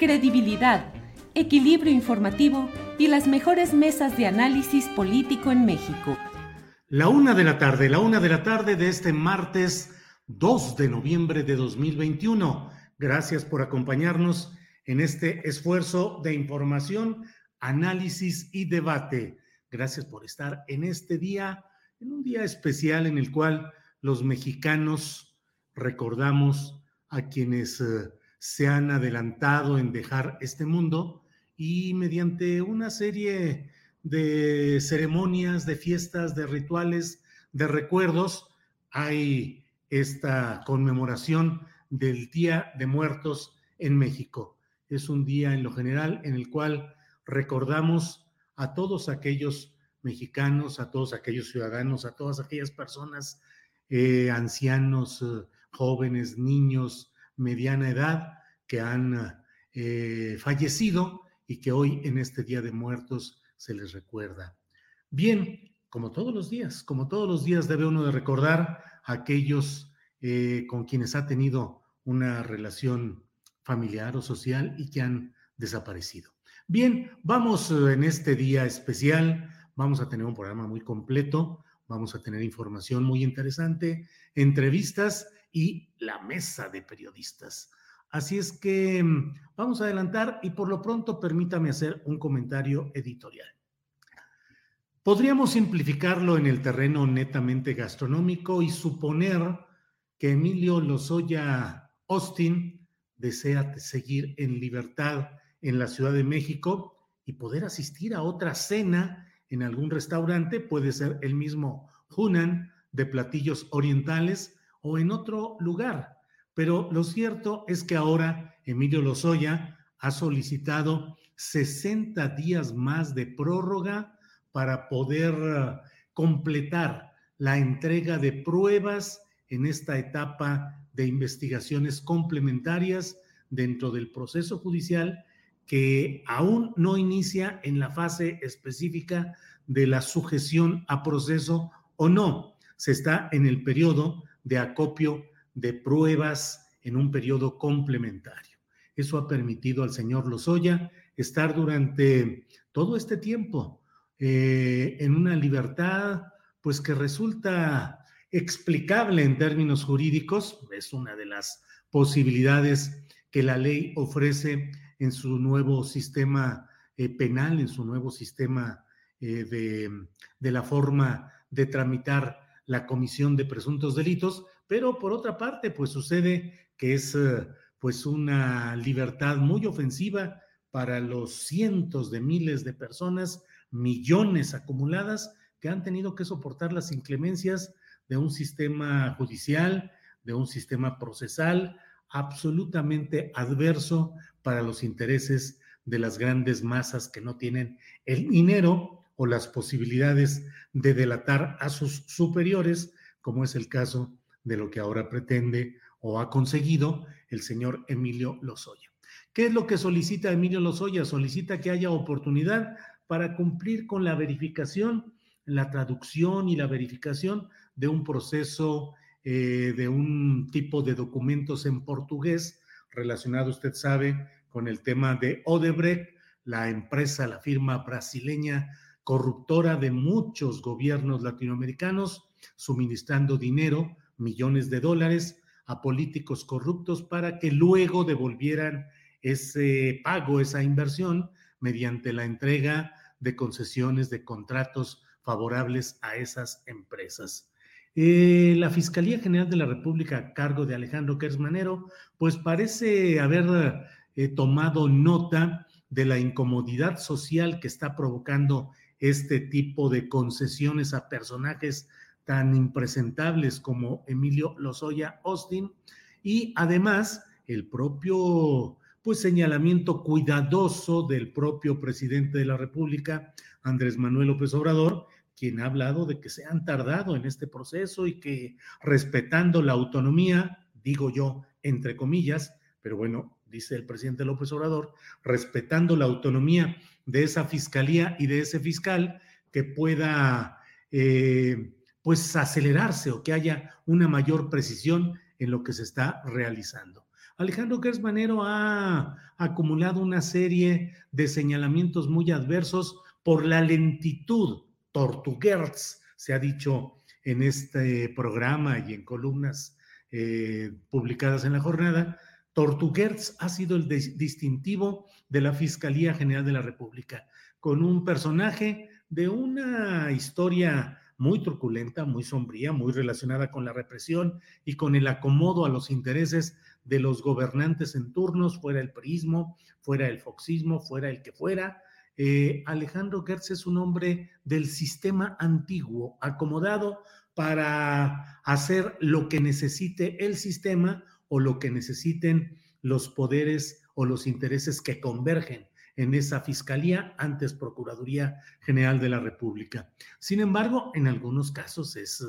credibilidad, equilibrio informativo y las mejores mesas de análisis político en México. La una de la tarde, la una de la tarde de este martes 2 de noviembre de 2021. Gracias por acompañarnos en este esfuerzo de información, análisis y debate. Gracias por estar en este día, en un día especial en el cual los mexicanos recordamos a quienes eh, se han adelantado en dejar este mundo y mediante una serie de ceremonias, de fiestas, de rituales, de recuerdos, hay esta conmemoración del Día de Muertos en México. Es un día en lo general en el cual recordamos a todos aquellos mexicanos, a todos aquellos ciudadanos, a todas aquellas personas, eh, ancianos, eh, jóvenes, niños, mediana edad, que han eh, fallecido y que hoy en este Día de Muertos se les recuerda. Bien, como todos los días, como todos los días debe uno de recordar a aquellos eh, con quienes ha tenido una relación familiar o social y que han desaparecido. Bien, vamos eh, en este día especial, vamos a tener un programa muy completo, vamos a tener información muy interesante, entrevistas y la mesa de periodistas. Así es que mm, vamos a adelantar y por lo pronto permítame hacer un comentario editorial. Podríamos simplificarlo en el terreno netamente gastronómico y suponer que Emilio Lozoya Austin desea seguir en libertad en la Ciudad de México y poder asistir a otra cena en algún restaurante, puede ser el mismo Hunan de platillos orientales o en otro lugar. Pero lo cierto es que ahora Emilio Lozoya ha solicitado 60 días más de prórroga para poder uh, completar la entrega de pruebas en esta etapa de investigaciones complementarias dentro del proceso judicial que aún no inicia en la fase específica de la sujeción a proceso o no. Se está en el periodo de acopio de pruebas en un periodo complementario. Eso ha permitido al señor Lozoya estar durante todo este tiempo eh, en una libertad, pues que resulta explicable en términos jurídicos, es una de las posibilidades que la ley ofrece en su nuevo sistema eh, penal, en su nuevo sistema eh, de, de la forma de tramitar la comisión de presuntos delitos, pero por otra parte, pues sucede que es pues una libertad muy ofensiva para los cientos de miles de personas millones acumuladas que han tenido que soportar las inclemencias de un sistema judicial, de un sistema procesal absolutamente adverso para los intereses de las grandes masas que no tienen el dinero o las posibilidades de delatar a sus superiores, como es el caso de lo que ahora pretende o ha conseguido el señor Emilio Lozoya. ¿Qué es lo que solicita Emilio Lozoya? Solicita que haya oportunidad para cumplir con la verificación, la traducción y la verificación de un proceso eh, de un tipo de documentos en portugués relacionado, usted sabe, con el tema de Odebrecht, la empresa, la firma brasileña corruptora de muchos gobiernos latinoamericanos, suministrando dinero, millones de dólares, a políticos corruptos para que luego devolvieran ese pago, esa inversión, mediante la entrega de concesiones, de contratos favorables a esas empresas. Eh, la Fiscalía General de la República a cargo de Alejandro Kersmanero, pues parece haber eh, tomado nota de la incomodidad social que está provocando este tipo de concesiones a personajes tan impresentables como Emilio Lozoya Austin. Y además el propio pues señalamiento cuidadoso del propio presidente de la República, Andrés Manuel López Obrador, quien ha hablado de que se han tardado en este proceso y que respetando la autonomía, digo yo, entre comillas, pero bueno, dice el presidente López Obrador, respetando la autonomía de esa fiscalía y de ese fiscal que pueda eh, pues acelerarse o que haya una mayor precisión en lo que se está realizando. Alejandro Gersmanero ha acumulado una serie de señalamientos muy adversos por la lentitud, tortuguerz, se ha dicho en este programa y en columnas eh, publicadas en la jornada, Tortuguerz ha sido el distintivo de la Fiscalía General de la República, con un personaje de una historia muy truculenta, muy sombría, muy relacionada con la represión y con el acomodo a los intereses de los gobernantes en turnos, fuera el prismo, fuera el foxismo, fuera el que fuera. Eh, Alejandro Gertz es un hombre del sistema antiguo, acomodado para hacer lo que necesite el sistema o lo que necesiten los poderes o los intereses que convergen en esa Fiscalía, antes Procuraduría General de la República. Sin embargo, en algunos casos es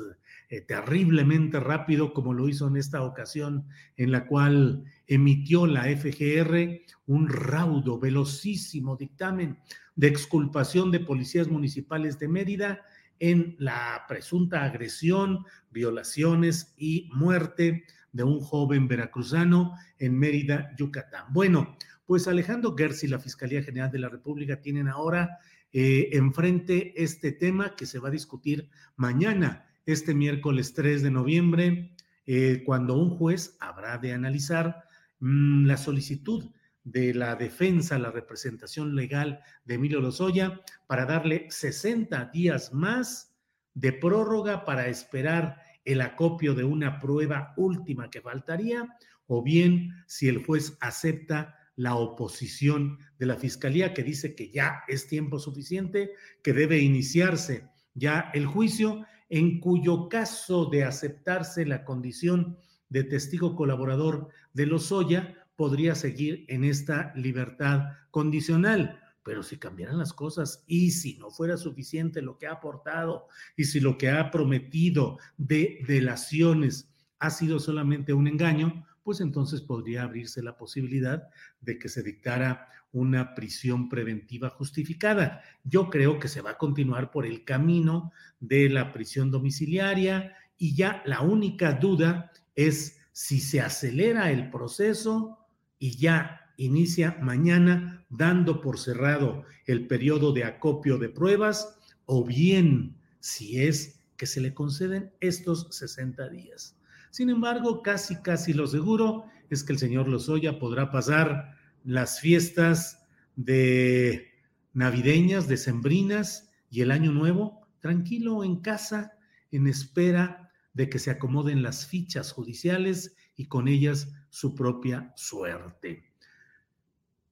eh, terriblemente rápido, como lo hizo en esta ocasión, en la cual emitió la FGR un raudo, velocísimo dictamen de exculpación de policías municipales de Mérida en la presunta agresión, violaciones y muerte de un joven veracruzano en Mérida, Yucatán. Bueno, pues Alejandro Gersi y la Fiscalía General de la República tienen ahora eh, enfrente este tema que se va a discutir mañana, este miércoles 3 de noviembre, eh, cuando un juez habrá de analizar mm, la solicitud de la defensa, la representación legal de Emilio Lozoya para darle 60 días más de prórroga para esperar el acopio de una prueba última que faltaría, o bien si el juez acepta la oposición de la fiscalía que dice que ya es tiempo suficiente, que debe iniciarse ya el juicio, en cuyo caso de aceptarse la condición de testigo colaborador de Lozoya, podría seguir en esta libertad condicional. Pero si cambiaran las cosas y si no fuera suficiente lo que ha aportado y si lo que ha prometido de delaciones ha sido solamente un engaño, pues entonces podría abrirse la posibilidad de que se dictara una prisión preventiva justificada. Yo creo que se va a continuar por el camino de la prisión domiciliaria y ya la única duda es si se acelera el proceso y ya inicia mañana dando por cerrado el periodo de acopio de pruebas o bien si es que se le conceden estos 60 días. Sin embargo, casi, casi lo seguro es que el señor Lozoya podrá pasar las fiestas de navideñas, decembrinas y el año nuevo tranquilo en casa en espera de que se acomoden las fichas judiciales y con ellas su propia suerte.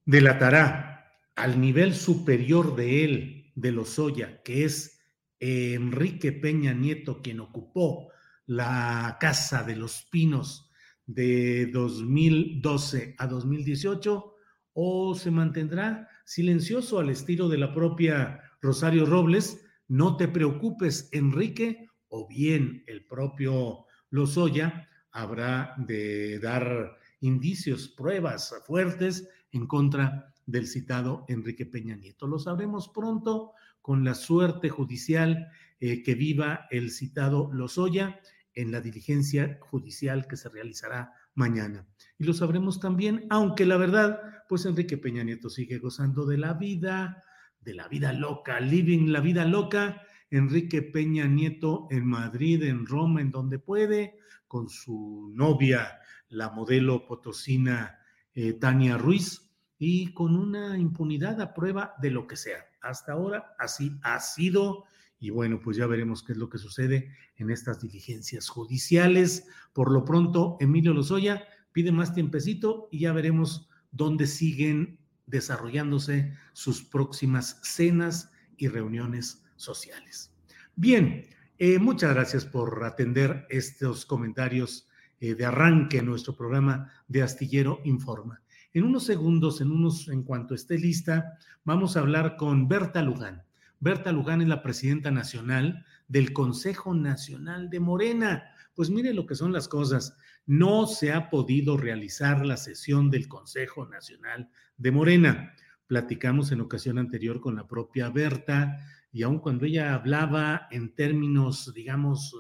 Delatará al nivel superior de él, de Lozoya, que es Enrique Peña Nieto, quien ocupó la Casa de los Pinos de 2012 a 2018, o se mantendrá silencioso al estilo de la propia Rosario Robles, no te preocupes, Enrique, o bien el propio Lozoya habrá de dar indicios, pruebas fuertes en contra del citado Enrique Peña Nieto. Lo sabremos pronto con la suerte judicial eh, que viva el citado Lozoya en la diligencia judicial que se realizará mañana. Y lo sabremos también, aunque la verdad, pues Enrique Peña Nieto sigue gozando de la vida, de la vida loca, living la vida loca. Enrique Peña Nieto en Madrid, en Roma, en donde puede, con su novia, la modelo potosina eh, Tania Ruiz, y con una impunidad a prueba de lo que sea. Hasta ahora así ha sido y bueno, pues ya veremos qué es lo que sucede en estas diligencias judiciales. Por lo pronto, Emilio Lozoya pide más tiempecito y ya veremos dónde siguen desarrollándose sus próximas cenas y reuniones sociales. Bien, eh, muchas gracias por atender estos comentarios eh, de arranque en nuestro programa de Astillero Informa. En unos segundos, en unos, en cuanto esté lista, vamos a hablar con Berta Luján. Berta Luján es la presidenta nacional del Consejo Nacional de Morena. Pues mire lo que son las cosas. No se ha podido realizar la sesión del Consejo Nacional de Morena. Platicamos en ocasión anterior con la propia Berta y aun cuando ella hablaba en términos, digamos,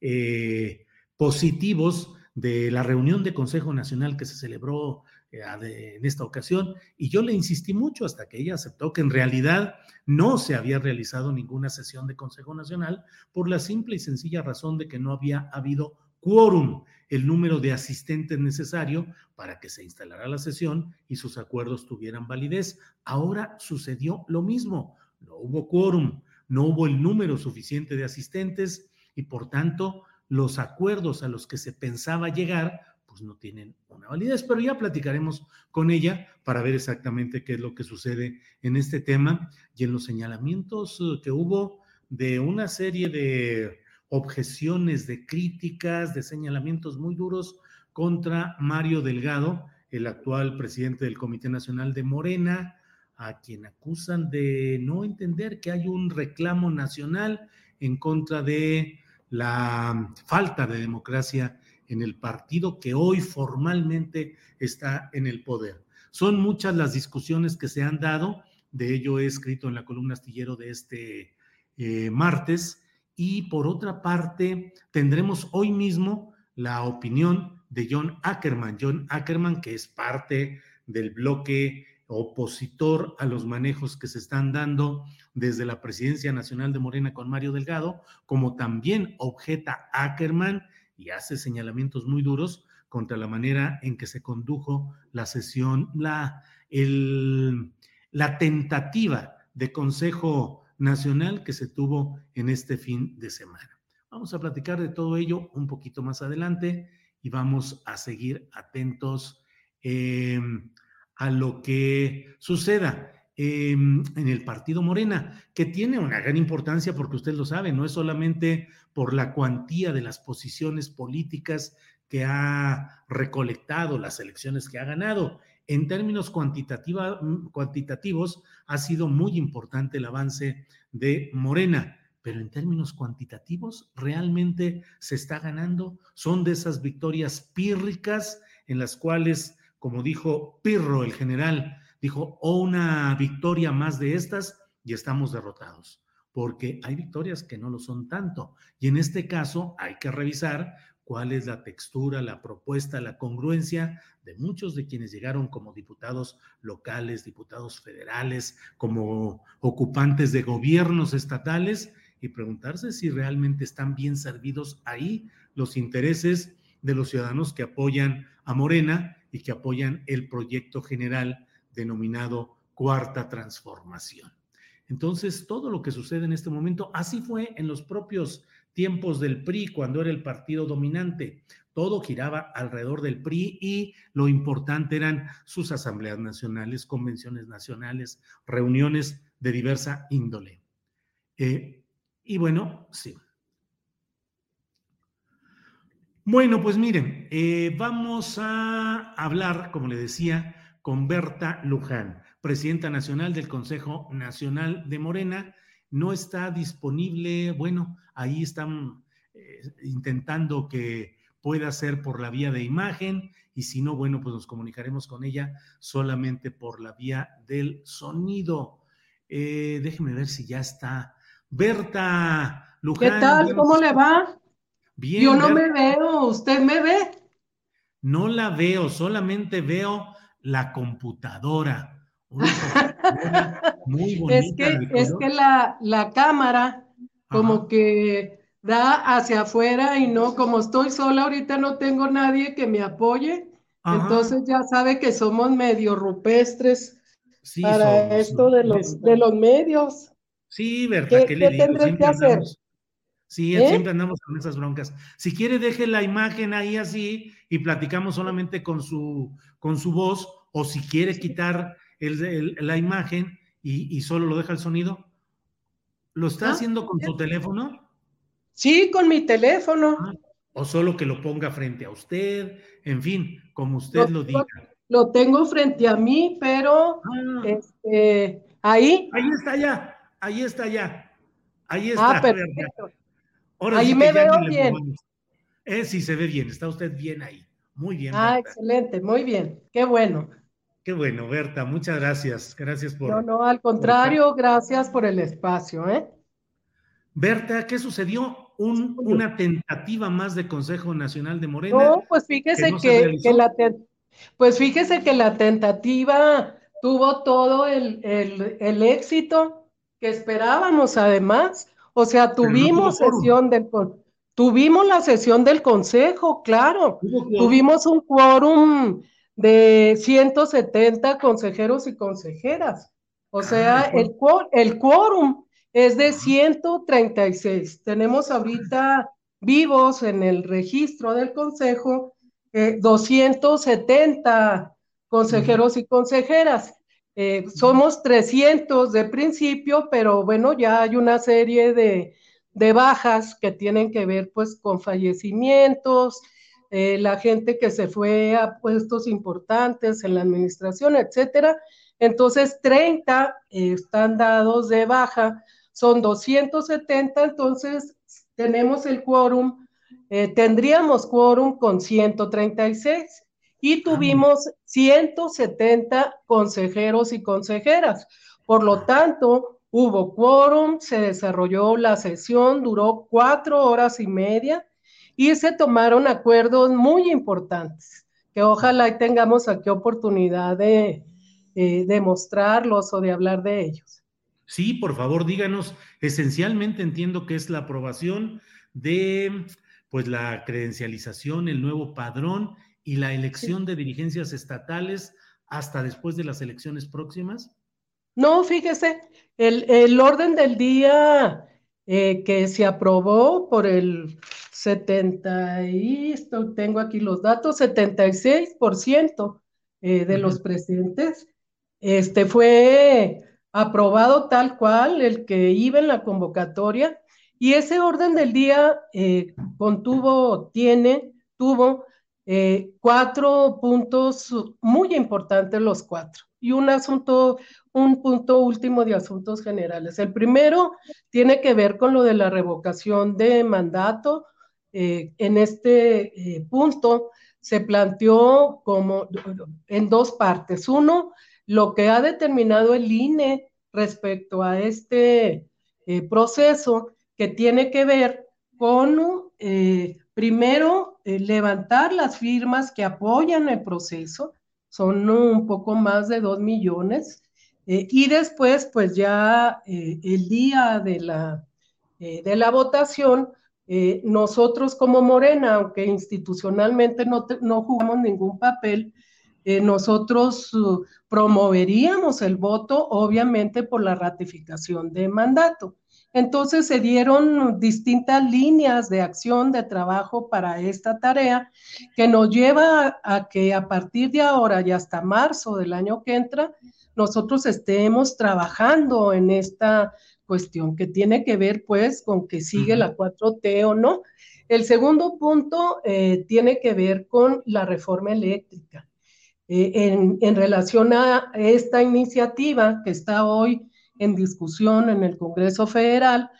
eh, positivos de la reunión de Consejo Nacional que se celebró eh, en esta ocasión y yo le insistí mucho hasta que ella aceptó que en realidad no se había realizado ninguna sesión de Consejo Nacional por la simple y sencilla razón de que no había habido quórum, el número de asistentes necesario para que se instalara la sesión y sus acuerdos tuvieran validez. Ahora sucedió lo mismo, no hubo quórum, no hubo el número suficiente de asistentes y por tanto los acuerdos a los que se pensaba llegar pues no tienen una validez, pero ya platicaremos con ella para ver exactamente qué es lo que sucede en este tema y en los señalamientos eh, que hubo de una serie de objeciones, de críticas, de señalamientos muy duros contra Mario Delgado, el actual presidente del Comité Nacional de Morena, a quien acusan de no entender que hay un reclamo nacional en contra de la falta de democracia en el partido que hoy formalmente está en el poder. Son muchas las discusiones que se han dado, de ello he escrito en la columna astillero de este eh, martes, y por otra parte tendremos hoy mismo la opinión de John Ackerman. John Ackerman, que es parte del bloque opositor a los manejos que se están dando desde la presidencia nacional de Morena con Mario Delgado, como también objeta Ackerman y hace señalamientos muy duros contra la manera en que se condujo la sesión, la, la tentativa de Consejo Nacional que se tuvo en este fin de semana. Vamos a platicar de todo ello un poquito más adelante y vamos a seguir atentos em, a lo que suceda. Em, en el partido Morena, que tiene una gran importancia porque usted lo sabe, no es solamente por la cuantía de las posiciones políticas que ha recolectado, las elecciones que ha ganado. En términos mm, cuantitativos, ha sido muy importante el avance de Morena, pero en términos cuantitativos, realmente se está ganando. Son de esas victorias pírricas en las cuales, como dijo Pirro, el general, dijo, o una victoria más de estas y estamos derrotados, porque hay victorias que no lo son tanto. Y en este caso hay que revisar cuál es la textura, la propuesta, la congruencia de muchos de quienes llegaron como diputados locales, diputados federales, como ocupantes de gobiernos estatales y preguntarse si realmente están bien servidos ahí los intereses de los ciudadanos que apoyan a Morena y que apoyan el proyecto general denominado cuarta transformación. Entonces, todo lo que sucede en este momento, así fue en los propios tiempos del PRI, cuando era el partido dominante. Todo giraba alrededor del PRI y lo importante eran sus asambleas nacionales, convenciones nacionales, reuniones de diversa índole. Eh, y bueno, sí. Bueno, pues miren, eh, vamos a hablar, como le decía, con Berta Luján, presidenta nacional del Consejo Nacional de Morena. No está disponible, bueno, ahí están eh, intentando que pueda ser por la vía de imagen y si no, bueno, pues nos comunicaremos con ella solamente por la vía del sonido. Eh, déjeme ver si ya está. Berta Luján. ¿Qué tal? ¿Cómo le va? Bien. Yo no me veo, ¿usted me ve? No la veo, solamente veo la computadora. muy bonita. Es que, es que la, la cámara como que da hacia afuera y no, como estoy sola ahorita no tengo nadie que me apoye, entonces ya sabe que somos medio rupestres para esto de los, de los medios. Sí, ¿verdad? ¿Qué, le tendré que hacer? Sí, ¿Eh? siempre andamos con esas broncas. Si quiere, deje la imagen ahí así y platicamos solamente con su, con su voz, o si quiere quitar el, la imagen y, y, solo lo deja el sonido. ¿Lo está ah, haciendo con su teléfono? Sí, con mi teléfono. Ah, o solo que lo ponga frente a usted, en fin, como usted lo, diga. Lo tengo frente a mí, pero ah. este, ahí. Ahí está ya, ahí está ya. Ahí está. Ah, perfecto. Ahí me veo bien. Eh, sí, se ve bien, está usted bien ahí. Muy bien. Ah, excelente, muy bien. Qué bueno. Qué bueno, Berta, muchas gracias. Gracias por. No, no, al contrario, gracias por el espacio, ¿eh? Berta, ¿qué sucedió? una tentativa más de Consejo Nacional de Morena. No, pues fíjese que, la pues fíjese que la tentativa tuvo todo el, éxito que esperábamos, además. O sea, tuvimos sesión del tuvimos la sesión del Consejo, claro. Tuvimos un quórum de 170 consejeros y consejeras. O ah, sea, el, el quórum es de 136. Tenemos ahorita vivos en el registro del Consejo 270 eh, consejeros y consejeras. Eh, somos 300 de principio, pero bueno, ya hay una serie de, bajas que tienen que ver pues con fallecimientos, eh, la gente que se fue a puestos importantes en la administración, etcétera. Entonces, 30 están dados de baja son 270, entonces tenemos el quórum, eh, tendríamos quórum con 136 y ah, tuvimos 170 consejeros y consejeras. Por lo tanto, hubo quórum, se desarrolló la sesión, duró cuatro horas y media y se tomaron acuerdos muy importantes, que ojalá tengamos aquí oportunidad de, eh, de mostrarlos o de hablar de ellos. Sí, por favor, díganos. Esencialmente entiendo que es la aprobación de pues la credencialización, el nuevo padrón y la elección de dirigencias estatales hasta después de las elecciones próximas. No, fíjese, el, orden del día eh, que se aprobó por el 70 y esto, tengo aquí los datos, 76% eh, de los presentes, este fue aprobado tal cual el que iba en la convocatoria y ese orden del día eh, contuvo, tiene, tuvo eh, cuatro puntos muy importantes los cuatro y un asunto, un punto último de asuntos generales. El primero tiene que ver con lo de la revocación de mandato. Eh, en este punto se planteó como en dos partes. Uno, lo que ha determinado el INE respecto a este eh, proceso que tiene que ver con, eh, primero, eh, levantar las firmas que apoyan el proceso, son un poco más de dos millones, y después, pues ya el día de la, de la votación, nosotros como Morena, aunque institucionalmente no, no jugamos ningún papel, eh, nosotros uh, promoveríamos el voto, obviamente, por la ratificación de mandato. Entonces se dieron distintas líneas de acción, de trabajo para esta tarea, que nos lleva a, que a partir de ahora y hasta marzo del año que entra, nosotros estemos trabajando en esta cuestión que tiene que ver pues con que sigue la 4T o no. El segundo punto eh, tiene que ver con la reforma eléctrica. Eh, en, relación a esta iniciativa que está hoy en discusión en el Congreso Federal,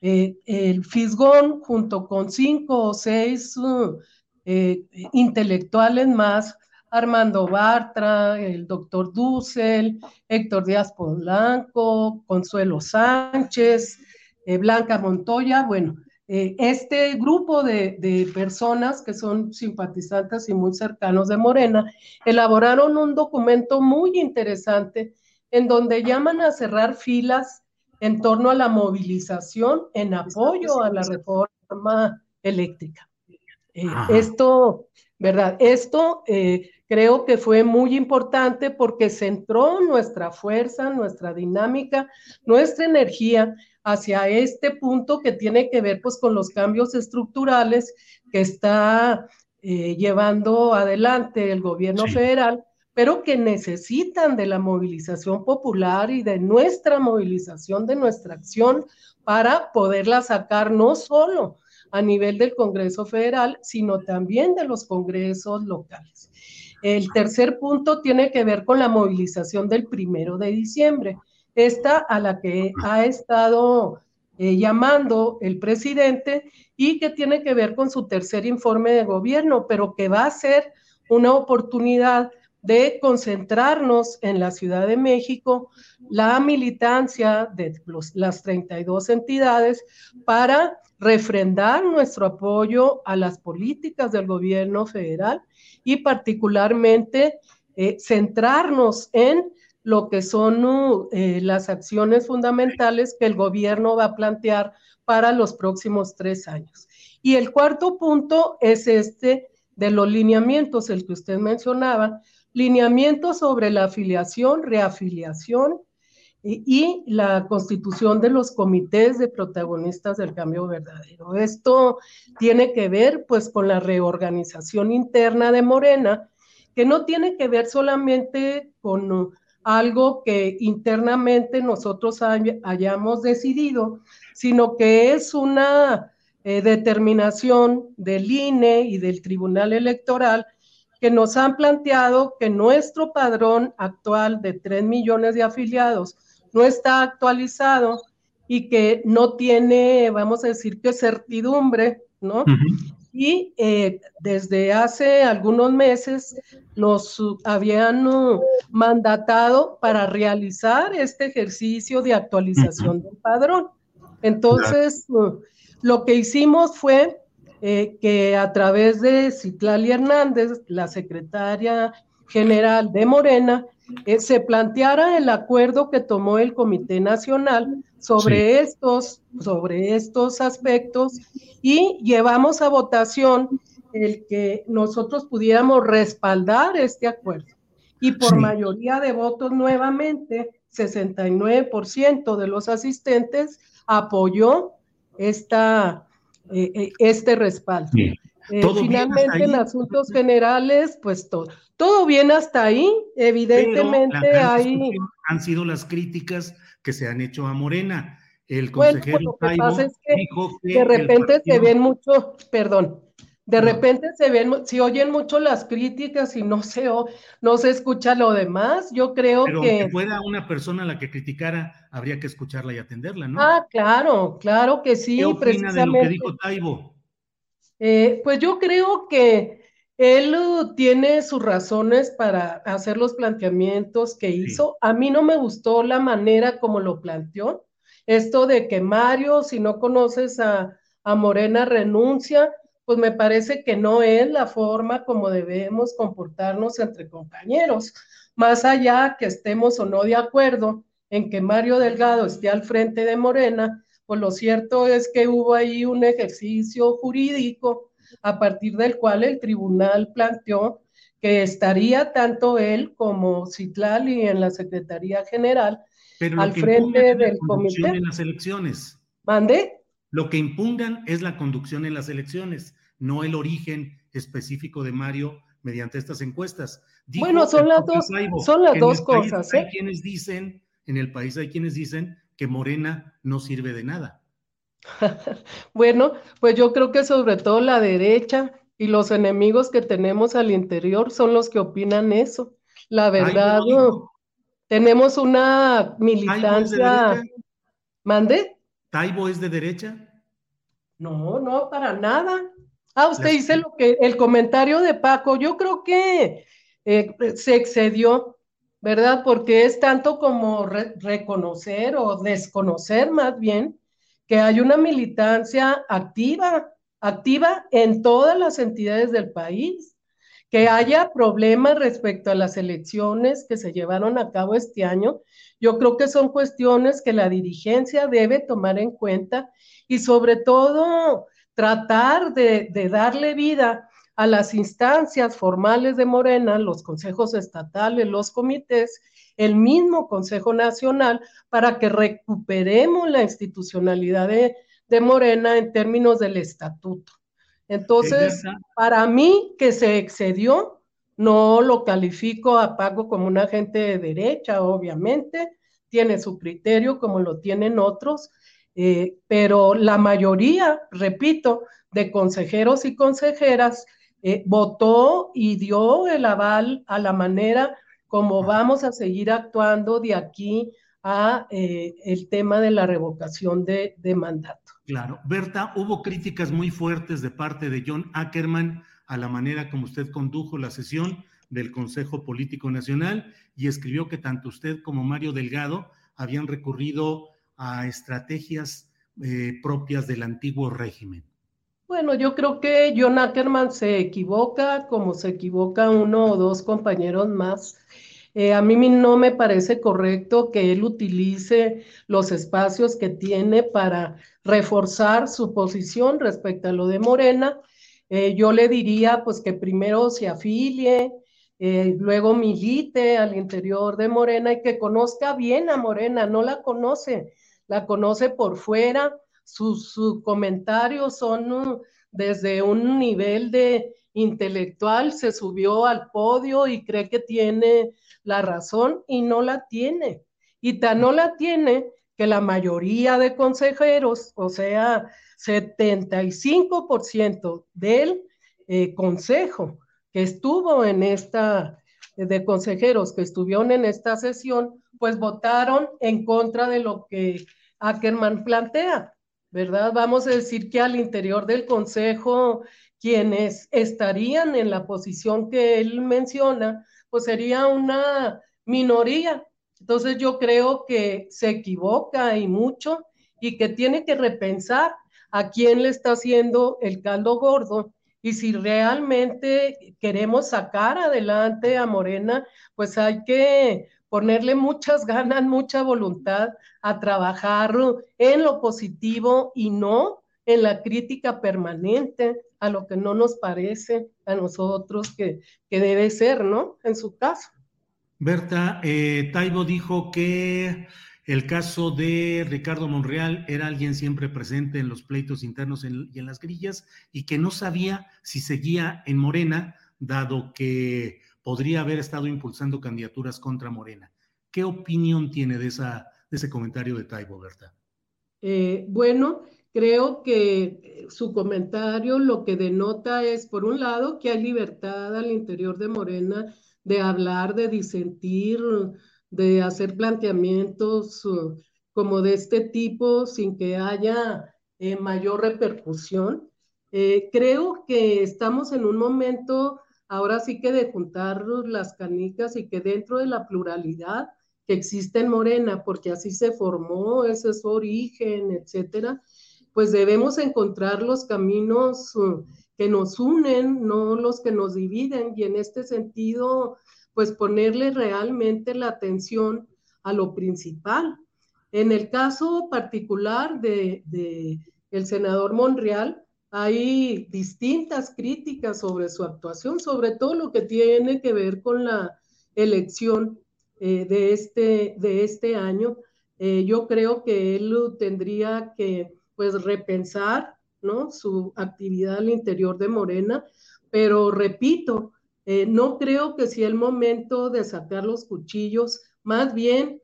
eh, el Fisgón, junto con cinco o seis uh, eh, intelectuales más, Armando Bartra, el doctor Dussel, Héctor Díaz Polanco, Consuelo Sánchez, Blanca Montoya, bueno, eh, este grupo de, de, personas que son simpatizantes y muy cercanos de Morena elaboraron un documento muy interesante en donde llaman a cerrar filas en torno a la movilización en apoyo a la reforma eléctrica. Eh, esto, ¿verdad? Esto eh, creo que fue muy importante porque centró nuestra fuerza, nuestra dinámica, nuestra energía hacia este punto que tiene que ver pues con los cambios estructurales que está eh, llevando adelante el gobierno federal, pero que necesitan de la movilización popular y de nuestra movilización, de nuestra acción para poderla sacar no solo a nivel del Congreso Federal, sino también de los congresos locales. El tercer punto tiene que ver con la movilización del primero de diciembre, esta a la que ha estado eh, llamando el presidente y que tiene que ver con su tercer informe de gobierno, pero que va a ser una oportunidad de concentrarnos en la Ciudad de México, la militancia de las 32 entidades para refrendar nuestro apoyo a las políticas del gobierno federal y particularmente eh, centrarnos en lo que son uh, eh, las acciones fundamentales que el gobierno va a plantear para los próximos tres años. Y el cuarto punto es este de los lineamientos, el que usted mencionaba, lineamientos sobre la afiliación, reafiliación y, la constitución de los comités de protagonistas del cambio verdadero. Esto tiene que ver pues con la reorganización interna de Morena, que no tiene que ver solamente con algo que internamente nosotros hayamos decidido, sino que es una eh, determinación del INE y del Tribunal Electoral que nos han planteado que nuestro padrón actual de 3 millones de afiliados no está actualizado y que no tiene, vamos a decir que certidumbre, ¿no? Y eh, desde hace algunos meses nos habían uh, mandatado para realizar este ejercicio de actualización del padrón. Entonces, uh, lo que hicimos fue eh, que a través de Citlali Hernández, la secretaria general de Morena, eh, se planteara el acuerdo que tomó el Comité Nacional sobre, estos, sobre estos aspectos y llevamos a votación el que nosotros pudiéramos respaldar este acuerdo. Y por mayoría de votos nuevamente, 69% de los asistentes apoyó esta, eh, eh, este respaldo. Eh, finalmente, en asuntos generales, pues todo, todo bien hasta ahí. Evidentemente, ahí. Han sido las críticas que se han hecho a Morena. El consejero lo que pasa es que, de repente se ven mucho, perdón, de repente se ven, se oyen mucho las críticas y no se, no se escucha lo demás. Yo creo Pero que. que fuera una persona a la que criticara, habría que escucharla y atenderla, ¿no? Ah, claro, claro que sí. ¿Qué opina de lo que dijo Taibo? Eh, pues yo creo que él tiene sus razones para hacer los planteamientos que hizo. A mí no me gustó la manera como lo planteó. Esto de que Mario, si no conoces a, a Morena, renuncia pues me parece que no es la forma como debemos comportarnos entre compañeros. Más allá que estemos o no de acuerdo en que Mario Delgado esté al frente de Morena, pues lo cierto es que hubo ahí un ejercicio jurídico a partir del cual el tribunal planteó que estaría tanto él como Citlali en la Secretaría General al frente del comité. en las elecciones. ¿Mande? Lo que impungan es la conducción en las elecciones, no el origen específico de Mario mediante estas encuestas. bueno, son las dos, son las dos cosas. Hay ¿eh? quienes dicen, en el país hay quienes dicen que Morena no sirve de nada. bueno, pues yo creo que sobre todo la derecha y los enemigos que tenemos al interior son los que opinan eso. La verdad, tenemos una militancia. ¿Mande? ¿Taibo es de derecha? No, no, para nada. Ah, usted dice lo que el comentario de Paco, yo creo que eh, se excedió, ¿verdad? Porque es tanto como reconocer o desconocer más bien que hay una militancia activa, activa en todas las entidades del país, que haya problemas respecto a las elecciones que se llevaron a cabo este año. Yo creo que son cuestiones que la dirigencia debe tomar en cuenta y sobre todo tratar de, darle vida a las instancias formales de Morena, los consejos estatales, los comités, el mismo Consejo Nacional, para que recuperemos la institucionalidad de, Morena en términos del estatuto. Entonces, para mí que se excedió, no lo califico a Paco como un agente de derecha, obviamente, tiene su criterio como lo tienen otros, eh, pero la mayoría, repito, de consejeros y consejeras eh, votó y dio el aval a la manera como vamos a seguir actuando de aquí a eh, el tema de la revocación de, de, mandato. Claro. Berta, hubo críticas muy fuertes de parte de John Ackerman a la manera como usted condujo la sesión del Consejo Político Nacional y escribió que tanto usted como Mario Delgado habían recurrido a estrategias eh, propias del antiguo régimen. Bueno, yo creo que John Ackerman se equivoca como se equivoca uno o dos compañeros más. Eh, a mí no me parece correcto que él utilice los espacios que tiene para reforzar su posición respecto a lo de Morena. Eh, yo le diría pues que primero se afilie, eh, luego milite al interior de Morena y que conozca bien a Morena, no la conoce, la conoce por fuera sus, comentarios son uh, desde un nivel de intelectual, se subió al podio y cree que tiene la razón y no la tiene. Y tan no la tiene que la mayoría de consejeros, o sea, 75% del eh, consejo que estuvo en esta, de consejeros que estuvieron en esta sesión, pues votaron en contra de lo que Ackerman plantea. ¿verdad? Vamos a decir que al interior del Consejo, quienes estarían en la posición que él menciona, pues sería una minoría. Entonces yo creo que se equivoca y mucho y que tiene que repensar a quién le está haciendo el caldo gordo y si realmente queremos sacar adelante a Morena, pues hay que ponerle muchas ganas, mucha voluntad a trabajar en lo positivo y no en la crítica permanente a lo que no nos parece a nosotros que, debe ser, ¿no? En su caso. Berta, eh, Taibo dijo que el caso de Ricardo Monreal era alguien siempre presente en los pleitos internos y en las grillas y que no sabía si seguía en Morena, dado que podría haber estado impulsando candidaturas contra Morena. ¿Qué opinión tiene de, esa, de ese comentario de Taibo, Berta? Eh, bueno, creo que eh, su comentario lo que denota es, por un lado, que hay libertad al interior de Morena de hablar, de disentir, de hacer planteamientos uh, como de este tipo sin que haya eh, mayor repercusión. creo que estamos en un momento ahora sí que de juntar las canicas y que dentro de la pluralidad que existe en Morena, porque así se formó, ese es su origen, etcétera, pues debemos encontrar los caminos uh, que nos unen, no los que nos dividen, y en este sentido, pues ponerle realmente la atención a lo principal. En el caso particular de, el senador Monreal, hay distintas críticas sobre su actuación, sobre todo lo que tiene que ver con la elección eh, de, este, de este año. Eh, yo creo que él tendría que pues repensar ¿no? su actividad al interior de Morena, pero repito, eh, no creo que sea el momento de sacar los cuchillos, más bien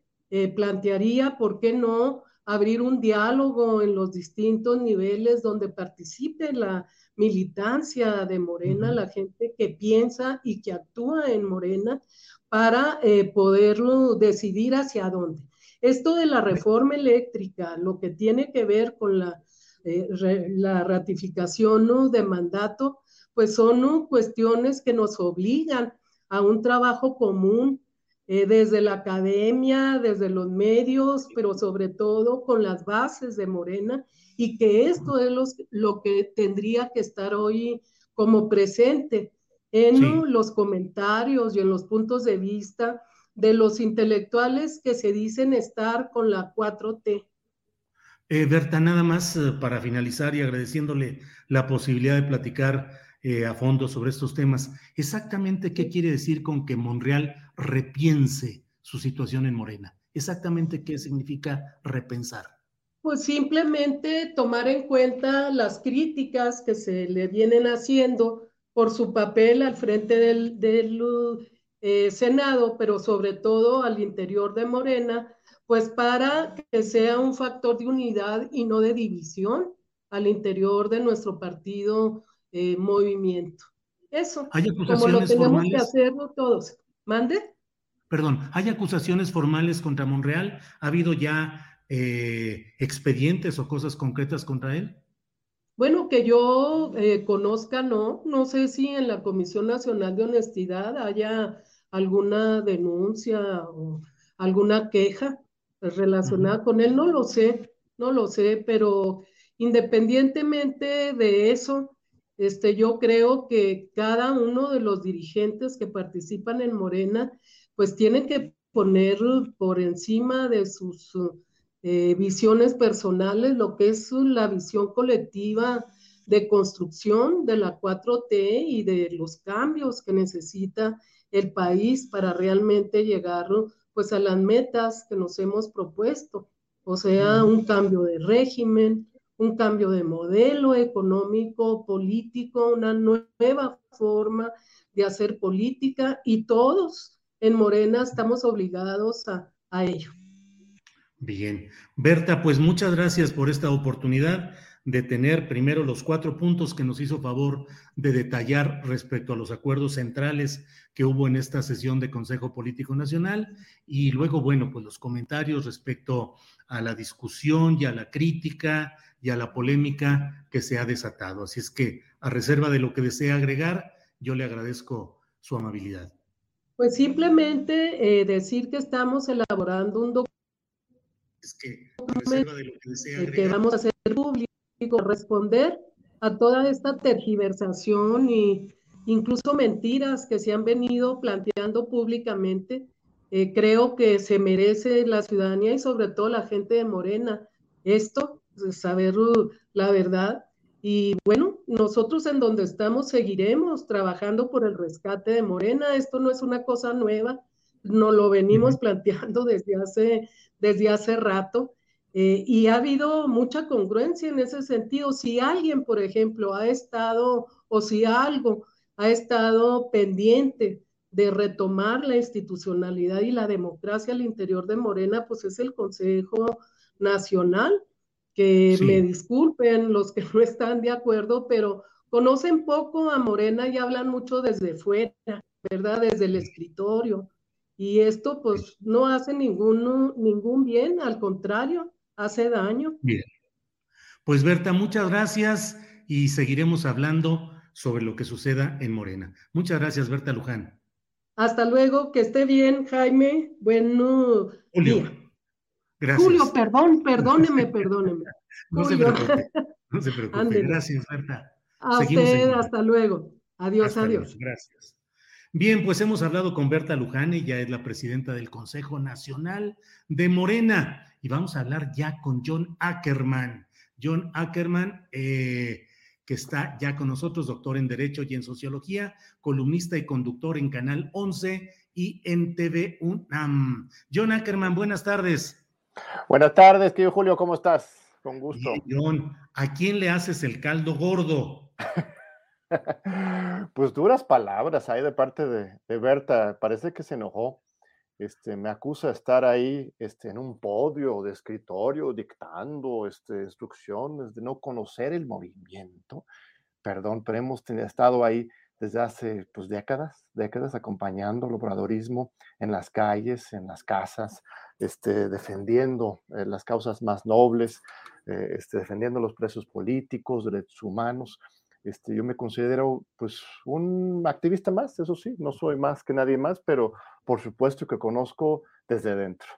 plantearía, ¿por qué no? abrir un diálogo en los distintos niveles donde participe la militancia de Morena, la gente que piensa y que actúa en Morena para eh, poderlo decidir hacia dónde. Esto de la reforma eléctrica, lo que tiene que ver con la, eh, la ratificación de mandato, pues son cuestiones que nos obligan a un trabajo común eh, desde la academia, desde los medios, pero sobre todo con las bases de Morena, y que esto es lo que tendría que estar hoy como presente en los comentarios y en los puntos de vista de los intelectuales que se dicen estar con la 4T. Eh, Berta, nada más eh, para finalizar y agradeciéndole la posibilidad de platicar eh, a fondo sobre estos temas. Exactamente qué quiere decir con que Monreal repiense su situación en Morena. Exactamente qué significa repensar. Pues simplemente tomar en cuenta las críticas que se le vienen haciendo por su papel al frente del, eh, Senado, pero sobre todo al interior de Morena, pues para que sea un factor de unidad y no de división al interior de nuestro partido eh, movimiento. Eso, ¿Hay acusaciones como lo tenemos formales? que hacerlo todos. ¿Mande? Perdón, ¿hay acusaciones formales contra Monreal? ¿Ha habido ya eh, expedientes o cosas concretas contra él? Bueno, que yo eh, conozca, no, no sé si en la Comisión Nacional de Honestidad haya alguna denuncia o alguna queja relacionada con él, no lo sé, no lo sé, pero independientemente de eso, este, yo creo que cada uno de los dirigentes que participan en Morena, pues tienen que poner por encima de sus eh, visiones personales lo que es la visión colectiva de construcción de la 4T y de los cambios que necesita el país para realmente llegar pues a las metas que nos hemos propuesto, o sea, un cambio de régimen, un cambio de modelo económico, político, una nueva forma de hacer política y todos en Morena estamos obligados a, ello. Bien. Berta, pues muchas gracias por esta oportunidad de tener primero los cuatro puntos que nos hizo favor de detallar respecto a los acuerdos centrales que hubo en esta sesión de Consejo Político Nacional y luego, bueno, pues los comentarios respecto a la discusión y a la crítica y a la polémica que se ha desatado. Así es que, a reserva de lo que desea agregar, yo le agradezco su amabilidad. Pues simplemente eh, decir que estamos elaborando un documento es que, a reserva de lo que desea agregar, que vamos a hacer público, responder a toda esta tergiversación y incluso mentiras que se han venido planteando públicamente. Eh, creo que se merece la ciudadanía y sobre todo la gente de Morena esto saber la verdad. Y bueno, nosotros en donde estamos seguiremos trabajando por el rescate de Morena. Esto no es una cosa nueva, no lo venimos planteando desde hace, desde hace rato. Eh, y ha habido mucha congruencia en ese sentido. Si alguien, por ejemplo, ha estado o si algo ha estado pendiente de retomar la institucionalidad y la democracia al interior de Morena, pues es el Consejo Nacional que me disculpen los que no están de acuerdo, pero conocen poco a Morena y hablan mucho desde fuera, ¿verdad? Desde el escritorio. Y esto pues no hace ningún, ningún bien, al contrario, hace daño. Bien. Pues Berta, muchas gracias y seguiremos hablando sobre lo que suceda en Morena. Muchas gracias, Berta Luján. Hasta luego, que esté bien, Jaime. Bueno. Julio. Gracias. Julio, perdón, perdóneme, perdóneme. no se preocupe, no se preocupe. Gracias, Berta. A usted, hasta luego. Adiós, adiós. Gracias. Bien, pues hemos hablado con Berta Luján, ella es la presidenta del Consejo Nacional de Morena, y vamos a hablar ya con John Ackerman. John Ackerman, eh, que está ya con nosotros, doctor en Derecho y en Sociología, columnista y conductor en Canal 11 y en TV UNAM. John Ackerman, buenas tardes. Buenas tardes, querido Julio, ¿cómo estás? Con gusto. John, ¿a quién le haces el caldo gordo? pues duras palabras ahí de parte de, Berta. Parece que se enojó. Este, me acusa de estar ahí este, en un podio de escritorio dictando este, instrucciones, de no conocer el movimiento. Perdón, pero hemos estado ahí desde hace pues, décadas, décadas acompañando el obradorismo en las calles, en las casas, este, defendiendo eh, las causas más nobles, eh, este, defendiendo los presos políticos, derechos humanos. Este, yo me considero pues un activista más, eso sí, no soy más que nadie más, pero por supuesto que conozco desde dentro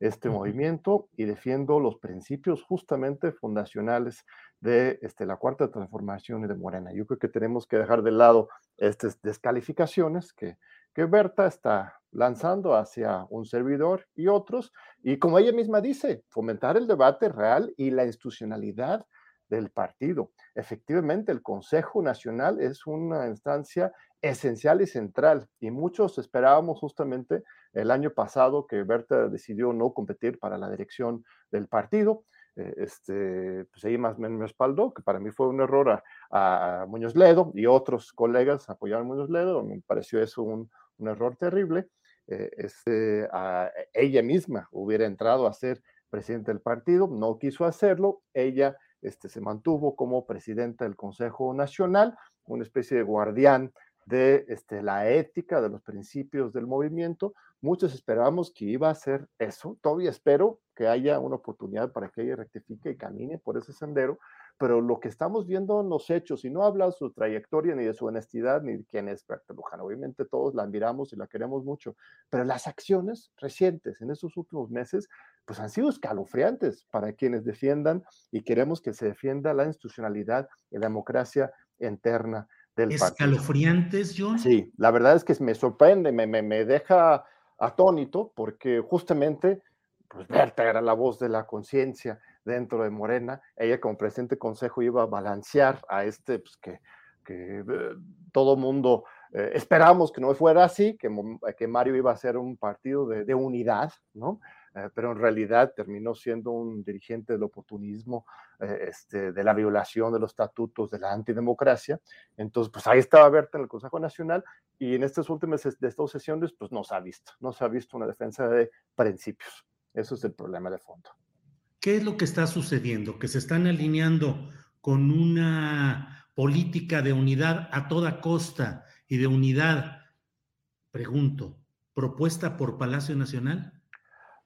este movimiento y defiendo los principios justamente fundacionales de este, la cuarta transformación y de Morena. Yo creo que tenemos que dejar de lado estas descalificaciones que, que Berta está lanzando hacia un servidor y otros, y como ella misma dice, fomentar el debate real y la institucionalidad del partido. Efectivamente, el Consejo Nacional es una instancia esencial y central, y muchos esperábamos justamente el año pasado que Berta decidió no competir para la dirección del partido. Eh, este, pues ahí más me respaldó, que para mí fue un error a, Muñoz Ledo y otros colegas apoyaron a Muñoz Ledo, me pareció eso un, error terrible. Eh, este, a, ella misma hubiera entrado a ser presidente del partido, no quiso hacerlo, ella este, se mantuvo como presidenta del Consejo Nacional, una especie de guardián de este, la ética, de los principios del movimiento. Muchos esperábamos que iba a ser eso. Todavía espero que haya una oportunidad para que ella rectifique y camine por ese sendero, pero lo que estamos viendo en los hechos, y no habla de su trayectoria, ni de su honestidad, ni de quién es Berta Luján, obviamente todos la admiramos y la queremos mucho, pero las acciones recientes en estos últimos meses, pues han sido escalofriantes para quienes defiendan y queremos que se defienda la institucionalidad y la democracia interna del ¿Escalofriantes, John? Sí, la verdad es que me sorprende, me, me, me deja atónito, porque justamente, pues Berta era la voz de la conciencia, dentro de Morena. Ella como presidente consejo iba a balancear a este, pues que, que eh, todo mundo eh, que no fuera así, que, que, Mario iba a ser un partido de, de unidad, ¿no? Eh, pero en realidad terminó siendo un dirigente del oportunismo, este, de la violación de los estatutos, de la antidemocracia. Entonces, pues ahí estaba Berta en el Consejo Nacional y en estas últimas de estas sesiones, pues no se ha visto, no se ha visto una defensa de principios. Eso es el problema de fondo. ¿Qué es lo que está sucediendo? Que se están alineando con una política de unidad a toda costa y de unidad, pregunto, propuesta por Palacio Nacional?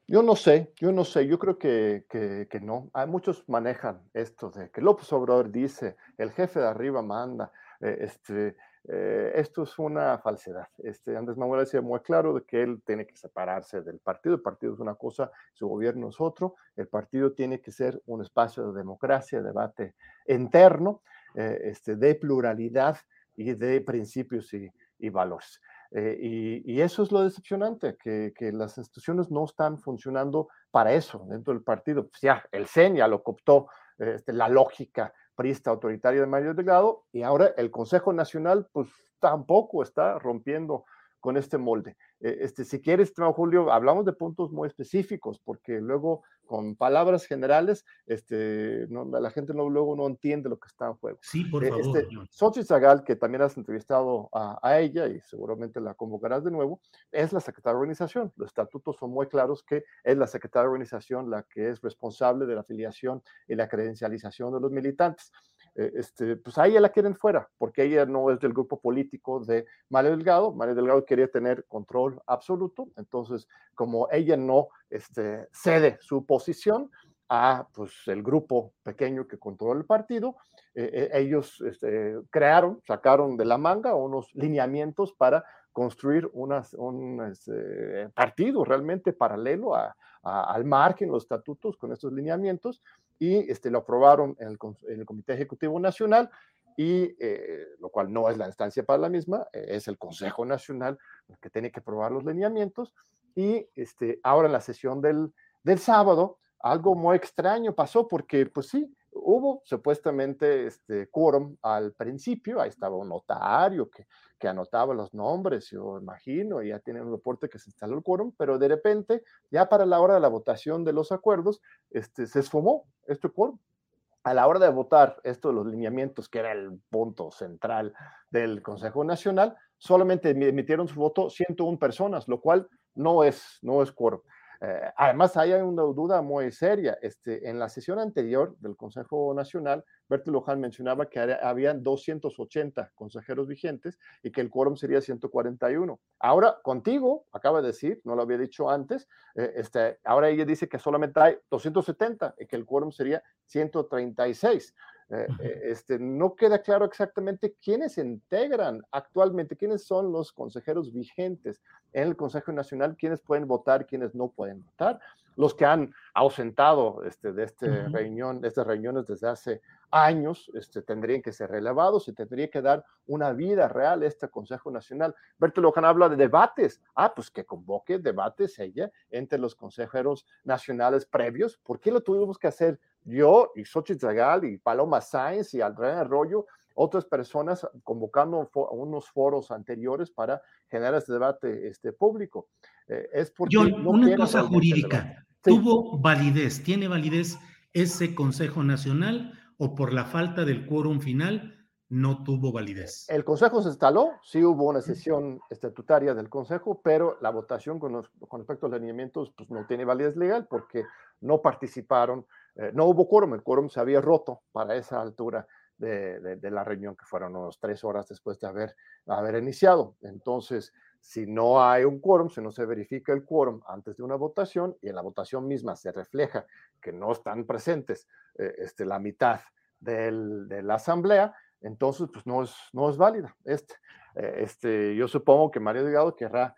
Yo no sé, yo no sé, yo creo que, que, no. Hay muchos manejan esto de que López Obrador dice, el jefe de arriba manda, eh, este, eh, esto es una falsedad. Este, Andrés Manuel decía muy claro de que él tiene que separarse del partido. El partido es una cosa, su gobierno es otro. El partido tiene que ser un espacio de democracia, debate interno, eh, este, de pluralidad y de principios y, valores. Eh, y, eso es lo decepcionante, que, que, las instituciones no están funcionando para eso dentro del partido. Pues ya, el CEN ya lo cooptó, este, la lógica priista autoritario de Mario Delgado, y ahora el Consejo Nacional, pues tampoco está rompiendo con este molde. Eh, este, si quieres, Julio, hablamos de puntos muy específicos, porque luego con palabras generales, este, no, la gente no, luego no entiende lo que está en juego. Sí, por eh, favor. Este, Xochitl Zagal, que también has entrevistado a, a, ella y seguramente la convocarás de nuevo, es la secretaria de organización. Los estatutos son muy claros que es la secretaria de organización la que es responsable de la afiliación y la credencialización de los militantes. Eh, este, pues a ella la quieren fuera, porque ella no es del grupo político de Mario Delgado. Mario Delgado quería tener control absoluto, entonces como ella no este, cede su posición a pues, el grupo pequeño que controla el partido, eh, eh, ellos este, crearon, sacaron de la manga unos lineamientos para construir unas, un este, partido realmente paralelo a, al margen, los estatutos con estos lineamientos, y este, lo aprobaron en el, Comité Ejecutivo Nacional, y eh, lo cual no es la instancia para la misma, eh, es el Consejo Nacional que tiene que aprobar los lineamientos. Y este, ahora en la sesión del, del sábado, algo muy extraño pasó porque, pues sí, hubo supuestamente este quórum al principio, ahí estaba un notario que, que anotaba los nombres, yo imagino, y ya tiene un reporte que se instaló el quórum, pero de repente, ya para la hora de la votación de los acuerdos, este, se esfumó este quórum. A la hora de votar esto de los lineamientos, que era el punto central del Consejo Nacional, solamente emitieron su voto 101 personas, lo cual no es, no es quórum. Eh, además, hay una duda muy seria. Este, en la sesión anterior del Consejo Nacional, Bertil Luján mencionaba que había 280 consejeros vigentes y que el quórum sería 141. Ahora, contigo, acaba de decir, no lo había dicho antes, eh, este, ahora ella dice que solamente hay 270 y que el quórum sería 136. Eh, eh, este, no queda claro exactamente quiénes integran actualmente, quiénes son los consejeros vigentes en el Consejo Nacional, quiénes pueden votar, quiénes no pueden votar. Los que han ausentado este, de, este reunión, de estas reuniones desde hace años este, tendrían que ser relevados, y tendría que dar una vida real a este Consejo Nacional. Berto Loján habla de debates. Ah, pues que convoque debates ella entre los consejeros nacionales previos. ¿Por qué lo tuvimos que hacer yo y Xochitl Zagal y Paloma Sáenz y Andrea Arroyo, otras personas convocando unos foros anteriores para generar este debate este, público. Eh, es porque una cosa jurídica, ¿tuvo validez, tiene validez ese Consejo Nacional o por la falta del quórum final no tuvo validez? El Consejo se instaló, sí hubo una sesión estatutaria del Consejo, pero la votación con, con respecto a los lineamientos pues, no tiene validez legal porque no participaron eh, no hubo quórum, el quórum se había roto para esa altura de, la reunión, que fueron unos tres horas después de haber, iniciado. Entonces, si no hay un quórum, si no se verifica el quórum antes de una votación y en la votación misma se refleja que no están presentes eh, este, la mitad de la asamblea, entonces pues no es, válida. Este, eh, este, yo supongo que Mario Delgado querrá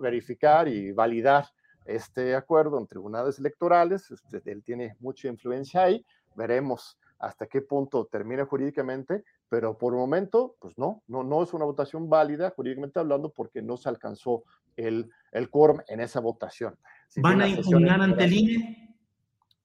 verificar y validar este acuerdo en tribunales electorales. Este, él tiene mucha influencia ahí. Veremos hasta qué punto termina jurídicamente, pero por el momento, pues no, no, no es una votación válida jurídicamente hablando porque no se alcanzó el, el quórum en esa votación. ¿Van a impugnar ante el INE?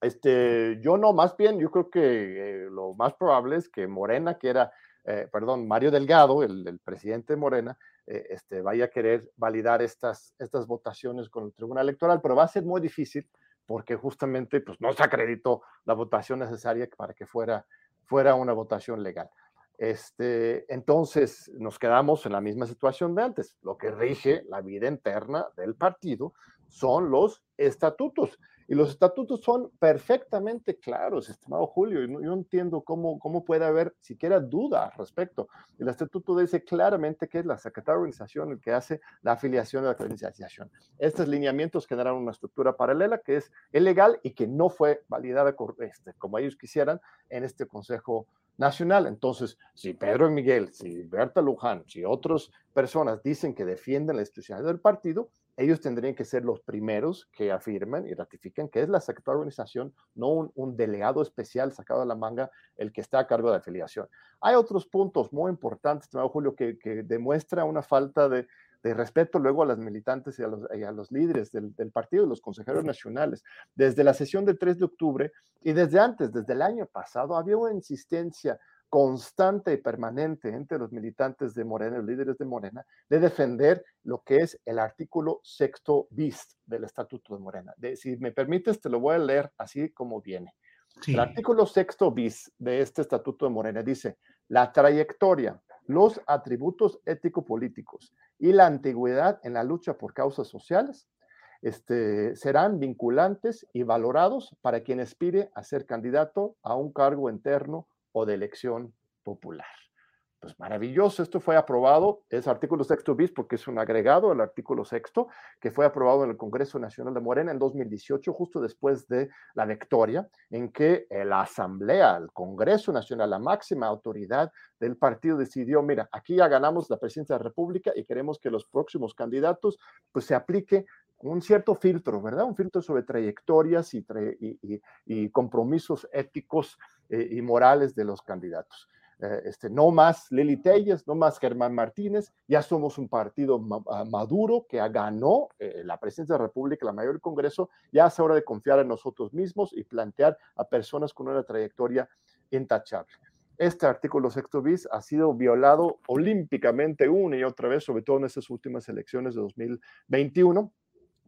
Este, yo no, más bien, yo creo que eh, lo más probable es que Morena, que era, eh, perdón, Mario Delgado, el, el presidente de Morena, eh, este, vaya a querer validar estas, estas votaciones con el Tribunal Electoral, pero va a ser muy difícil porque justamente pues, no se acreditó la votación necesaria para que fuera, fuera una votación legal. Este, entonces nos quedamos en la misma situación de antes. Lo que rige la vida interna del partido son los estatutos. Y los estatutos son perfectamente claros, estimado Julio. Yo no entiendo cómo, cómo puede haber siquiera duda al respecto. El estatuto dice claramente que es la Secretaría de Organización el que hace la afiliación de la credencialización. Estos lineamientos generan una estructura paralela que es ilegal y que no fue validada este, como ellos quisieran en este Consejo Nacional. Entonces, si Pedro Miguel, si Berta Luján, si otras personas dicen que defienden la institucionalidad del partido, ellos tendrían que ser los primeros que afirmen y ratifiquen que es la secretaria de organización, no un, delegado especial sacado de la manga el que está a cargo de afiliación. Hay otros puntos muy importantes, Julio, que, que demuestra una falta de, respeto luego a las militantes y a los, a los líderes del, del, partido, los consejeros nacionales. Desde la sesión del 3 de octubre y desde antes, desde el año pasado, había una insistencia constante y permanente entre los militantes de Morena, los líderes de Morena, de defender lo que es el artículo sexto bis del Estatuto de Morena. De, si me permites, te lo voy a leer así como viene. El artículo sexto bis de este Estatuto de Morena dice, la trayectoria, los atributos ético-políticos y la antigüedad en la lucha por causas sociales este, serán vinculantes y valorados para quien aspire a ser candidato a un cargo interno o de elección popular. Pues maravilloso, esto fue aprobado, es artículo sexto bis porque es un agregado al artículo sexto que fue aprobado en el Congreso Nacional de Morena en 2018, justo después de la victoria, en que la Asamblea, el Congreso Nacional, la máxima autoridad del partido decidió, mira, aquí ya ganamos la presidencia de la República y queremos que los próximos candidatos pues se aplique un cierto filtro, ¿verdad? Un filtro sobre trayectorias y, y compromisos éticos eh, y morales de los candidatos. Eh, este, no más Lili Telles, no más Germán Martínez, ya somos un partido ah, maduro que ganó eh, la presidencia de la República, la mayor del Congreso, ya es hora de confiar en nosotros mismos y plantear a personas con una trayectoria intachable. Este artículo sexto bis ha sido violado olímpicamente una y otra vez, sobre todo en estas últimas elecciones de 2021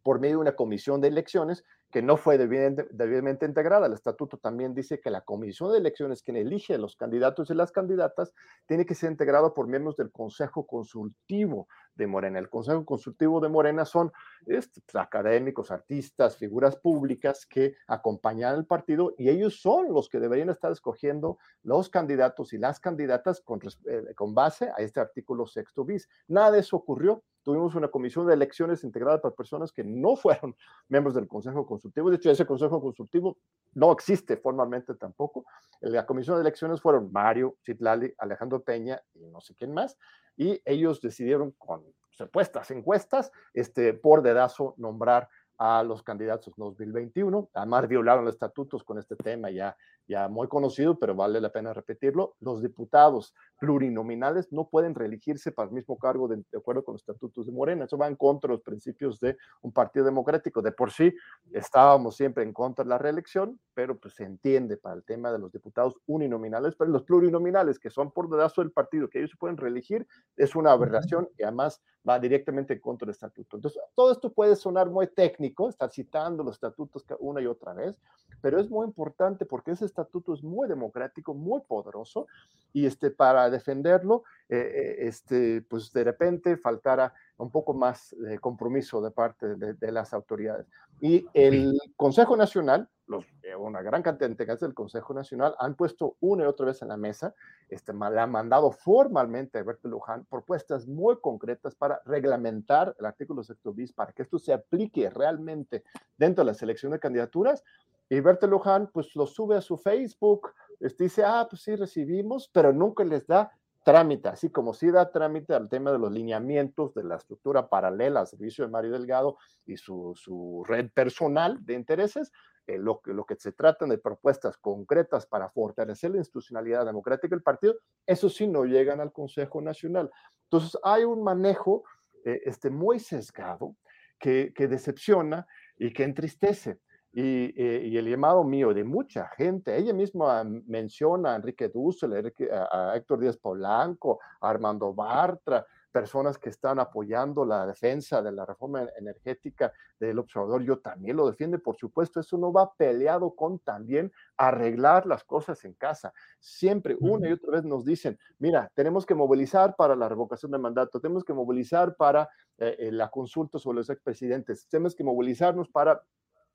por medio de una comisión de elecciones que no fue debidamente, integrada. El estatuto también dice que la comisión de elecciones, quien elige a los candidatos y las candidatas, tiene que ser integrado por miembros del Consejo Consultivo de Morena. El Consejo Consultivo de Morena son pues, académicos, artistas, figuras públicas que acompañan al partido y ellos son los que deberían estar escogiendo los candidatos y las candidatas con, eh, con base a este artículo sexto bis. Nada de eso ocurrió. Tuvimos una comisión de elecciones integrada por personas que no fueron miembros del Consejo Consultivo consultivo. De hecho, ese consejo consultivo no existe formalmente tampoco. La comisión de elecciones fueron Mario Citlali, Alejandro Peña y no sé quién más, y ellos decidieron con supuestas encuestas, este, por dedazo, nombrar a los candidatos 2021. Además, violaron los estatutos con este tema ya, ya muy conocido, pero vale la pena repetirlo. Los diputados plurinominales no pueden reelegirse para el mismo cargo de, acuerdo con los estatutos de Morena. Eso va en contra de los principios de un partido democrático. De por sí, estábamos siempre en contra de la reelección, pero pues se entiende para el tema de los diputados uninominales, pero los plurinominales, que son por dedazo del partido, que ellos se pueden reelegir, es una aberración y además va directamente en contra del estatuto. Entonces, todo esto puede sonar muy técnico, estar citando los estatutos una y otra vez, pero es muy importante porque ese estatuto es muy democrático, muy poderoso, y este, para defenderlo, eh, eh, este, pues de repente faltara un poco más de compromiso de parte de, las autoridades. Y el Consejo Nacional, los, eh, una gran cantidad del Consejo Nacional han puesto una y otra vez en la mesa, este, le han mandado formalmente a Alberto Luján propuestas muy concretas para reglamentar el artículo sexto bis, para que esto se aplique realmente dentro de la selección de candidaturas. Y Berto Luján, pues lo sube a su Facebook, este, dice, ah, pues sí, recibimos, pero nunca les da trámite, así como si da trámite al tema de los lineamientos de la estructura paralela al servicio de Mario Delgado y su, su red personal de intereses, eh, lo, lo, que se tratan de propuestas concretas para fortalecer la institucionalidad democrática del partido, eso sí no llegan al Consejo Nacional. Entonces hay un manejo eh, este, muy sesgado que, que decepciona y que entristece. Eh, y, el llamado mío de mucha gente, ella misma menciona a Enrique Dussel, a, Héctor Díaz Polanco, a Armando Bartra, personas que están apoyando la defensa de la reforma energética del observador, yo también lo defiende, por supuesto, eso no va peleado con también arreglar las cosas en casa. Siempre, una y otra vez nos dicen, mira, tenemos que movilizar para la revocación de mandato, tenemos que movilizar para eh, eh, la consulta sobre los expresidentes, tenemos que movilizarnos para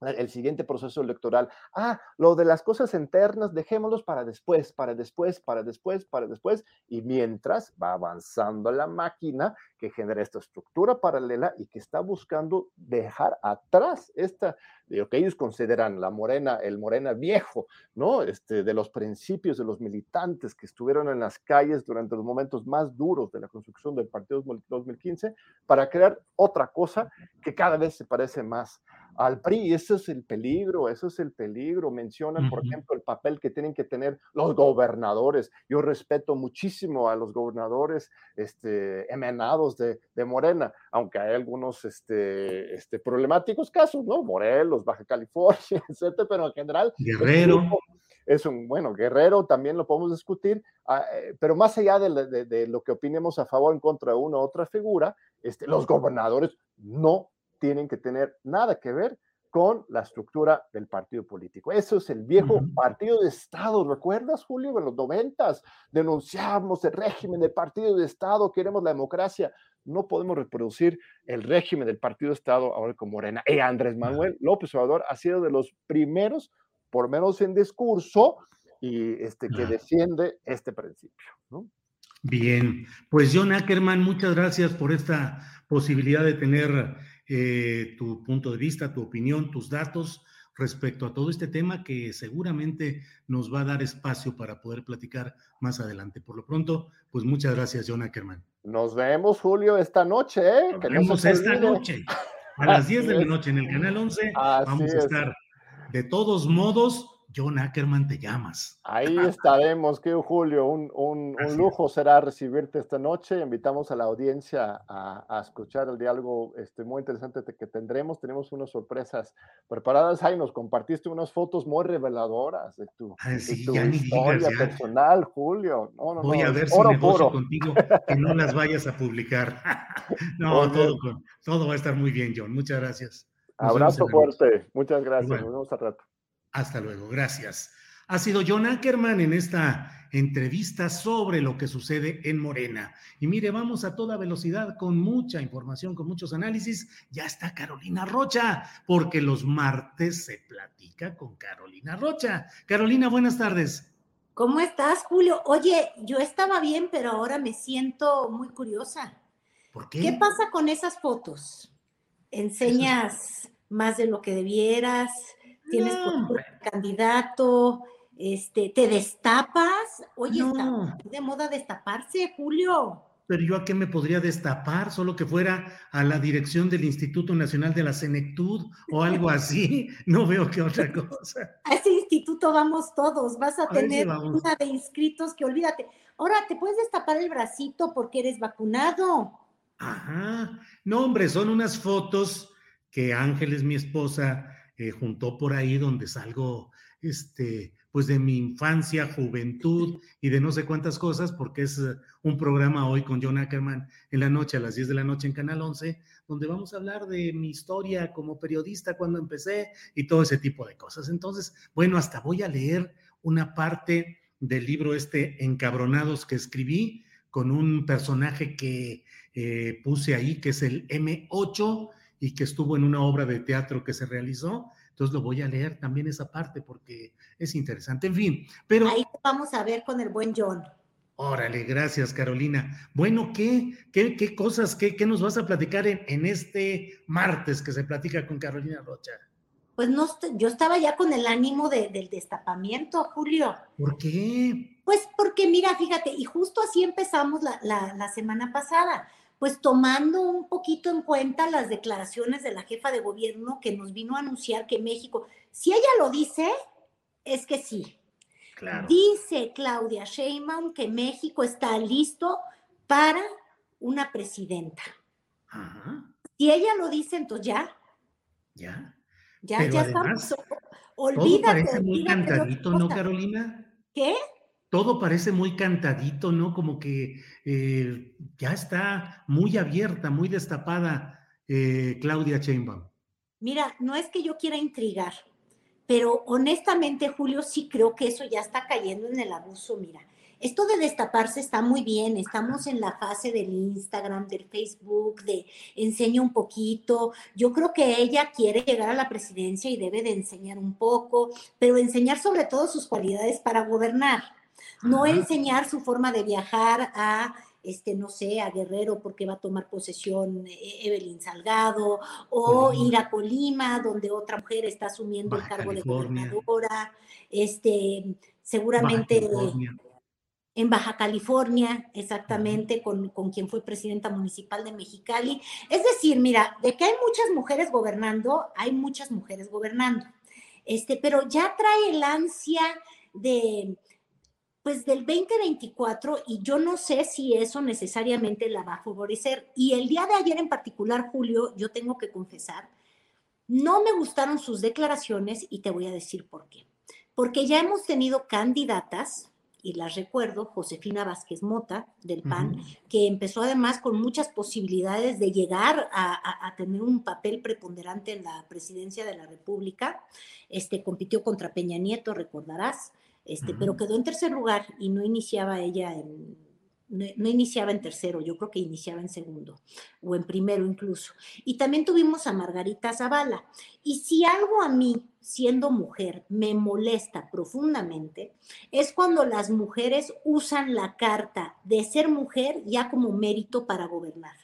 el siguiente proceso electoral. Ah, lo de las cosas internas, dejémoslos para después, para después, para después, para después. Y mientras va avanzando la máquina que genera esta estructura paralela y que está buscando dejar atrás esta, lo que ellos consideran la morena, el morena viejo, ¿no? Este, de los principios de los militantes que estuvieron en las calles durante los momentos más duros de la construcción del partido 2015 para crear otra cosa que cada vez se parece más al PRI. Ese es el peligro, ese es el peligro. Mencionan, por ejemplo, el papel que tienen que tener los gobernadores. Yo respeto muchísimo a los gobernadores este, emanados de, de Morena, aunque hay algunos este, este, problemáticos casos, ¿no? Morelos, Baja California, etcétera, pero en general. Guerrero. Es un, bueno, Guerrero también lo podemos discutir, ah, eh, pero más allá de, de, lo que opinemos a favor o en contra de una u otra figura, este, los gobernadores no tienen que tener nada que ver con la estructura del partido político. Eso es el viejo partido de Estado. ¿Recuerdas, Julio? En los noventas denunciamos el régimen del partido de Estado, queremos la democracia. No podemos reproducir el régimen del partido de Estado ahora con Morena. Y Andrés Manuel López Obrador ha sido de los primeros, por menos en discurso, y este, que defiende este principio. Bien, pues John Ackerman, muchas gracias por esta posibilidad de tener eh, tu punto de vista, tu opinión, tus datos respecto a todo este tema que seguramente nos va a dar espacio para poder platicar más adelante. Por lo pronto, pues muchas gracias, John Ackerman. Nos vemos, Julio, esta noche. ¿eh? Nos vemos esta noche, a las 10 de la noche en el Canal 11. vamos a estar. De todos modos, John Ackerman te llamas. Ahí estaremos, que Julio, un, un, lujo será recibirte esta noche. Invitamos a la audiencia a, escuchar el diálogo este, muy interesante que tendremos. Tenemos unas sorpresas preparadas. Ahí nos compartiste unas fotos muy reveladoras de tu, historia personal, Julio. Voy a ver si negocio contigo que no las vayas a publicar. no, todo, todo va a estar muy bien, John. Muchas gracias. Abrazo fuerte. Muchas gracias. Nos vemos al rato. Hasta luego, gracias. Ha sido John Ackerman en esta entrevista sobre lo que sucede en Morena. Y mire, vamos a toda velocidad con mucha información, con muchos análisis. Ya está Carolina Rocha, porque los martes se platica con Carolina Rocha. Carolina, buenas tardes. ¿Cómo estás, Julio? Oye, yo estaba bien, pero ahora me siento muy curiosa. ¿Por qué? ¿Qué pasa con esas fotos? ¿Enseñas más de lo que debieras, tienes candidato, este, te destapas. Oye, está de moda destaparse, Julio. Pero yo a qué me podría destapar, solo que fuera a la dirección del Instituto Nacional de la Senectud o algo así. No veo qué otra cosa. A ese instituto vamos todos, vas a, tener una de inscritos que olvídate. Ahora, ¿te puedes destapar el bracito porque eres vacunado? Ajá. No, hombre, son unas fotos que Ángeles, mi esposa, eh, juntó por ahí donde salgo, este, pues de mi infancia, juventud y de no sé cuántas cosas, porque es eh, un programa hoy con John Ackerman en la noche, a las 10 de la noche en Canal 11, donde vamos a hablar de mi historia como periodista cuando empecé y todo ese tipo de cosas. Entonces, bueno, hasta voy a leer una parte del libro este Encabronados que escribí con un personaje que eh, puse ahí, que es el M8 y que estuvo en una obra de teatro que se realizó entonces lo voy a leer también esa parte porque es interesante. En fin, pero... Ahí vamos a ver con el buen John. Órale, gracias Carolina. Bueno, ¿qué, qué, qué cosas, qué, qué, nos vas a platicar en, en, este martes que se platica con Carolina Rocha? Pues no, yo estaba ya con el ánimo de, del destapamiento, Julio. ¿Por qué? Pues porque mira, fíjate, y justo así empezamos la, la, la semana pasada pues tomando un poquito en cuenta las declaraciones de la jefa de gobierno que nos vino a anunciar que México, si ella lo dice, es que sí. Dice Claudia Sheinbaum que México está listo para una presidenta. Si ella lo dice, entonces ya. Ya. Ya, ya estamos. Olvídate. Todo parece muy cantadito, ¿no, Carolina? ¿Qué? Todo parece muy cantadito, ¿no? Como que eh, ya está muy abierta, muy destapada eh, Claudia Sheinbaum. Mira, no es que yo quiera intrigar, pero honestamente, Julio, sí creo que eso ya está cayendo en el abuso. Mira, esto de destaparse está muy bien, estamos en la fase del Instagram, del Facebook, de enseña un poquito. Yo creo que ella quiere llegar a la presidencia y debe de enseñar un poco, pero enseñar sobre todo sus cualidades para gobernar. No enseñar su forma de viajar a, este, no sé, a Guerrero porque va a tomar posesión eh, Evelyn Salgado, o ir a Colima, donde otra mujer está asumiendo el cargo de gobernadora, este, seguramente en Baja California, exactamente, con, con, quien fue presidenta municipal de Mexicali. Es decir, mira, de que hay muchas mujeres gobernando, hay muchas mujeres gobernando. Este, pero ya trae el ansia de, pues del 2024 y yo no sé si eso necesariamente la va a favorecer. Y el día de ayer en particular, Julio, yo tengo que confesar, no me gustaron sus declaraciones y te voy a decir por qué. Porque ya hemos tenido candidatas, y las recuerdo, Josefina Vázquez Mota del PAN, que empezó además con muchas posibilidades de llegar a, a, tener un papel preponderante en la presidencia de la República. Este, compitió contra Peña Nieto, recordarás este, pero quedó en tercer lugar y no iniciaba ella en, no, iniciaba en tercero, yo creo que iniciaba en segundo o en primero incluso. Y también tuvimos a Margarita Zavala. Y si algo a mí, siendo mujer, me molesta profundamente, es cuando las mujeres usan la carta de ser mujer ya como mérito para gobernar.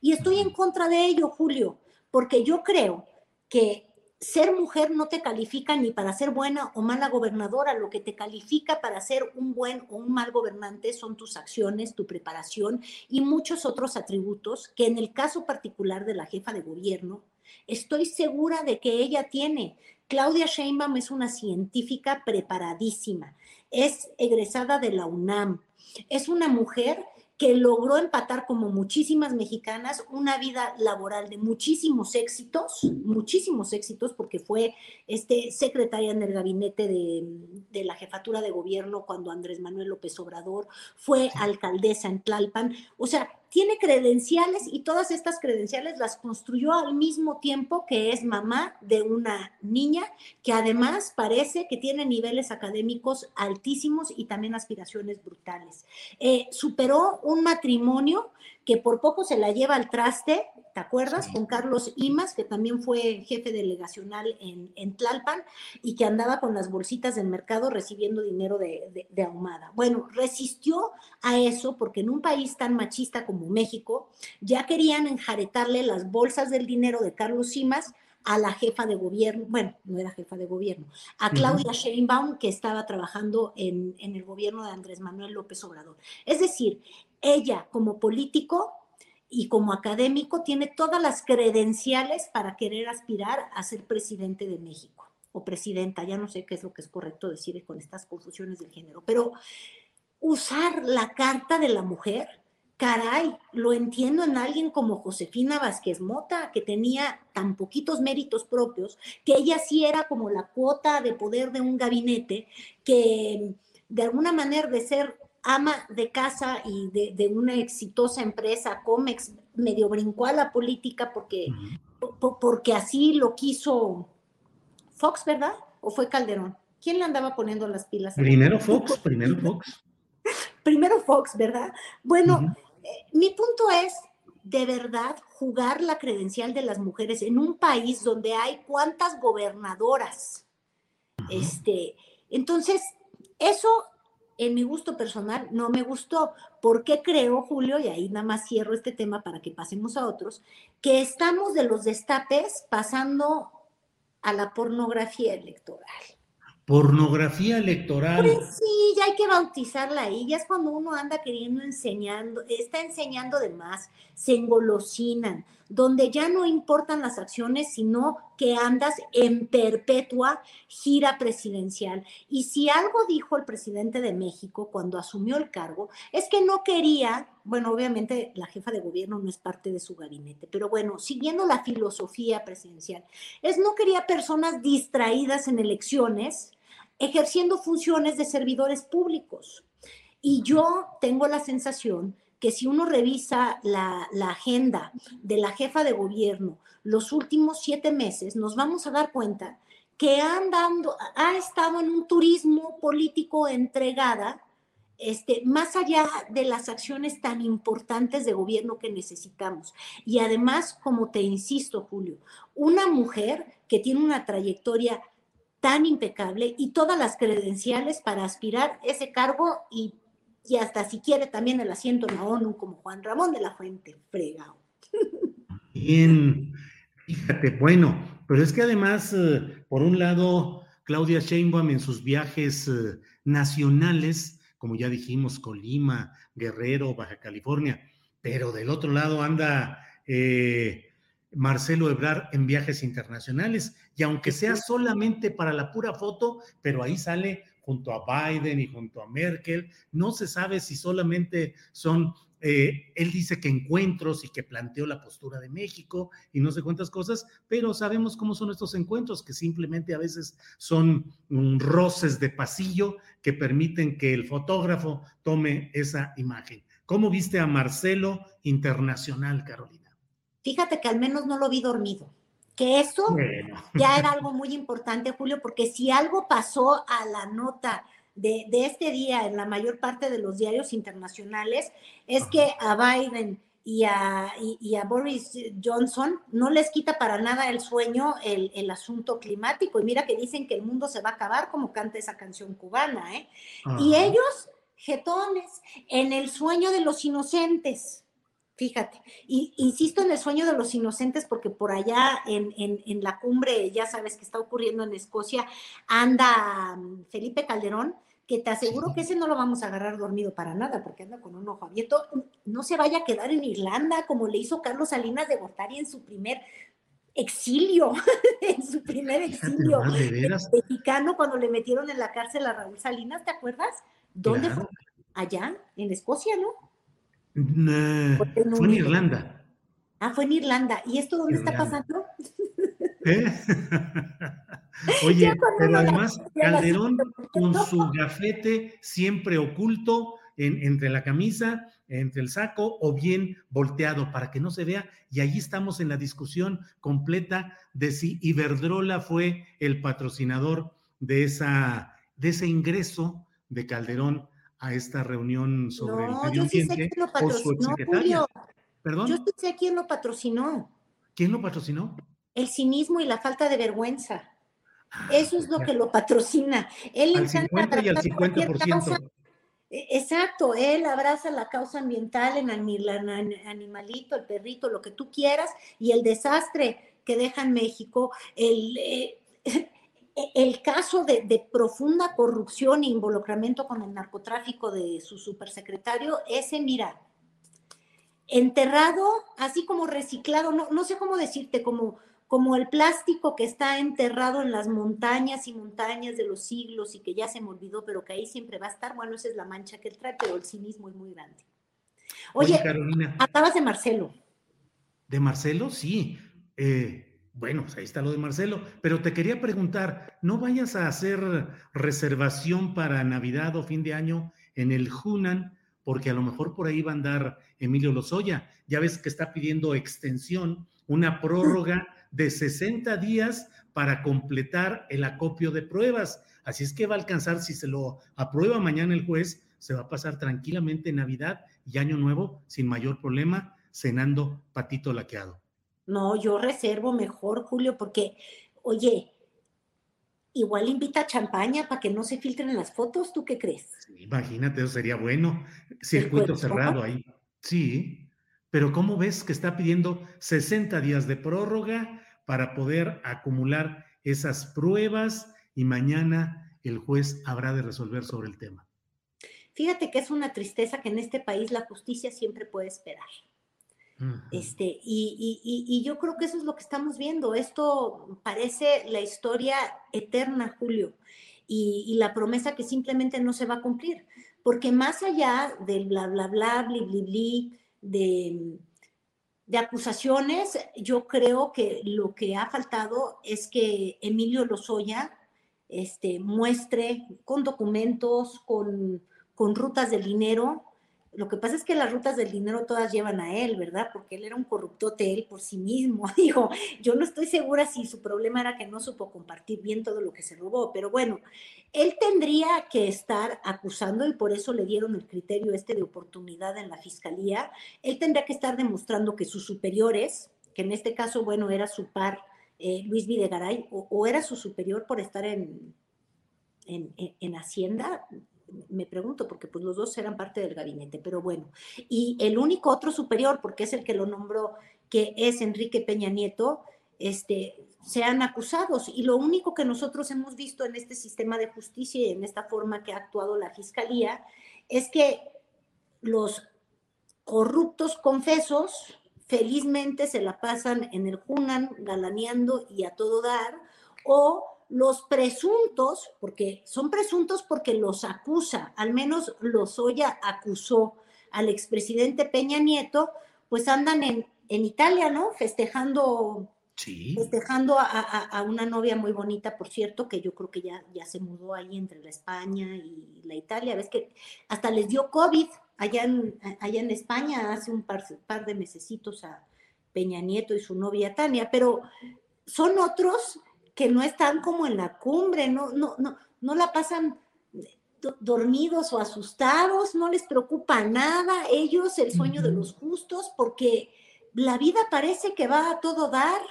Y estoy en contra de ello, Julio, porque yo creo que ser mujer no te califica ni para ser buena o mala gobernadora, lo que te califica para ser un buen o un mal gobernante son tus acciones, tu preparación y muchos otros atributos que en el caso particular de la jefa de gobierno, estoy segura de que ella tiene. Claudia Sheinbaum es una científica preparadísima, es egresada de la UNAM, es una mujer que logró empatar como muchísimas mexicanas una vida laboral de muchísimos éxitos, muchísimos éxitos, porque fue este, secretaria en el gabinete de, de, la jefatura de gobierno cuando Andrés Manuel López Obrador, fue alcaldesa en Tlalpan, o sea, tiene credenciales y todas estas credenciales las construyó al mismo tiempo que es mamá de una niña que además parece que tiene niveles académicos altísimos y también aspiraciones brutales. Eh, superó un matrimonio que por poco se la lleva al traste, ¿te acuerdas? Con Carlos Imas, que también fue jefe delegacional en, en, Tlalpan y que andaba con las bolsitas del mercado recibiendo dinero de, de, ahumada. Bueno, resistió a eso porque en un país tan machista como México ya querían enjaretarle las bolsas del dinero de Carlos Imas a la jefa de gobierno, bueno, no era jefa de gobierno, a Claudia Sheinbaum, que estaba trabajando en, en el gobierno de Andrés Manuel López Obrador. Es decir, ella como político y como académico tiene todas las credenciales para querer aspirar a ser presidente de México o presidenta, ya no sé qué es lo que es correcto decir con estas confusiones del género, pero usar la carta de la mujer, caray, lo entiendo en alguien como Josefina Vázquez Mota, que tenía tan poquitos méritos propios, que ella sí era como la cuota de poder de un gabinete, que de alguna manera de ser ama de casa y de, una exitosa empresa, Comex, medio brincó a la política porque, porque así lo quiso Fox, ¿verdad? ¿O fue Calderón? ¿Quién le andaba poniendo las pilas? Primero Fox, primero Fox. primero Fox, ¿verdad? Bueno, eh, mi punto es, de verdad, jugar la credencial de las mujeres en un país donde hay cuántas gobernadoras. Este, entonces, eso en mi gusto personal no me gustó. porque creo, Julio, y ahí nada más cierro este tema para que pasemos a otros, que estamos de los destapes pasando a la pornografía electoral? Pornografía electoral. Pues sí, ya hay que bautizarla ahí. Ya es cuando uno anda queriendo enseñando, está enseñando de más, se engolosinan, donde ya no importan las acciones, sino que andas en perpetua gira presidencial. Y si algo dijo el presidente de México cuando asumió el cargo, es que no quería, bueno, obviamente la jefa de gobierno no es parte de su gabinete, pero bueno, siguiendo la filosofía presidencial, es no quería personas distraídas en elecciones ejerciendo funciones de servidores públicos. Y yo tengo la sensación que si uno revisa la, agenda de la jefa de gobierno los últimos siete meses, nos vamos a dar cuenta que andando, ha estado en un turismo político entregada, este, más allá de las acciones tan importantes de gobierno que necesitamos. Y además, como te insisto, Julio, una mujer que tiene una trayectoria tan impecable y todas las credenciales para aspirar ese cargo y y hasta si quiere también el asiento en la ONU como Juan Ramón de la Fuente, fregado. Bien, fíjate, bueno, pero es que además, eh, por un lado, Claudia Sheinbaum en sus viajes eh, nacionales, como ya dijimos, Colima, Guerrero, Baja California, pero del otro lado anda eh, Marcelo Ebrard en viajes internacionales, y aunque sea solamente para la pura foto, pero ahí sale junto a Biden y junto a Merkel. No se sabe si solamente son, eh, él dice que encuentros y que planteó la postura de México y no sé cuántas cosas, pero sabemos cómo son estos encuentros, que simplemente a veces son roces de pasillo que permiten que el fotógrafo tome esa imagen. ¿Cómo viste a Marcelo Internacional, Carolina? Fíjate que al menos no lo vi dormido que eso ya era algo muy importante, Julio, porque si algo pasó a la nota de, este día en la mayor parte de los diarios internacionales, es que a Biden y a, a, Boris Johnson no les quita para nada el sueño el, el, asunto climático. Y mira que dicen que el mundo se va a acabar, como canta esa canción cubana, ¿eh? Y ellos, jetones, en el sueño de los inocentes. Fíjate, y insisto en el sueño de los inocentes porque por allá en, la cumbre, ya sabes que está ocurriendo en Escocia, anda mm, Felipe Calderón, que te aseguro que ese no lo vamos a agarrar dormido para nada porque anda con un ojo abierto. No se vaya a quedar en Irlanda como le hizo Carlos Salinas de Gortari en su primer exilio, en su primer exilio mexicano cuando le metieron en la cárcel a Raúl Salinas, ¿te acuerdas? ¿Dónde fue? Allá, en Escocia, ¿no? Fue en Irlanda. Ah, fue en Irlanda. ¿Y esto dónde está pasando? ¿Eh? Oye, pero además Calderón con su gafete siempre oculto entre la camisa, entre el saco o bien volteado para que no se vea. Y allí estamos en la discusión completa de si Iberdrola fue el patrocinador de, esa, de ese ingreso de Calderón a esta reunión sobre el medio ambiente o su exsecretaria. ¿Perdón? Yo sí sé quién lo patrocinó. ¿Quién lo patrocinó? El cinismo y la falta de vergüenza. Ah, Eso es lo que lo patrocina. Él al 50 y al 50%. E, exacto, él abraza la causa ambiental en el animalito, el perrito, lo que tú quieras, y el desastre que deja en México, el, eh, el caso de, de, profunda corrupción e involucramiento con el narcotráfico de su supersecretario, ese, mira, enterrado, así como reciclado, no, no sé cómo decirte, como, como el plástico que está enterrado en las montañas y montañas de los siglos y que ya se me olvidó, pero que ahí siempre va a estar. Bueno, esa es la mancha que él trae, pero el cinismo es muy grande. Oye, Carolina. Acabas de Marcelo. ¿De Marcelo? Sí. Eh, bueno, pues ahí está lo de Marcelo, pero te quería preguntar, ¿no vayas a hacer reservación para Navidad o fin de año en el Hunan? Porque a lo mejor por ahí va a andar Emilio Lozoya. Ya ves que está pidiendo extensión, una prórroga de 60 días para completar el acopio de pruebas. Así es que va a alcanzar, si se lo aprueba mañana el juez, se va a pasar tranquilamente Navidad y Año Nuevo sin mayor problema, cenando patito laqueado. No, yo reservo mejor, Julio, porque, oye, igual invita champaña para que no se filtren las fotos, ¿tú qué crees? imagínate, eso sería bueno. Circuito cerrado ahí. Sí, pero ¿cómo ves que está pidiendo 60 días de prórroga para poder acumular esas pruebas y mañana el juez habrá de resolver sobre el tema? Fíjate que es una tristeza que en este país la justicia siempre puede esperar. Este, y, yo creo que eso es lo que estamos viendo. Esto parece la historia eterna, Julio, y, la promesa que simplemente no se va a cumplir. Porque más allá del bla, bla, bla, bli, bli, bli, de, de acusaciones, yo creo que lo que ha faltado es que Emilio Lozoya este, muestre con documentos, con, con rutas del dinero, lo que pasa es que las rutas del dinero todas llevan a él, ¿verdad? Porque él era un corruptote él por sí mismo. Digo, yo no estoy segura si su problema era que no supo compartir bien todo lo que se robó, pero bueno, él tendría que estar acusando y por eso le dieron el criterio este de oportunidad en la fiscalía. Él tendría que estar demostrando que sus superiores, que en este caso, bueno, era su par eh, Luis Videgaray, o, era su superior por estar en, en, en Hacienda, me pregunto, porque pues los dos eran parte del gabinete, pero bueno. Y el único otro superior, porque es el que lo nombró, que es Enrique Peña Nieto, este, sean acusados. Y lo único que nosotros hemos visto en este sistema de justicia y en esta forma que ha actuado la Fiscalía es que los corruptos confesos felizmente se la pasan en el Junan galaneando y a todo dar, o los presuntos, porque son presuntos porque los acusa, al menos Lozoya acusó al expresidente Peña Nieto, pues andan en, en Italia, ¿no? Festejando, festejando a, una novia muy bonita, por cierto, que yo creo que ya, ya se mudó ahí entre la España y la Italia. Ves que hasta les dio COVID allá en, allá en España hace un par, par de mesecitos a Peña Nieto y su novia Tania, pero son otros que no están como en la cumbre, no, no, no, no la pasan dormidos o asustados, no les preocupa nada, ellos el sueño de los justos, porque la vida parece que va a todo dar,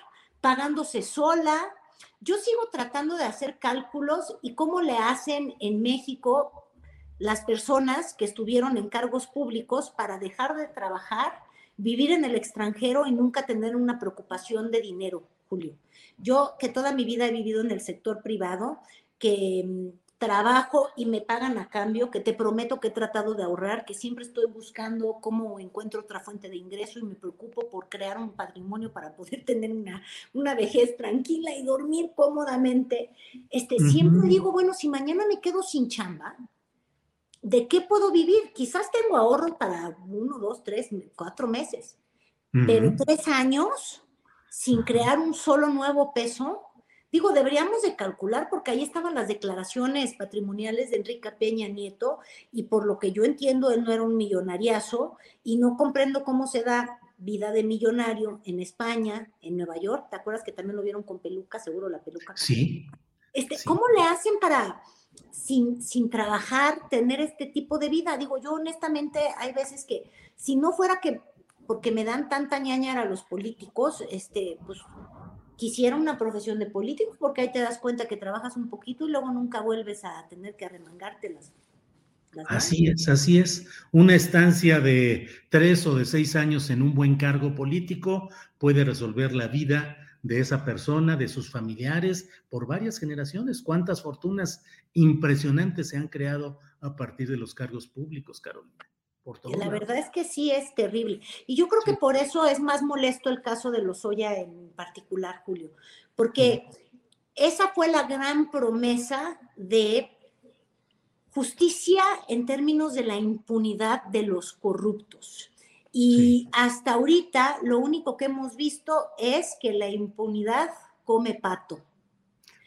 pagándose sola. Yo sigo tratando de hacer cálculos y cómo le hacen en México las personas que estuvieron en cargos públicos para dejar de trabajar, vivir en el extranjero y nunca tener una preocupación de dinero, Julio. Yo que toda mi vida he vivido en el sector privado, que mm, trabajo y me pagan a cambio, que te prometo que he tratado de ahorrar, que siempre estoy buscando cómo encuentro otra fuente de ingreso y me preocupo por crear un patrimonio para poder tener una, una vejez tranquila y dormir cómodamente. Este, Siempre digo, bueno, si mañana me quedo sin chamba, ¿de qué puedo vivir? Quizás tengo ahorro para uno, dos, tres, cuatro meses, pero tres años sin crear un solo nuevo peso? Digo, deberíamos de calcular porque ahí estaban las declaraciones patrimoniales de Enrique Peña Nieto y por lo que yo entiendo, él no era un millonariazo y no comprendo cómo se da vida de millonario en España, en Nueva York. ¿Te acuerdas que también lo vieron con peluca? Seguro la peluca. Sí. Este, ¿Cómo le hacen para, sin, sin trabajar, tener este tipo de vida? Digo, yo honestamente hay veces que si no fuera que porque me dan tanta ñañara a los políticos, este, pues quisiera una profesión de político, porque ahí te das cuenta que trabajas un poquito y luego nunca vuelves a tener que arremangarte las, así es, así es. Una estancia de tres o de seis años en un buen cargo político puede resolver la vida de esa persona, de sus familiares, por varias generaciones. ¿Cuántas fortunas impresionantes se han creado a partir de los cargos públicos, Carolina? Por todo la verdad es que sí es terrible. Y yo creo que por eso es más molesto el caso de Lozoya en particular, Julio, porque esa fue la gran promesa de justicia en términos de la impunidad de los corruptos. Y hasta ahorita lo único que hemos visto es que la impunidad come pato.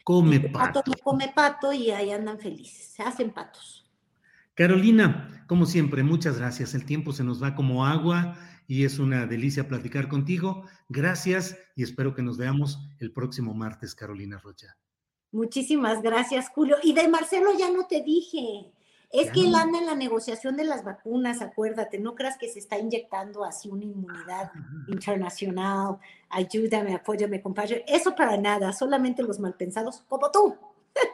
Come pato. pato come pato y ahí andan felices, se hacen patos. Carolina, como siempre, muchas gracias. El tiempo se nos va como agua y es una delicia platicar contigo. Gracias y espero que nos veamos el próximo martes, Carolina Rocha. Muchísimas gracias, Julio. Y de Marcelo ya no te dije. Es que él anda en la negociación de las vacunas, acuérdate, no creas que se está inyectando así una inmunidad internacional, ayúdame, apóyame, compadre. Eso para nada, solamente los malpensados, como tú.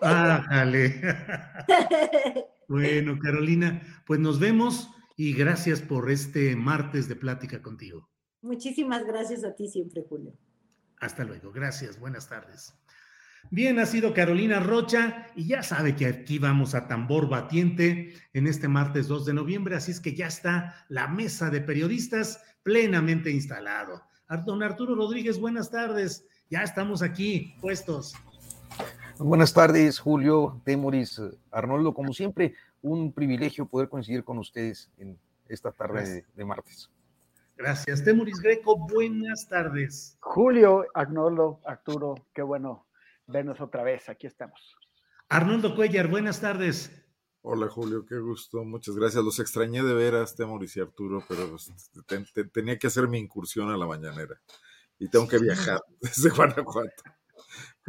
Ah, bueno, Carolina, pues nos vemos y gracias por este martes de plática contigo. Muchísimas gracias a ti siempre, Julio. Hasta luego, gracias, buenas tardes. Bien, ha sido Carolina Rocha y ya sabe que aquí vamos a tambor batiente en este martes 2 de noviembre, así es que ya está la mesa de periodistas plenamente instalado. Don Arturo Rodríguez, buenas tardes. Ya estamos aquí puestos. Buenas tardes, Julio, Temoris, Arnoldo, como siempre, un privilegio poder coincidir con ustedes en esta tarde de, martes. Gracias, Temoris Greco, buenas tardes. Julio, Arnoldo, Arturo, qué bueno vernos otra vez. Aquí estamos. Arnoldo Cuellar, buenas tardes. Hola Julio, qué gusto, muchas gracias. Los extrañé de veras, Temoris y Arturo, pero pues, tenía que hacer mi incursión a la mañanera y tengo que viajar desde Guanajuato.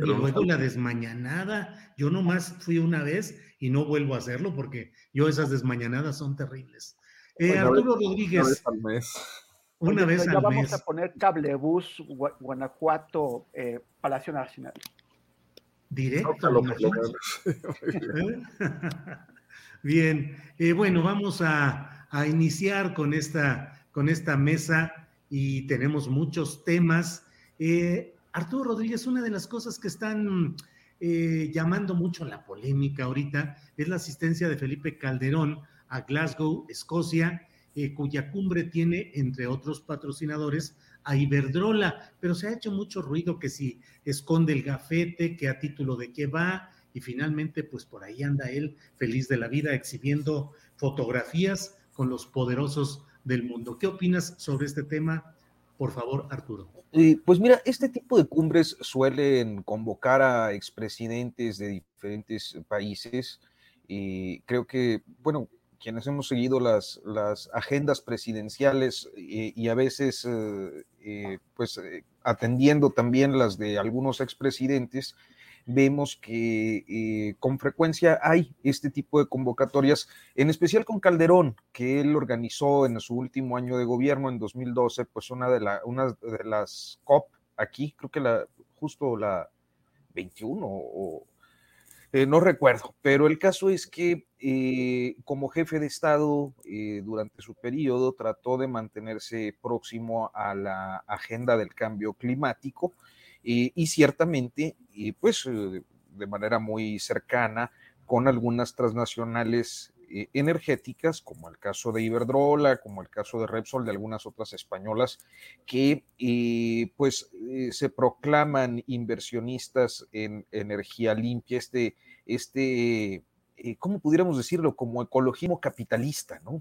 Y luego la desmañanada, yo nomás fui una vez y no vuelvo a hacerlo porque yo esas desmañanadas son terribles. Eh, Arturo Rodríguez. Una vez al mes. Una vez al mes. vamos a poner cablebús Guanajuato, eh, Palacio Nacional. Directo. Bien, eh, bueno, vamos a, iniciar con esta, con esta mesa y tenemos muchos temas. Eh, Arturo Rodríguez, una de las cosas que están eh, llamando mucho la polémica ahorita es la asistencia de Felipe Calderón a Glasgow, Escocia, cuya cumbre tiene, entre otros patrocinadores, a Iberdrola, pero se ha hecho mucho ruido que si esconde el gafete, que a título de qué va, y finalmente pues por ahí anda él feliz de la vida exhibiendo fotografías con los poderosos del mundo. ¿Qué opinas sobre este tema? Por favor, Arturo. pues mira, este tipo de cumbres suelen convocar a expresidentes de diferentes países. y creo que, bueno, quienes hemos seguido las, las agendas presidenciales eh, y a veces eh, eh, pues atendiendo también las de algunos expresidentes, vemos que con frecuencia hay este tipo de convocatorias, en especial con Calderón, que él organizó en su último año de gobierno, en 2012, pues una de, la, una de las COP aquí, creo que la, justo la 21 o, eh, no recuerdo, pero el caso es que eh, como jefe de Estado eh, durante su periodo trató de mantenerse próximo a la agenda del cambio climático y ciertamente, pues de manera muy cercana con algunas transnacionales eh, energéticas, como el caso de Iberdrola, como el caso de Repsol, de algunas otras españolas, que eh, pues eh, se proclaman inversionistas en energía limpia, este, este ¿cómo pudiéramos decirlo? Como ecologismo capitalista, ¿no?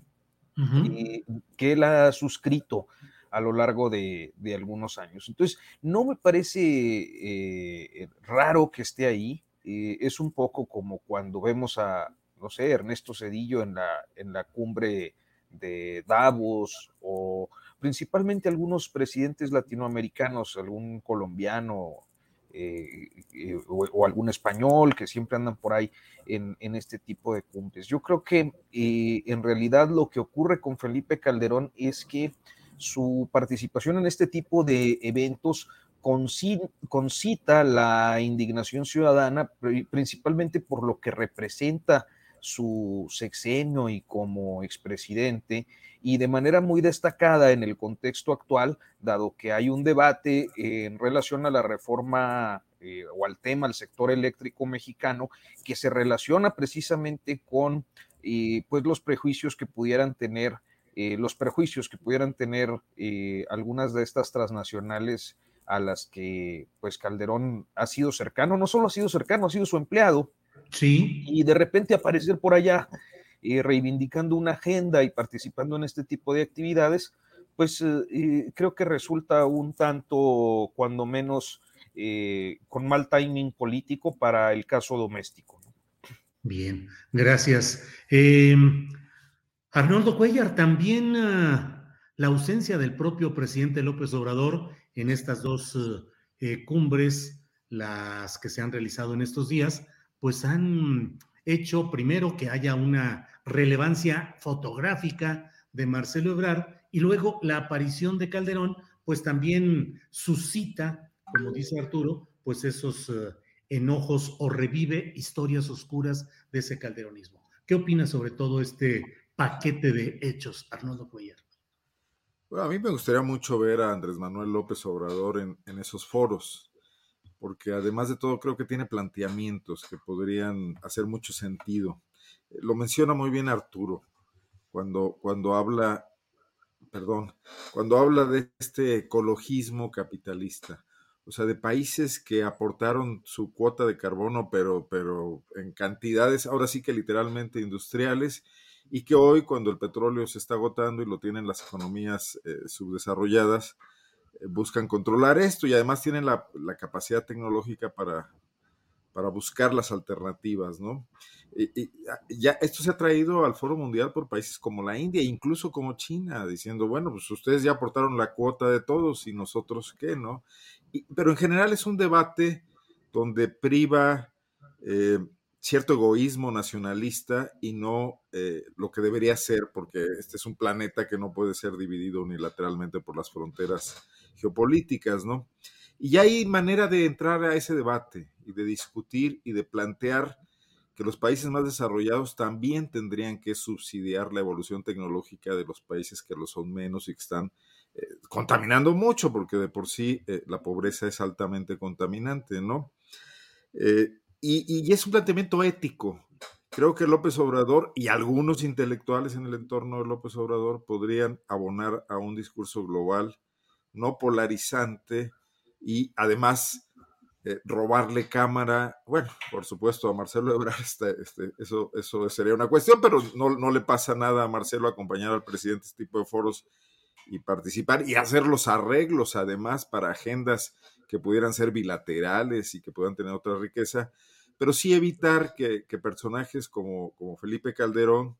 que él ha suscrito a lo largo de, de algunos años. Entonces, no me parece raro que esté ahí. es un poco como cuando vemos a, no sé, Ernesto Cedillo en la, en la cumbre de Davos o principalmente algunos presidentes latinoamericanos, algún colombiano eh, eh, o, algún español que siempre andan por ahí en, este tipo de cumbres. Yo creo que eh, en realidad lo que ocurre con Felipe Calderón es que su participación en este tipo de eventos concita la indignación ciudadana, principalmente por lo que representa su sexenio y como expresidente, y de manera muy destacada en el contexto actual, dado que hay un debate en relación a la reforma eh, o al tema del sector eléctrico mexicano que se relaciona precisamente con eh, pues los prejuicios que pudieran tener eh, los prejuicios que pudieran tener algunas de estas transnacionales a las que pues Calderón ha sido cercano, no solo ha sido cercano, ha sido su empleado. Sí. Y de repente aparecer por allá reivindicando una agenda y participando en este tipo de actividades, pues creo que resulta un tanto, cuando menos, eh, con mal timing político para el caso doméstico. Bien, gracias. Arnoldo Cuellar, también ah, la ausencia del propio presidente López Obrador en estas dos eh, cumbres, las que se han realizado en estos días, pues han hecho primero que haya una relevancia fotográfica de Marcelo Ebrard y luego la aparición de Calderón, pues también suscita como dice Arturo, pues esos eh, enojos o revive historias oscuras de ese calderonismo. ¿Qué opinas sobre todo este paquete de hechos, Arnoldo Cuellar? Bueno, a mí me gustaría mucho ver a Andrés Manuel López Obrador en, en esos foros, porque además de todo creo que tiene planteamientos que podrían hacer mucho sentido. Lo menciona muy bien Arturo cuando, cuando habla, perdón, cuando habla de este ecologismo capitalista o sea, de países que aportaron su cuota de carbono, pero, pero en cantidades, ahora sí que literalmente industriales, y que hoy cuando el petróleo se está agotando y lo tienen las economías eh, subdesarrolladas, eh, buscan controlar esto y además tienen la, capacidad tecnológica para, para buscar las alternativas, ¿no? Y, ya esto se ha traído al Foro Mundial por países como la India, incluso como China, diciendo, bueno, pues ustedes ya aportaron la cuota de todos y nosotros qué, ¿no? pero en general es un debate donde priva eh, cierto egoísmo nacionalista y no eh, lo que debería ser, porque este es un planeta que no puede ser dividido unilateralmente por las fronteras geopolíticas, ¿no? Y hay manera de entrar a ese debate y de discutir y de plantear que los países más desarrollados también tendrían que subsidiar la evolución tecnológica de los países que lo son menos y que están eh, contaminando mucho, porque de por sí eh, la pobreza es altamente contaminante, ¿no? Eh, y, es un planteamiento ético. Creo que López Obrador y algunos intelectuales en el entorno de López Obrador podrían abonar a un discurso global no polarizante y además eh, robarle cámara, bueno, por supuesto a Marcelo Ebrard, este, este, eso, eso sería una cuestión, pero no, no, le pasa nada a Marcelo acompañar al presidente este tipo de foros y participar y hacer los arreglos además para agendas que pudieran ser bilaterales y que puedan tener otra riqueza, pero sí evitar que, que personajes como, como Felipe Calderón,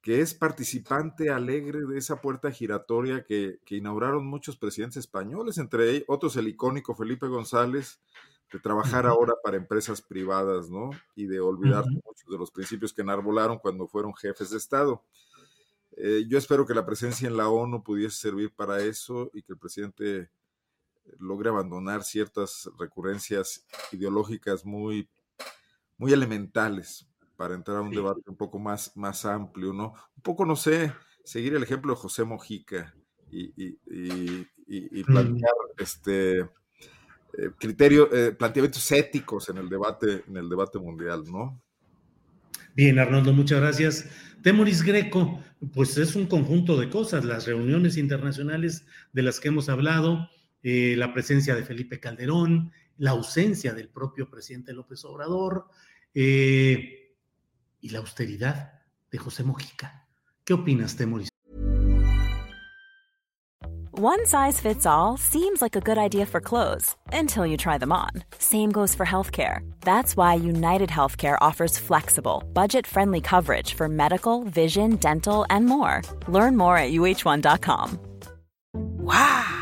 que es participante alegre de esa puerta giratoria que, inauguraron muchos presidentes españoles, entre otros el icónico Felipe González, de trabajar ahora para empresas privadas, ¿no? Y de olvidar muchos de los principios que enarbolaron cuando fueron jefes de Estado. Eh, yo espero que la presencia en la ONU pudiese servir para eso y que el presidente logre abandonar ciertas recurrencias ideológicas muy, muy elementales para entrar a un debate un poco más, más amplio, ¿no? Un poco, no sé, seguir el ejemplo de José Mojica y, y, plantear este eh, criterio, eh, planteamientos éticos en el debate, en el debate mundial, ¿no? Bien, Arnoldo, muchas gracias. Temoris Greco, pues es un conjunto de cosas, las reuniones internacionales de las que hemos hablado, eh, la presencia de Felipe Calderón, la ausencia del propio presidente López Obrador, eh, y la austeridad de José Mojica. ¿Qué opinas, Temoris? One size fits all seems like a good idea for clothes until you try them on. Same goes for healthcare. That's why United Healthcare offers flexible, budget friendly coverage for medical, vision, dental, and more. Learn more at uh1.com. Wow!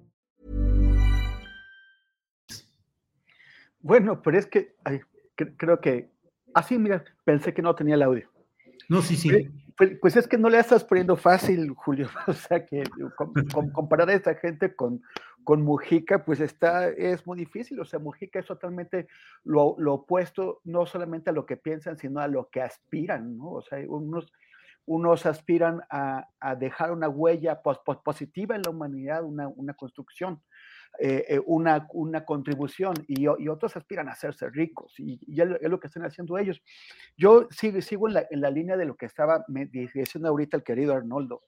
Bueno, pero es que ay, creo que así, mira, pensé que no tenía el audio. No, sí, sí. Pues, pues, es que no le estás poniendo fácil, Julio. O sea, que comparar a esta gente con, con Mujica, pues está, es muy difícil. O sea, Mujica es totalmente lo, lo opuesto, no solamente a lo que piensan, sino a lo que aspiran, ¿no? O sea, unos, unos aspiran a, a dejar una huella positiva en la humanidad, una, una construcción. Eh, eh, una, una, contribución y, otros aspiran a hacerse ricos y, y, es lo que están haciendo ellos. Yo sigo, sigo en, la, en la línea de lo que estaba diciendo ahorita el querido Arnoldo.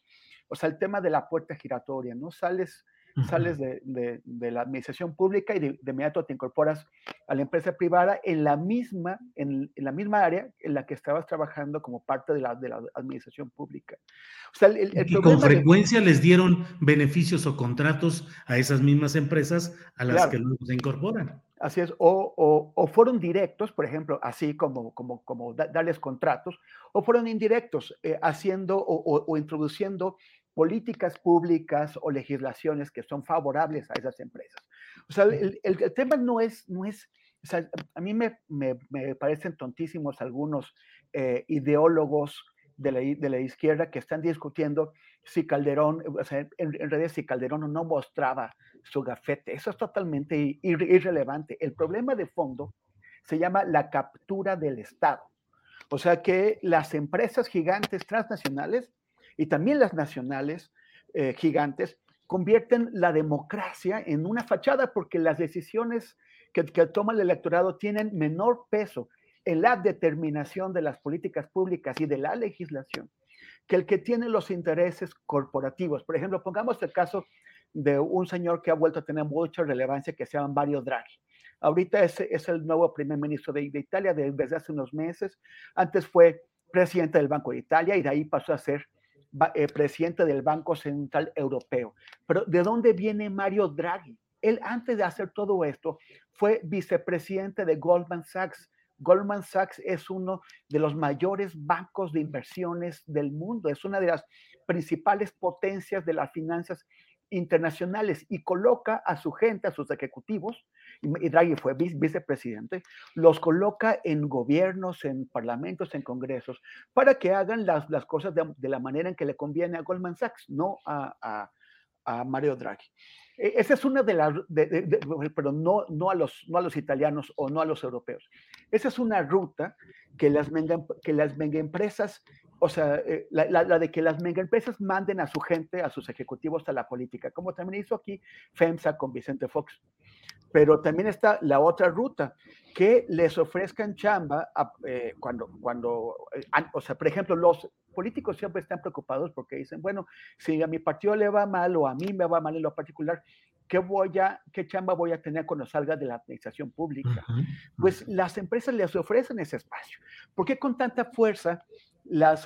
O sea, el tema de la puerta giratoria, ¿no? Sales sales de, de, la administración pública y de, inmediato te incorporas a la empresa privada en la misma, en, en, la misma área en la que estabas trabajando como parte de la, de la administración pública. O sea, el, el con frecuencia les dieron beneficios o contratos a esas mismas empresas a las que luego se incorporan. Así es, o, o, o, fueron directos, por ejemplo, así como, como, como darles contratos, o fueron indirectos, eh, haciendo o, o, introduciendo políticas públicas o legislaciones que son favorables a esas empresas. O sea, el, el, tema no es, no es o sea, a mí me, me, me parecen tontísimos algunos eh, ideólogos de la, de la, izquierda que están discutiendo si Calderón, o sea, en, en, realidad si Calderón no mostraba su gafete. Eso es totalmente ir, irrelevante. El problema de fondo se llama la captura del Estado. O sea que las empresas gigantes transnacionales y también las nacionales eh, gigantes convierten la democracia en una fachada porque las decisiones que, que toma el electorado tienen menor peso en la determinación de las políticas públicas y de la legislación que el que tiene los intereses corporativos. Por ejemplo, pongamos el caso de un señor que ha vuelto a tener mucha relevancia que se llama Mario Draghi. Ahorita es, es el nuevo primer ministro de, de Italia desde hace unos meses. Antes fue presidente del Banco de Italia y de ahí pasó a ser eh, presidente del Banco Central Europeo. Pero ¿de dónde viene Mario Draghi? Él antes de hacer todo esto fue vicepresidente de Goldman Sachs. Goldman Sachs es uno de los mayores bancos de inversiones del mundo, es una de las principales potencias de las finanzas internacionales y coloca a su gente, a sus ejecutivos, y Draghi fue vicepresidente, los coloca en gobiernos, en parlamentos, en congresos, para que hagan las, las cosas de, de, la manera en que le conviene a Goldman Sachs, no a, a, Mario Draghi. E, esa es una de las, pero no, no, a los, no a los italianos o no a los europeos. Esa es una ruta que las mega, que las mega empresas o sea, eh, la, la, la, de que las megaempresas manden a su gente, a sus ejecutivos a la política, como también hizo aquí FEMSA con Vicente Fox. Pero también está la otra ruta, que les ofrezcan chamba a, eh, cuando, cuando eh, o sea, por ejemplo, los políticos siempre están preocupados porque dicen, bueno, si a mi partido le va mal o a mí me va mal en lo particular, ¿qué, voy a, qué chamba voy a tener cuando salga de la administración pública? Uh -huh. Pues las empresas les ofrecen ese espacio. ¿Por qué con tanta fuerza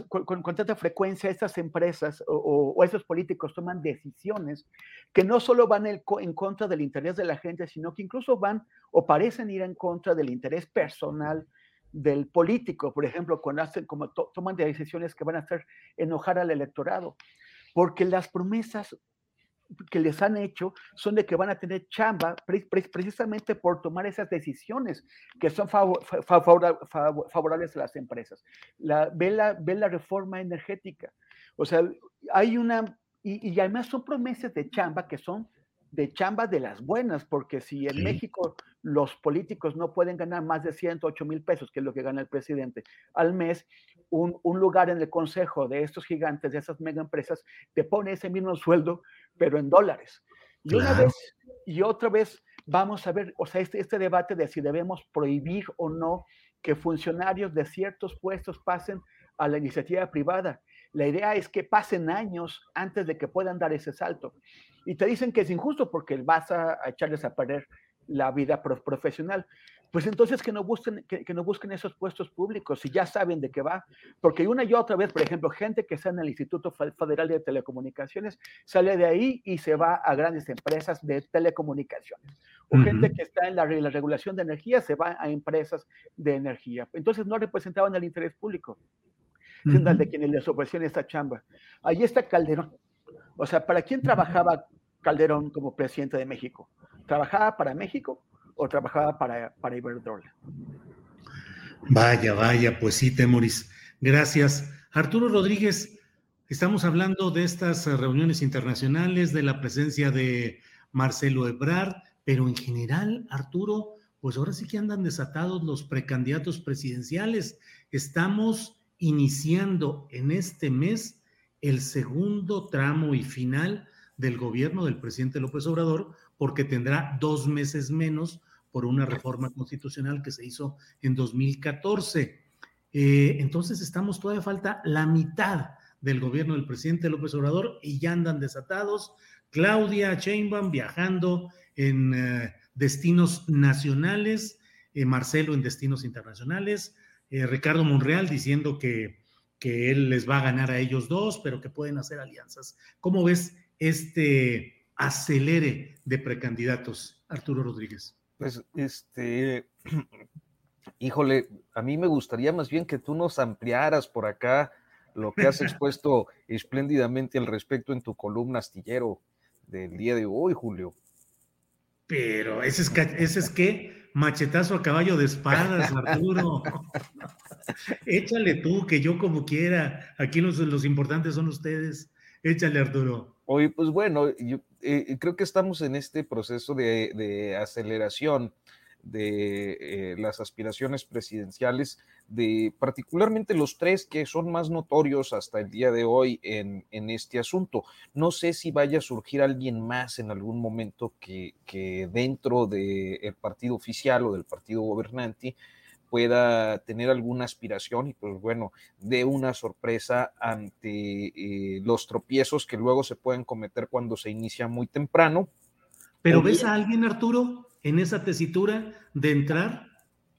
con, tanta frecuencia estas empresas o, o, esos políticos toman decisiones que no solo van en contra del interés de la gente, sino que incluso van o parecen ir en contra del interés personal del político, por ejemplo, cuando hacen, como to, toman decisiones que van a hacer enojar al electorado, porque las promesas que les han hecho son de que van a tener chamba precisamente por tomar esas decisiones que son favor, favor, favor, favorables a las empresas. La, ve, la, ve la reforma energética. O sea, hay una, y, y, además son promesas de chamba que son de chamba de las buenas, porque si en sí. México los políticos no pueden ganar más de 108 mil pesos, que es lo que gana el presidente al mes, un, un, lugar en el consejo de estos gigantes, de esas mega empresas, te pone ese mismo sueldo, pero en dólares. Y claro. una vez y otra vez vamos a ver, o sea, este, este debate de si debemos prohibir o no que funcionarios de ciertos puestos pasen a la iniciativa privada. La idea es que pasen años antes de que puedan dar ese salto. Y te dicen que es injusto porque vas a, a echarles a perder la vida profesional. pues entonces que no busquen, que, no busquen esos puestos públicos, si ya saben de qué va. Porque una y otra vez, por ejemplo, gente que está en el Instituto Federal de Telecomunicaciones sale de ahí y se va a grandes empresas de telecomunicaciones. O gente que está en la, regulación de energía se va a empresas de energía. Entonces no representaban el interés público, sino de quienes les ofrecían esta chamba. Ahí está Calderón. O sea, ¿para quién trabajaba Calderón como presidente de México? ¿Trabajaba para México o trabajaba para, para Iberdrola. Vaya, vaya, pues sí, Temoris. Gracias. Arturo Rodríguez, estamos hablando de estas reuniones internacionales, de la presencia de Marcelo Ebrard, pero en general, Arturo, pues ahora sí que andan desatados los precandidatos presidenciales. Estamos iniciando en este mes el segundo tramo y final del gobierno del presidente López Obrador, porque tendrá dos meses menos por una reforma constitucional que se hizo en 2014. Eh, entonces estamos, todavía falta la mitad del gobierno del presidente López Obrador y ya andan desatados. Claudia Sheinbaum viajando en eh, destinos nacionales, eh, Marcelo en destinos internacionales, Ricardo Monreal diciendo que, que él les va a ganar a ellos dos, pero que pueden hacer alianzas. ¿Cómo ves este acelere de precandidatos, Arturo Rodríguez? Pues, este, híjole, a mí me gustaría más bien que tú nos ampliaras por acá lo que has expuesto espléndidamente al respecto en tu columna astillero del día de hoy, Julio. Pero ese es, ese es que machetazo a caballo de espadas, Arturo. Échale tú, que yo como quiera. Aquí los, los importantes son ustedes. Échale, Arturo. Oye, pues bueno, yo eh, creo que estamos en este proceso de, aceleración de eh, las aspiraciones presidenciales, de particularmente los tres que son más notorios hasta el día de hoy en, este asunto. No sé si vaya a surgir alguien más en algún momento que dentro del partido oficial o del partido gobernante pueda tener alguna aspiración y pues bueno, de una sorpresa ante eh, los tropiezos que luego se pueden cometer cuando se inicia muy temprano. ¿Pero ves a alguien, Arturo, en esa tesitura de entrar?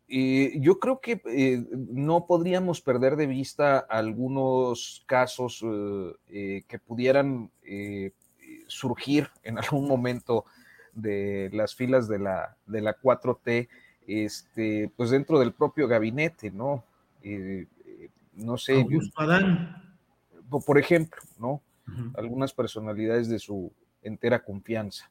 Eh, yo creo que eh, no podríamos perder de vista algunos casos que pudieran surgir en algún momento de las filas de la, de la 4T este, pues dentro del propio gabinete, ¿no? Eh, eh, no sé. Augusto Adán. Por ejemplo, ¿no? Algunas personalidades de su entera confianza.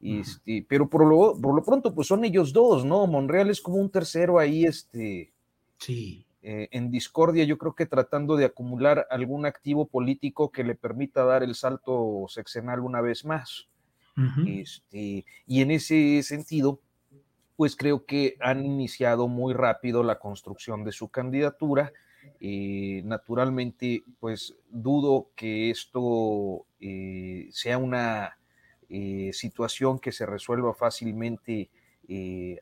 Este, pero por lo, por lo pronto, pues son ellos dos, ¿no? Monreal es como un tercero ahí, este. Sí. Eh, en discordia, yo creo que tratando de acumular algún activo político que le permita dar el salto sexenal una vez más. este, y en ese sentido, pues creo que han iniciado muy rápido la construcción de su candidatura. Eh, naturalmente, pues dudo que esto eh, sea una eh, situación que se resuelva fácilmente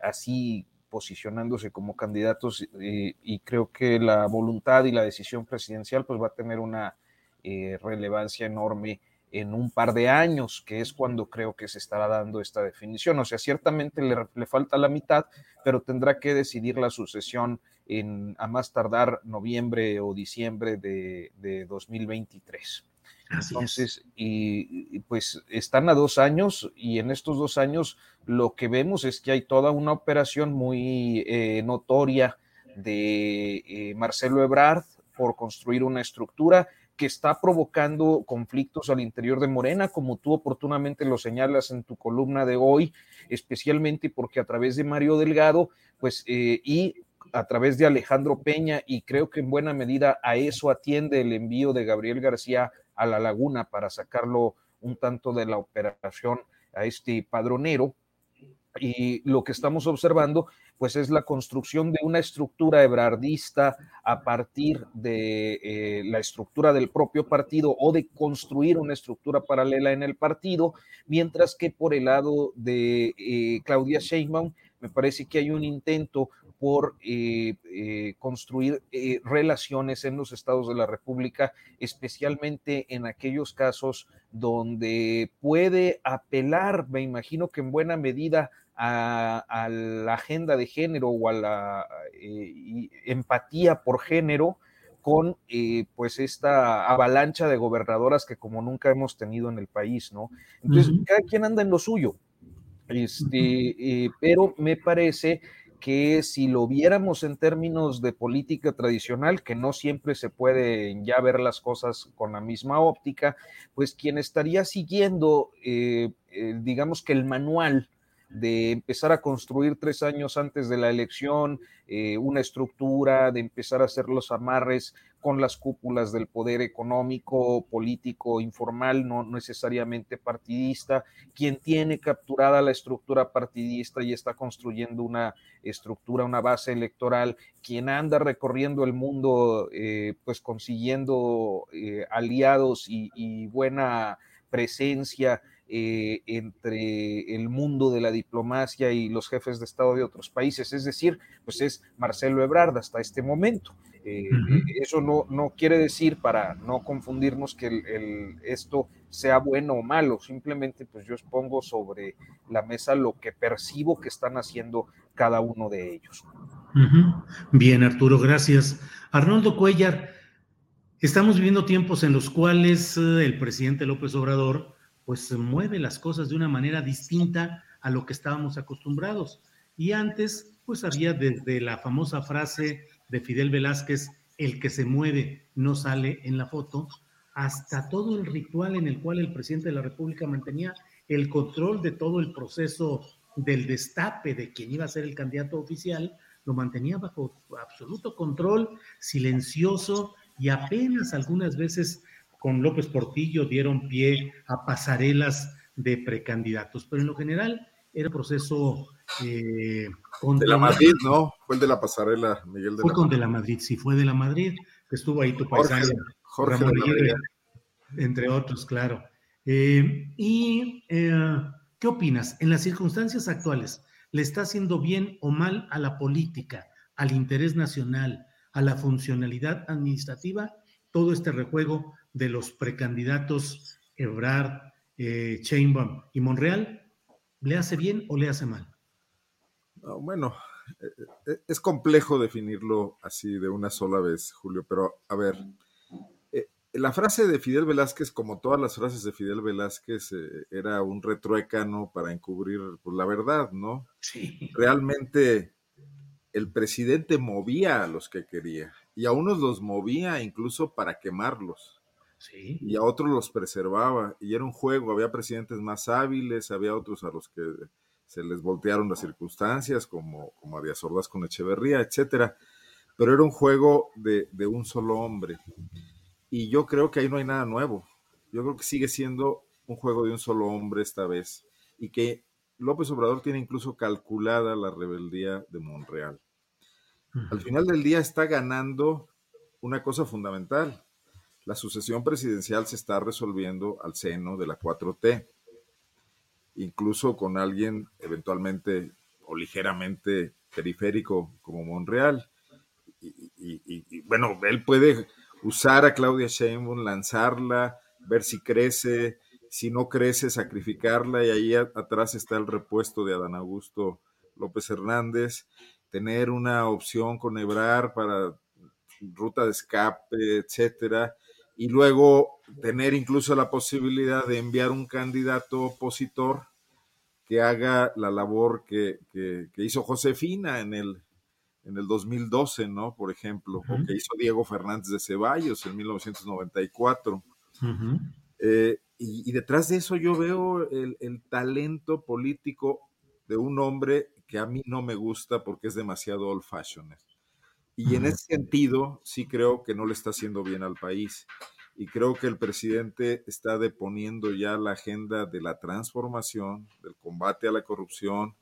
así posicionándose como candidatos y creo que la voluntad y la decisión presidencial pues va a tener una relevancia enorme en un par de años, que es cuando creo que se estará dando esta definición. O sea, ciertamente le, falta la mitad, pero tendrá que decidir la sucesión en, a más tardar noviembre o diciembre de, 2023. Entonces, y, pues están a dos años y en estos dos años lo que vemos es que hay toda una operación muy eh, notoria de eh, Marcelo Ebrard por construir una estructura que está provocando conflictos al interior de Morena, como tú oportunamente lo señalas en tu columna de hoy, especialmente porque a través de Mario Delgado, pues, eh, y a través de Alejandro Peña, y creo que en buena medida a eso atiende el envío de Gabriel García a la laguna para sacarlo un tanto de la operación a este padronero, y lo que estamos observando pues es la construcción de una estructura ebrardista a partir de eh, la estructura del propio partido o de construir una estructura paralela en el partido, mientras que por el lado de eh, Claudia Sheinbaum me parece que hay un intento por eh, construir relaciones en los estados de la República, especialmente en aquellos casos donde puede apelar, me imagino que en buena medida, a, la agenda de género o a la eh, empatía por género con eh, pues esta avalancha de gobernadoras que como nunca hemos tenido en el país, ¿no? Entonces, cada quien anda en lo suyo. Este, pero me parece que si lo viéramos en términos de política tradicional, que no siempre se puede ya ver las cosas con la misma óptica, pues quien estaría siguiendo, eh, eh, digamos que el manual de empezar a construir tres años antes de la elección eh, una estructura, de empezar a hacer los amarres con las cúpulas del poder económico, político, informal, no necesariamente partidista, quien tiene capturada la estructura partidista y está construyendo una estructura, una base electoral, quien anda recorriendo el mundo, eh, pues consiguiendo eh, aliados y, buena presencia eh, entre el mundo de la diplomacia y los jefes de Estado de otros países. Es decir, pues es Marcelo Ebrard hasta este momento. Eh, eso no, no quiere decir, para no confundirnos, que el, esto sea bueno o malo, simplemente pues yo expongo sobre la mesa lo que percibo que están haciendo cada uno de ellos. Bien, Arturo, gracias. Arnoldo Cuellar, estamos viviendo tiempos en los cuales eh, el presidente López Obrador pues mueve las cosas de una manera distinta a lo que estábamos acostumbrados. Y antes, pues había desde la famosa frase de Fidel Velázquez, el que se mueve no sale en la foto, hasta todo el ritual en el cual el presidente de la República mantenía el control de todo el proceso del destape de quien iba a ser el candidato oficial, lo mantenía bajo absoluto control, silencioso y apenas algunas veces con López Portillo dieron pie a pasarelas de precandidatos, pero en lo general era proceso eh, con de la Madrid, ¿no? Fue el de la pasarela, Miguel de Fue con de la Madrid, sí, fue de la Madrid, que estuvo ahí tu paisano, Jorge, Jorge entre otros, claro. Eh, ¿Y eh, qué opinas? En las circunstancias actuales, ¿le está haciendo bien o mal a la política, al interés nacional, a la funcionalidad administrativa, todo este rejuego de los precandidatos Ebrard, eh, y Monreal? ¿Le hace bien o le hace mal? bueno, eh, eh, es complejo definirlo así de una sola vez, Julio, pero a ver, eh, la frase de Fidel Velázquez, como todas las frases de Fidel Velázquez, era un retruécano para encubrir pues, la verdad, ¿no? Sí. Realmente el presidente movía a los que quería y a unos los movía incluso para quemarlos. Sí. Y a otros los preservaba. Y era un juego, había presidentes más hábiles, había otros a los que se les voltearon las circunstancias, como, como a Díaz Ordaz con Echeverría, etcétera. Pero era un juego de, un solo hombre. Y yo creo que ahí no hay nada nuevo. Yo creo que sigue siendo un juego de un solo hombre esta vez. Y que López Obrador tiene incluso calculada la rebeldía de Monreal. Al final del día está ganando una cosa fundamental. La sucesión presidencial se está resolviendo al seno de la 4T incluso con alguien eventualmente o ligeramente periférico como Monreal. Y, bueno, él puede usar a Claudia Sheinbaum, lanzarla, ver si crece, si no crece, sacrificarla. Y ahí atrás está el repuesto de Adán Augusto López Hernández, tener una opción con Ebrar para ruta de escape, etcétera, y luego tener incluso la posibilidad de enviar un candidato opositor que haga la labor que, hizo Josefina en el, en el 2012, ¿no? Por ejemplo, o que hizo Diego Fernández de Ceballos en 1994. Eh, y, y, detrás de eso yo veo el, el, talento político de un hombre que a mí no me gusta porque es demasiado old fashioned. Y en ese sentido, sí creo que no le está haciendo bien al país. Y creo que el presidente está deponiendo ya la agenda de la transformación, del combate a la corrupción,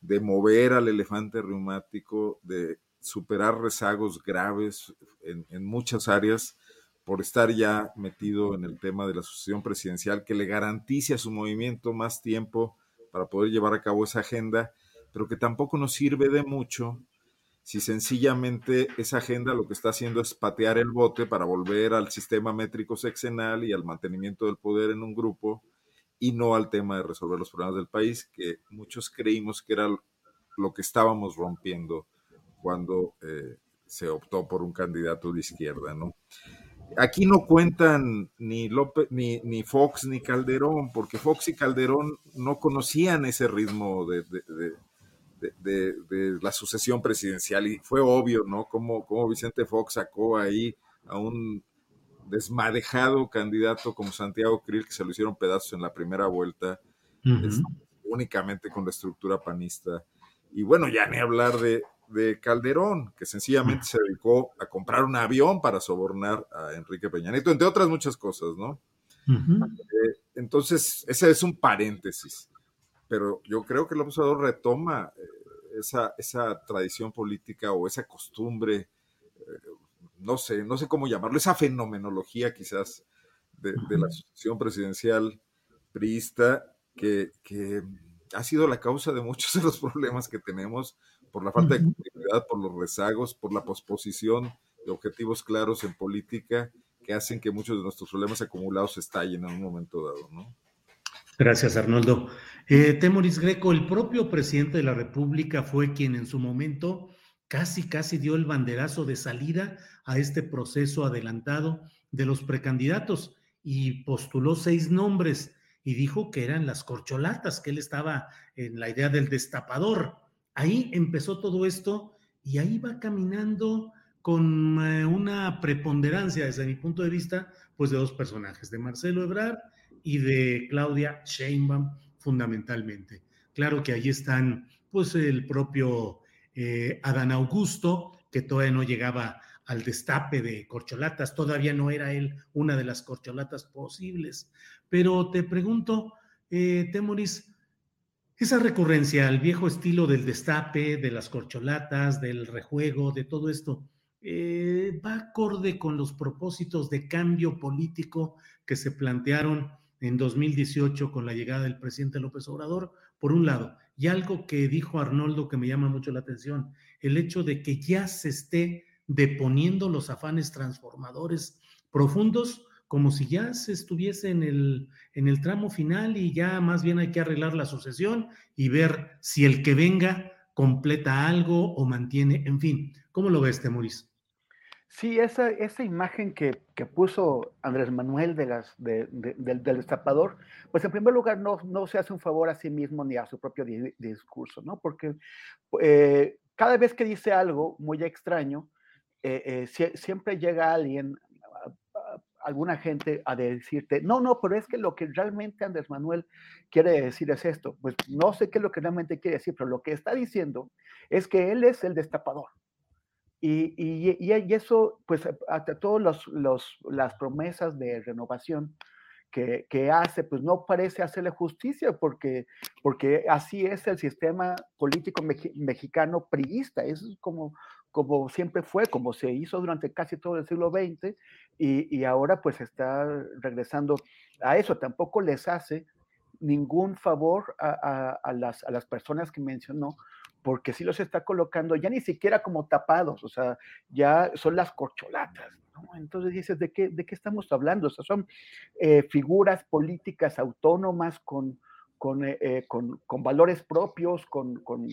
de mover al elefante reumático, de superar rezagos graves en, en muchas áreas por estar ya metido en el tema de la sucesión presidencial, que le garantice a su movimiento más tiempo para poder llevar a cabo esa agenda, pero que tampoco nos sirve de mucho si sencillamente esa agenda lo que está haciendo es patear el bote para volver al sistema métrico sexenal y al mantenimiento del poder en un grupo y no al tema de resolver los problemas del país, que muchos creímos que era lo que estábamos rompiendo cuando eh, se optó por un candidato de izquierda, ¿no? Aquí no cuentan ni, López, ni, ni, Fox ni Calderón, porque Fox y Calderón no conocían ese ritmo de, la sucesión presidencial y fue obvio, ¿no? Como, como Vicente Fox sacó ahí a un desmadejado candidato como Santiago Krill, que se lo hicieron pedazos en la primera vuelta, únicamente con la estructura panista. Y bueno, ya ni hablar de, de Calderón, que sencillamente se dedicó a comprar un avión para sobornar a Enrique Peña Nieto, entre otras muchas cosas, ¿no? Eh, entonces, ese es un paréntesis, pero yo creo que el observador retoma eh, esa, esa tradición política o esa costumbre, eh, no sé, no sé cómo llamarlo, esa fenomenología quizás de, la asociación presidencial priista que, que ha sido la causa de muchos de los problemas que tenemos por la falta de continuidad, por los rezagos, por la posposición de objetivos claros en política que hacen que muchos de nuestros problemas acumulados estallen en un momento dado, ¿no? Gracias, Arnoldo. Eh, Temoris Greco, el propio presidente de la República fue quien en su momento casi, casi dio el banderazo de salida a este proceso adelantado de los precandidatos y postuló seis nombres y dijo que eran las corcholatas, que él estaba en la idea del destapador. Ahí empezó todo esto y ahí va caminando con eh, una preponderancia desde mi punto de vista, pues de dos personajes, de Marcelo Ebrard y de Claudia Sheinbaum fundamentalmente. Claro que ahí están pues el propio eh, Adán Augusto, que todavía no llegaba al destape de corcholatas, todavía no era él una de las corcholatas posibles. Pero te pregunto, eh, Temoris, esa recurrencia al viejo estilo del destape, de las corcholatas, del rejuego, de todo esto, eh, va acorde con los propósitos de cambio político que se plantearon en 2018 con la llegada del presidente López Obrador, por un lado, y algo que dijo Arnoldo que me llama mucho la atención, el hecho de que ya se esté deponiendo los afanes transformadores profundos como si ya se estuviese en el, en el tramo final y ya más bien hay que arreglar la sucesión y ver si el que venga completa algo o mantiene, en fin, ¿cómo lo ves, Temoris? Sí, esa, esa imagen que, que, puso Andrés Manuel de las, del, del, destapador, pues en primer lugar no, no se hace un favor a sí mismo ni a su propio discurso, ¿no? Porque eh, cada vez que dice algo muy extraño, eh, eh, siempre llega alguien alguna gente a decirte, no, no, pero es que lo que realmente Andrés Manuel quiere decir es esto. Pues no sé qué es lo que realmente quiere decir, pero lo que está diciendo es que él es el destapador. Y, y, y eso, pues, hasta todas los, las promesas de renovación que, que, hace, pues no parece hacerle justicia, porque, porque así es el sistema político mexicano priista. Es como como siempre fue, como se hizo durante casi todo el siglo XX, y, ahora pues está regresando a eso. Tampoco les hace ningún favor a, las, a las personas que mencionó, porque sí los está colocando ya ni siquiera como tapados, o sea, ya son las corcholatas. Entonces dices, ¿de qué, ¿de qué estamos hablando? O sea, son eh, figuras políticas autónomas con, eh, eh, con, con, valores propios, con, con,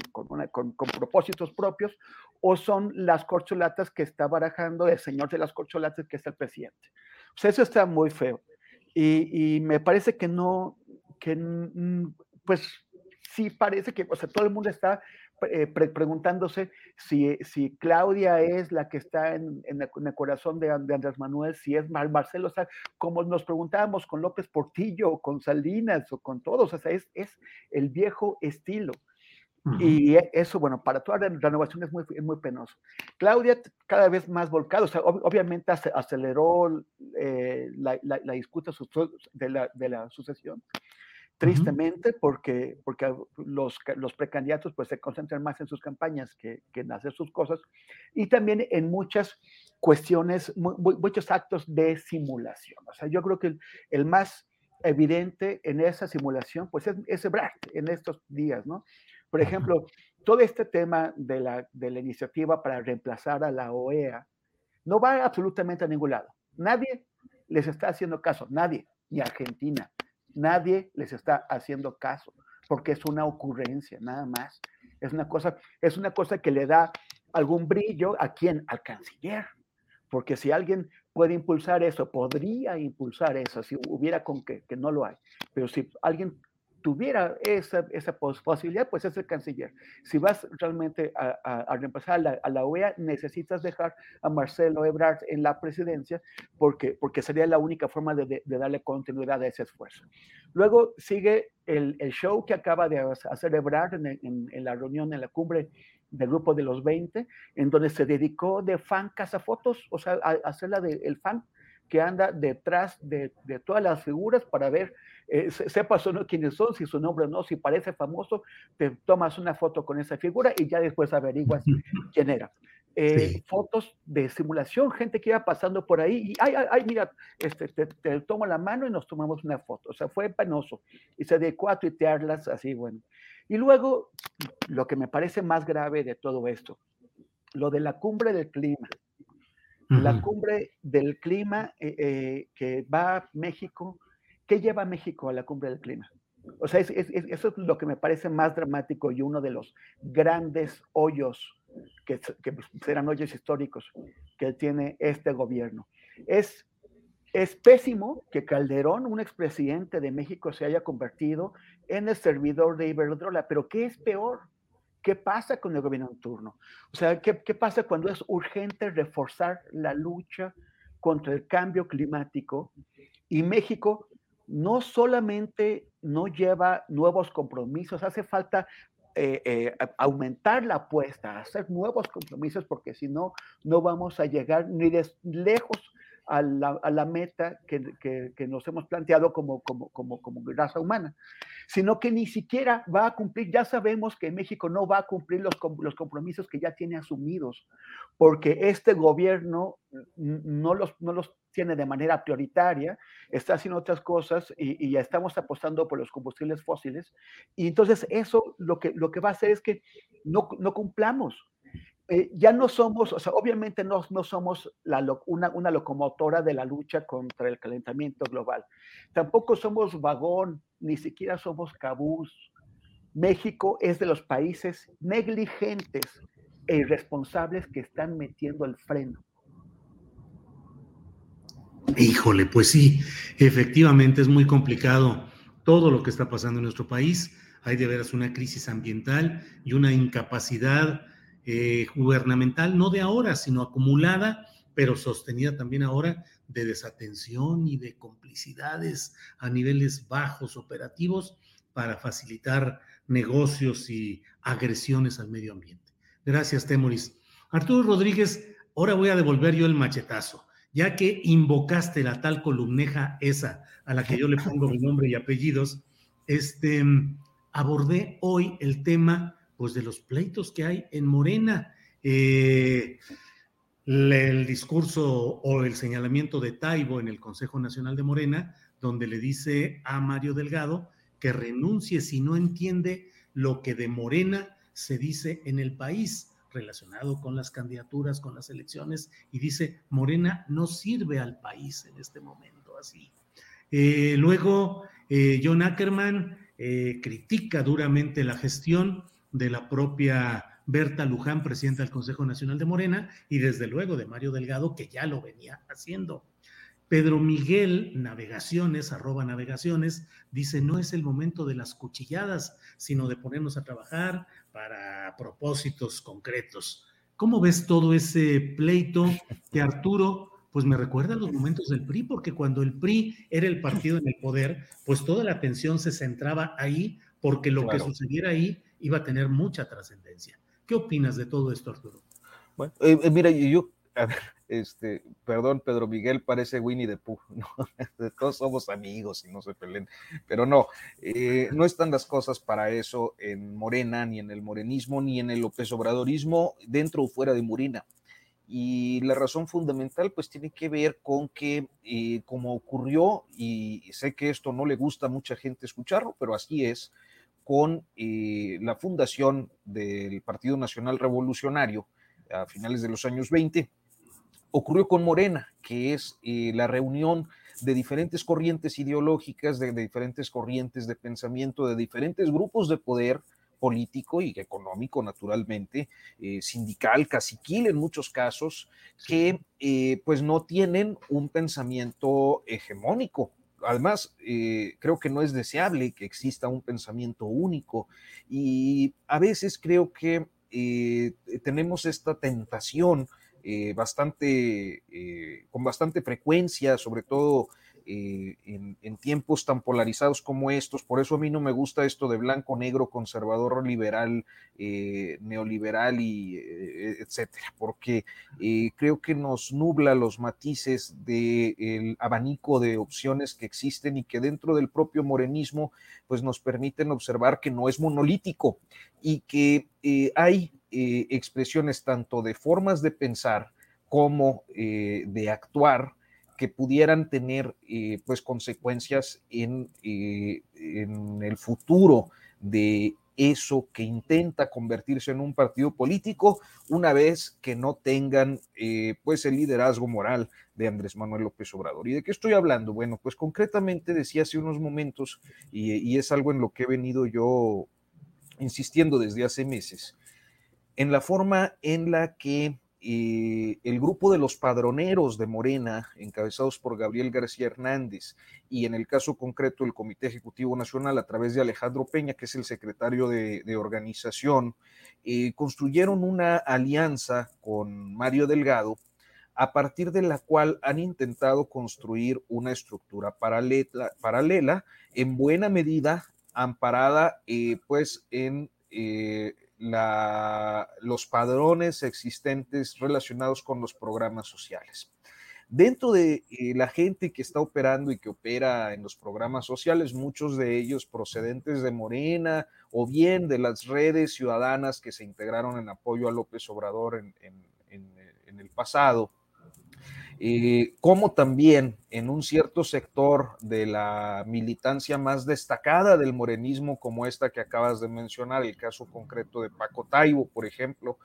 propósitos propios, o son las corcholatas que está barajando el señor de las corcholatas, que es el presidente. eso está muy feo. Y, y, me parece que no, que pues sí parece que, o sea, todo el mundo está eh, preguntándose si, si, Claudia es la que está en, en, el, corazón de, Andrés Manuel, si es Marcelo, o sea, como nos preguntábamos con López Portillo, o con Salinas, o con todos, o sea, es, es el viejo estilo. Y e, eso, bueno, para toda la renovación es muy, muy penoso. Claudia cada vez más volcada, o sea, obviamente aceleró eh, la, la, la, disputa de la, de la sucesión, tristemente, porque, porque los, los precandidatos pues, se concentran más en sus campañas que, que, en hacer sus cosas, y también en muchas cuestiones, muchos actos de simulación. O sea, yo creo que el, más evidente en esa simulación, pues es, es en estos días, ¿no? Por ejemplo, todo este tema de la, de la iniciativa para reemplazar a la OEA no va absolutamente a ningún lado. Nadie les está haciendo caso, nadie, ni Argentina, Nadie les está haciendo caso porque es una ocurrencia, nada más. Es una cosa, es una cosa que le da algún brillo a quién, al canciller. Porque si alguien puede impulsar eso, podría impulsar eso, si hubiera con que, que no lo hay. Pero si alguien tuviera esa, esa posibilidad, pues es el canciller. Si vas realmente a, a, reemplazar a la, OEA, necesitas dejar a Marcelo Ebrard en la presidencia porque, porque sería la única forma de, de, de darle continuidad a ese esfuerzo. Luego sigue el, el, show que acaba de hacer Ebrard en, en, la reunión, en la cumbre del grupo de los 20, en donde se dedicó de fan cazafotos, o sea, a, a hacer la del de, fan que anda detrás de, de, todas las figuras para ver, eh, sepas o no quiénes son, si su nombre o no, si parece famoso, te tomas una foto con esa figura y ya después averiguas quién era. Eh, sí. Fotos de simulación, gente que iba pasando por ahí y, ay, ay, ay mira, este, te, te, tomo la mano y nos tomamos una foto. O sea, fue penoso y se dedicó a tuitearlas así, bueno. Y luego, lo que me parece más grave de todo esto, lo de la cumbre del clima la cumbre del clima eh, eh, que va a México. ¿Qué lleva a México a la cumbre del clima? O sea, es, es, eso es lo que me parece más dramático y uno de los grandes hoyos, que, que serán hoyos históricos, que tiene este gobierno. Es, es pésimo que Calderón, un expresidente de México, se haya convertido en el servidor de Iberdrola, pero ¿qué es peor? ¿Qué pasa con el gobierno en turno? O sea, ¿qué, ¿qué, pasa cuando es urgente reforzar la lucha contra el cambio climático? Y México no solamente no lleva nuevos compromisos, hace falta eh, eh, aumentar la apuesta, hacer nuevos compromisos, porque si no, no vamos a llegar ni de lejos a la, meta que, que, nos hemos planteado como, como, como, como raza humana, sino que ni siquiera va a cumplir, ya sabemos que México no va a cumplir los, los compromisos que ya tiene asumidos, porque este gobierno no los, no los tiene de manera prioritaria, está haciendo otras cosas y, y, ya estamos apostando por los combustibles fósiles, y entonces eso lo que, lo que va a hacer es que no, no cumplamos eh, ya no somos, o sea, obviamente no, no somos una, una, locomotora de la lucha contra el calentamiento global. Tampoco somos vagón, ni siquiera somos cabús. México es de los países negligentes e irresponsables que están metiendo el freno. Híjole, pues sí, efectivamente es muy complicado todo lo que está pasando en nuestro país. Hay de veras una crisis ambiental y una incapacidad eh, gubernamental, no de ahora, sino acumulada, pero sostenida también ahora de desatención y de complicidades a niveles bajos operativos para facilitar negocios y agresiones al medio ambiente. Gracias, Temoris. Arturo Rodríguez, ahora voy a devolver yo el machetazo, ya que invocaste la tal columneja esa a la que yo le pongo mi nombre y apellidos, este, abordé hoy el tema pues de los pleitos que hay en Morena. Eh, el discurso o el señalamiento de Taibo en el Consejo Nacional de Morena, donde le dice a Mario Delgado que renuncie si no entiende lo que de Morena se dice en el país relacionado con las candidaturas, con las elecciones, y dice, Morena no sirve al país en este momento así. Eh, luego, eh, John Ackerman critica duramente la gestión de la propia Berta Luján, presidenta del Consejo Nacional de Morena, y desde luego de Mario Delgado, que ya lo venía haciendo. Pedro Miguel Navegaciones, arroba navegaciones, dice, no es el momento de las cuchilladas, sino de ponernos a trabajar para propósitos concretos. ¿Cómo ves todo ese pleito que Arturo, pues me recuerda a los momentos del PRI, porque cuando el PRI era el partido en el poder, pues toda la atención se centraba ahí, porque lo claro. que sucediera ahí iba a tener mucha trascendencia. ¿Qué opinas de todo esto, Arturo? Bueno, eh, eh mira, yo, a ver, este, perdón, Pedro Miguel parece Winnie the Pooh, ¿no? todos somos amigos y no se peleen, pero no, eh, no están las cosas para eso en Morena, ni en el morenismo, ni en el López Obradorismo, dentro o fuera de Morena. Y la razón fundamental pues tiene que ver con que eh, como ocurrió, y sé que esto no le gusta a mucha gente escucharlo, pero así es, con eh, la fundación del Partido Nacional Revolucionario a finales de los años 20, ocurrió con Morena, que es eh, la reunión de diferentes corrientes ideológicas, de, diferentes corrientes de pensamiento, de diferentes grupos de poder político y económico, naturalmente, eh, sindical, caciquil en muchos casos, que eh, pues no tienen un pensamiento hegemónico, además, eh, creo que no es deseable que exista un pensamiento único y a veces creo que eh, tenemos esta tentación eh, bastante, con bastante frecuencia, sobre todo eh, en, tiempos tan polarizados como estos. Por eso a mí no me gusta esto de blanco, negro, conservador, liberal, eh, neoliberal y eh, etcétera, porque creo que nos nubla los matices del abanico de opciones que existen y que dentro del propio morenismo pues nos permiten observar que no es monolítico y que hay expresiones tanto de formas de pensar como de actuar que pudieran tener eh, pues consecuencias en, eh, en, el futuro de eso que intenta convertirse en un partido político una vez que no tengan eh, pues el liderazgo moral de Andrés Manuel López Obrador. ¿Y de qué estoy hablando? Bueno, pues concretamente decía hace unos momentos, y, y es algo en lo que he venido yo insistiendo desde hace meses, en la forma en la que eh, el grupo de los padroneros de Morena, encabezados por Gabriel García Hernández, y en el caso concreto el Comité Ejecutivo Nacional a través de Alejandro Peña, que es el secretario de, organización, eh, construyeron una alianza con Mario Delgado, a partir de la cual han intentado construir una estructura paralela, en buena medida amparada eh, pues en los padrones existentes relacionados con los programas sociales. Dentro de eh, la gente que está operando y que opera en los programas sociales, muchos de ellos procedentes de Morena o bien de las redes ciudadanas que se integraron en apoyo a López Obrador en el pasado, eh, como también en un cierto sector de la militancia más destacada del morenismo, como esta que acabas de mencionar, el caso concreto de Paco Taibo, por ejemplo,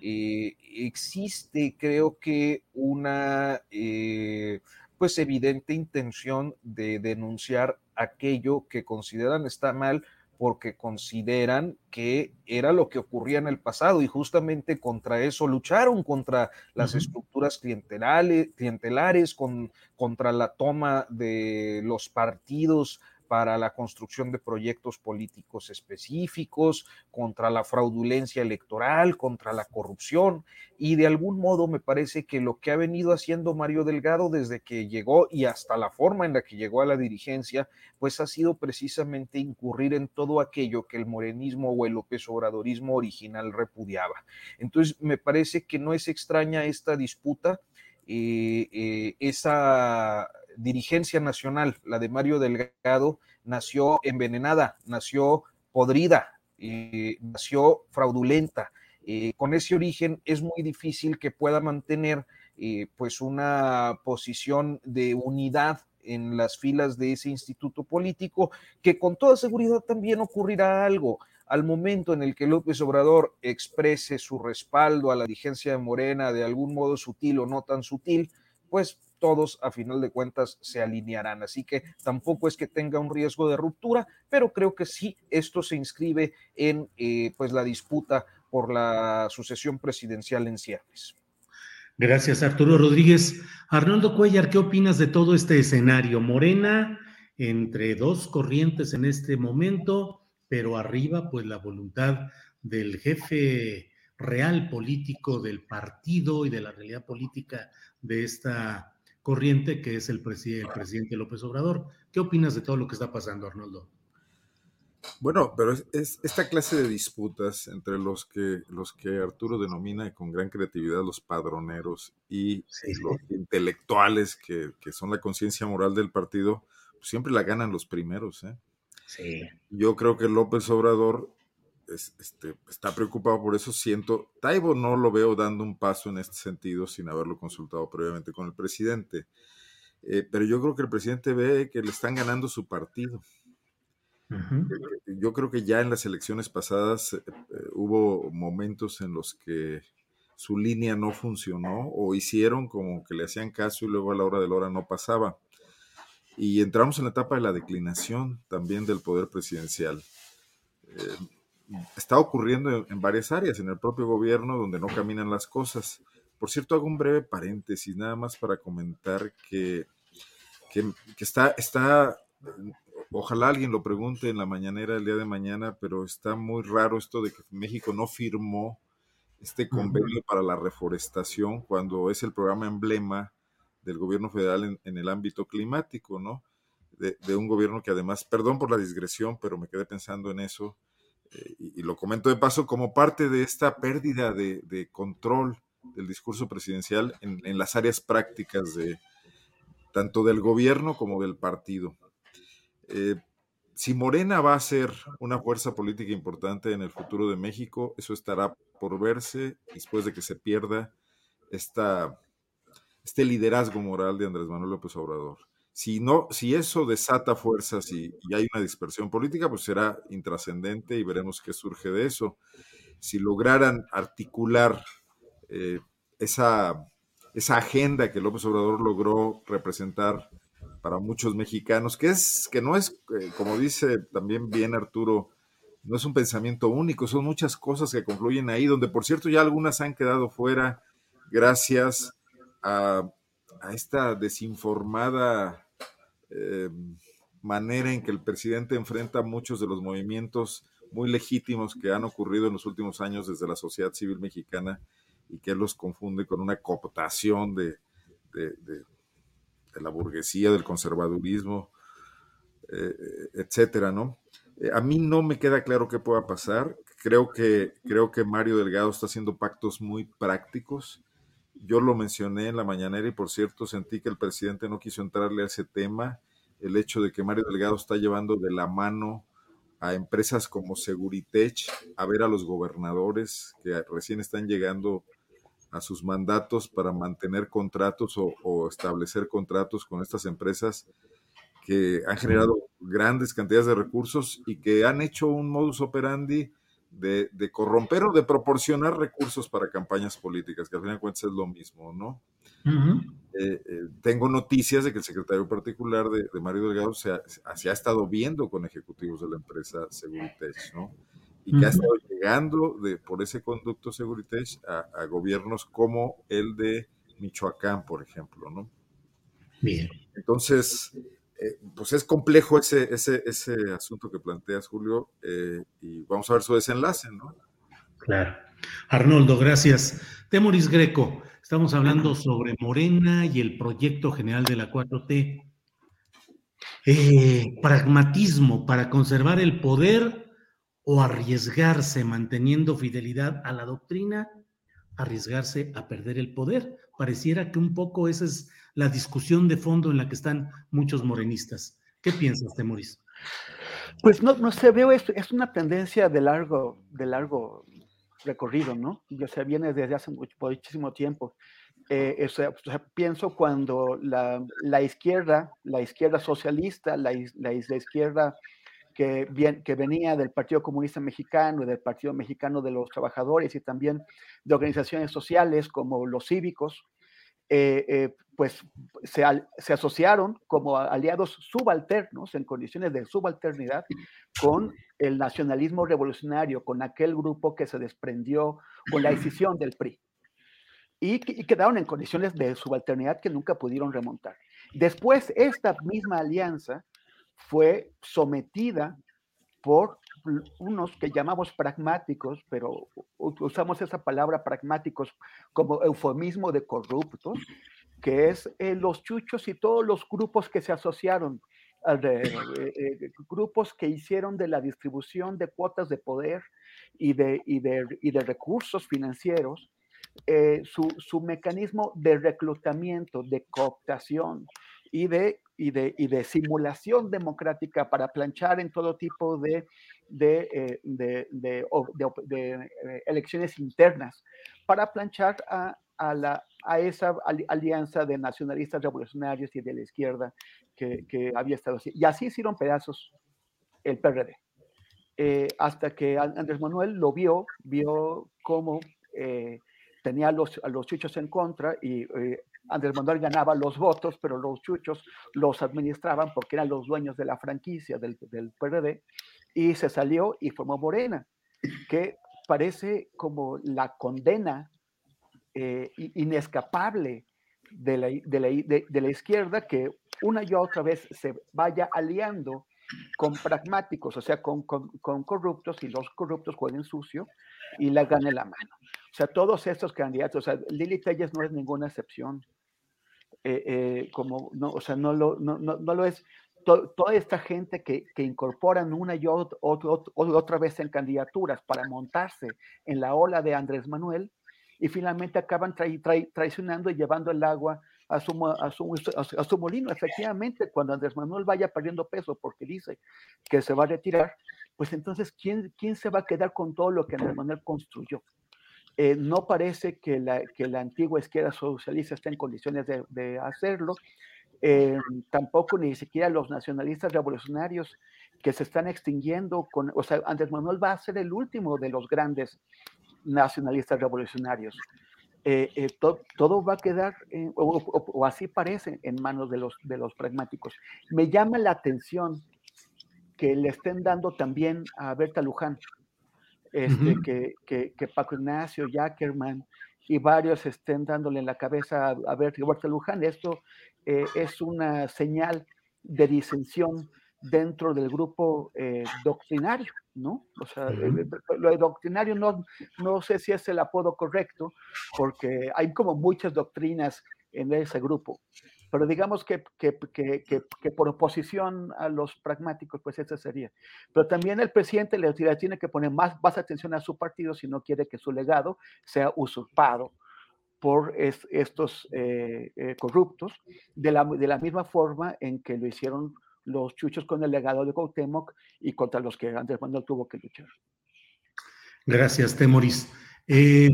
eh, existe, creo que, una eh, pues evidente intención de denunciar aquello que consideran está mal porque consideran que era lo que ocurría en el pasado y justamente contra eso lucharon, contra las estructuras clientelares, clientelares con, contra la toma de los partidos para la construcción de proyectos políticos específicos, contra la fraudulencia electoral, contra la corrupción. Y de algún modo me parece que lo que ha venido haciendo Mario Delgado desde que llegó y hasta la forma en la que llegó a la dirigencia, pues ha sido precisamente incurrir en todo aquello que el morenismo o el López Obradorismo original repudiaba. Entonces, me parece que no es extraña esta disputa. Eh, eh, esa dirigencia nacional, la de Mario Delgado, nació envenenada, nació podrida, eh, nació fraudulenta. Eh, con ese origen es muy difícil que pueda mantener eh, pues una posición de unidad en las filas de ese instituto político, que con toda seguridad también ocurrirá algo. Al momento en el que López Obrador exprese su respaldo a la dirigencia de Morena de algún modo sutil o no tan sutil, pues todos a final de cuentas se alinearán. Así que tampoco es que tenga un riesgo de ruptura, pero creo que sí esto se inscribe en eh, pues la disputa por la sucesión presidencial en ciernes. Gracias, Arturo Rodríguez. Arnoldo Cuellar, ¿qué opinas de todo este escenario? Morena entre dos corrientes en este momento, pero arriba, pues la voluntad del jefe real político del partido y de la realidad política de esta corriente que es el, presidente López Obrador. ¿Qué opinas de todo lo que está pasando, Arnoldo? Bueno, pero es, esta clase de disputas entre los que, los que Arturo denomina con gran creatividad los padroneros y los intelectuales que, son la conciencia moral del partido, pues siempre la ganan los primeros. ¿eh? Sí. Yo creo que López Obrador este, está preocupado por eso. Siento, Taibo no lo veo dando un paso en este sentido sin haberlo consultado previamente con el presidente. Eh, pero yo creo que el presidente ve que le están ganando su partido. Yo creo que ya en las elecciones pasadas eh, eh, hubo momentos en los que su línea no funcionó o hicieron como que le hacían caso y luego a la hora de la hora no pasaba. y entramos en la etapa de la declinación también del poder presidencial. Eh, está ocurriendo en, varias áreas, en el propio gobierno, donde no caminan las cosas. Por cierto, hago un breve paréntesis, nada más para comentar que, que, está, está, ojalá alguien lo pregunte en la mañanera el día de mañana, pero está muy raro esto de que México no firmó este convenio para la reforestación cuando es el programa emblema del gobierno federal en, el ámbito climático, ¿no? De, un gobierno que además, perdón por la digresión, pero me quedé pensando en eso, y, lo comento de paso, como parte de esta pérdida de, control del discurso presidencial en, las áreas prácticas de tanto del gobierno como del partido. Eh, si Morena va a ser una fuerza política importante en el futuro de México, eso estará por verse después de que se pierda esta, este liderazgo moral de Andrés Manuel López Obrador. Si, no, si eso desata fuerzas y, hay una dispersión política, pues será intrascendente y veremos qué surge de eso. Si lograran articular eh, esa, esa agenda que López Obrador logró representar para muchos mexicanos, que es que no es, eh, como dice también bien Arturo, no es un pensamiento único, son muchas cosas que confluyen ahí, donde por cierto ya algunas han quedado fuera gracias a, esta desinformada eh, manera en que el presidente enfrenta muchos de los movimientos muy legítimos que han ocurrido en los últimos años desde la sociedad civil mexicana y que él los confunde con una cooptación de la burguesía, del conservadurismo, eh, etcétera, ¿no? Eh, a mí no me queda claro qué pueda pasar. Creo que, creo que Mario Delgado está haciendo pactos muy prácticos. Yo lo mencioné en la mañanera y por cierto sentí que el presidente no quiso entrarle a ese tema. El hecho de que Mario Delgado está llevando de la mano a empresas como Seguritech a ver a los gobernadores que recién están llegando a sus mandatos para mantener contratos o, establecer contratos con estas empresas que han generado grandes cantidades de recursos y que han hecho un modus operandi de, corromper o de proporcionar recursos para campañas políticas, que al final de cuentas es lo mismo, ¿no? Eh, eh, tengo noticias de que el secretario particular de, Mario Delgado se ha, se ha, estado viendo con ejecutivos de la empresa Seguritech, ¿no? y que ha estado llegando de, por ese conducto Seguritech a, gobiernos como el de Michoacán, por ejemplo, ¿no? Bien. Entonces, eh, pues es complejo ese, ese, ese asunto que planteas, Julio, eh, y vamos a ver su desenlace, ¿no? Claro. Arnoldo, gracias. Temoris Greco, estamos hablando sobre Morena y el proyecto general de la 4T. Eh, pragmatismo para conservar el poder o arriesgarse manteniendo fidelidad a la doctrina, arriesgarse a perder el poder. Pareciera que un poco esa es la discusión de fondo en la que están muchos morenistas. ¿Qué piensas, Temoris? Pues no, no sé, veo, es, es una tendencia de largo, de largo recorrido, ¿no? Ya se viene desde hace muchísimo tiempo. Eh, pienso cuando la, la, izquierda, la izquierda socialista, la, la, la izquierda que, bien, que venía del Partido Comunista Mexicano y del Partido Mexicano de los Trabajadores y también de organizaciones sociales como los cívicos, eh, eh, pues se, se, asociaron como aliados subalternos en condiciones de subalternidad con el nacionalismo revolucionario, con aquel grupo que se desprendió con la decisión del PRI. Y, y, quedaron en condiciones de subalternidad que nunca pudieron remontar. Después, esta misma alianza fue sometida por unos que llamamos pragmáticos, pero usamos esa palabra pragmáticos como eufemismo de corruptos, que es eh, los chuchos y todos los grupos que se asociaron eh, eh, grupos que hicieron de la distribución de cuotas de poder y de, y de, y de recursos financieros su, su, mecanismo de reclutamiento, de cooptación y de y de, y de simulación democrática para planchar en todo tipo de, de, eh, de, de eh, elecciones internas, para planchar a, a, la, a esa alianza de nacionalistas revolucionarios y de la izquierda que, que había estado así. Y así hicieron pedazos el PRD. Eh, hasta que Andrés Manuel lo vio, vio cómo tenía a los, a los chuchos en contra y Andrés Manuel ganaba los votos, pero los chuchos los administraban porque eran los dueños de la franquicia del, del PRD y se salió y formó Morena, que parece como la condena eh, inescapable de la, de, la, de la, izquierda que una y otra vez se vaya aliando con pragmáticos, o sea, con, con, corruptos y los corruptos jueguen sucio y la gane la mano. O sea, todos estos candidatos, o sea, Lili Telles no es ninguna excepción. Eh, eh, como, no, o sea, no lo, no, no, no lo es. toda esta gente que, que incorporan una y otra, otra vez en candidaturas para montarse en la ola de Andrés Manuel y finalmente acaban traicionando y llevando el agua a su, a, su, a su, molino. Efectivamente, cuando Andrés Manuel vaya perdiendo peso porque dice que se va a retirar, pues entonces, ¿quién, quién se va a quedar con todo lo que Andrés Manuel construyó? Eh, no parece que la, antigua izquierda socialista esté en condiciones de, hacerlo. Eh, tampoco ni siquiera los nacionalistas revolucionarios que se están extinguiendo. Con, o sea, Andrés Manuel va a ser el último de los grandes nacionalistas revolucionarios. Eh, to, todo va a quedar, o, así parece, en manos de los, de los pragmáticos. Me llama la atención que le estén dando también a Berta Luján, este, uh -huh. que, que, que, Paco Ignacio, Jackerman y varios estén dándole en la cabeza a, a Berta, Luján. Esto es una señal de disensión dentro del grupo eh, doctrinario, ¿no? O sea, el, lo de doctrinario no, no sé si es el apodo correcto, porque hay como muchas doctrinas en ese grupo, pero digamos que, que, que, que por oposición a los pragmáticos, pues ese sería. Pero también el presidente le, tiene que poner más, más atención a su partido si no quiere que su legado sea usurpado por es, estos eh, eh, corruptos, de la, de la misma forma en que lo hicieron los chuchos con el legado de Cuauhtémoc y contra los que Andrés Manuel tuvo que luchar. Gracias, Temoris. Eh,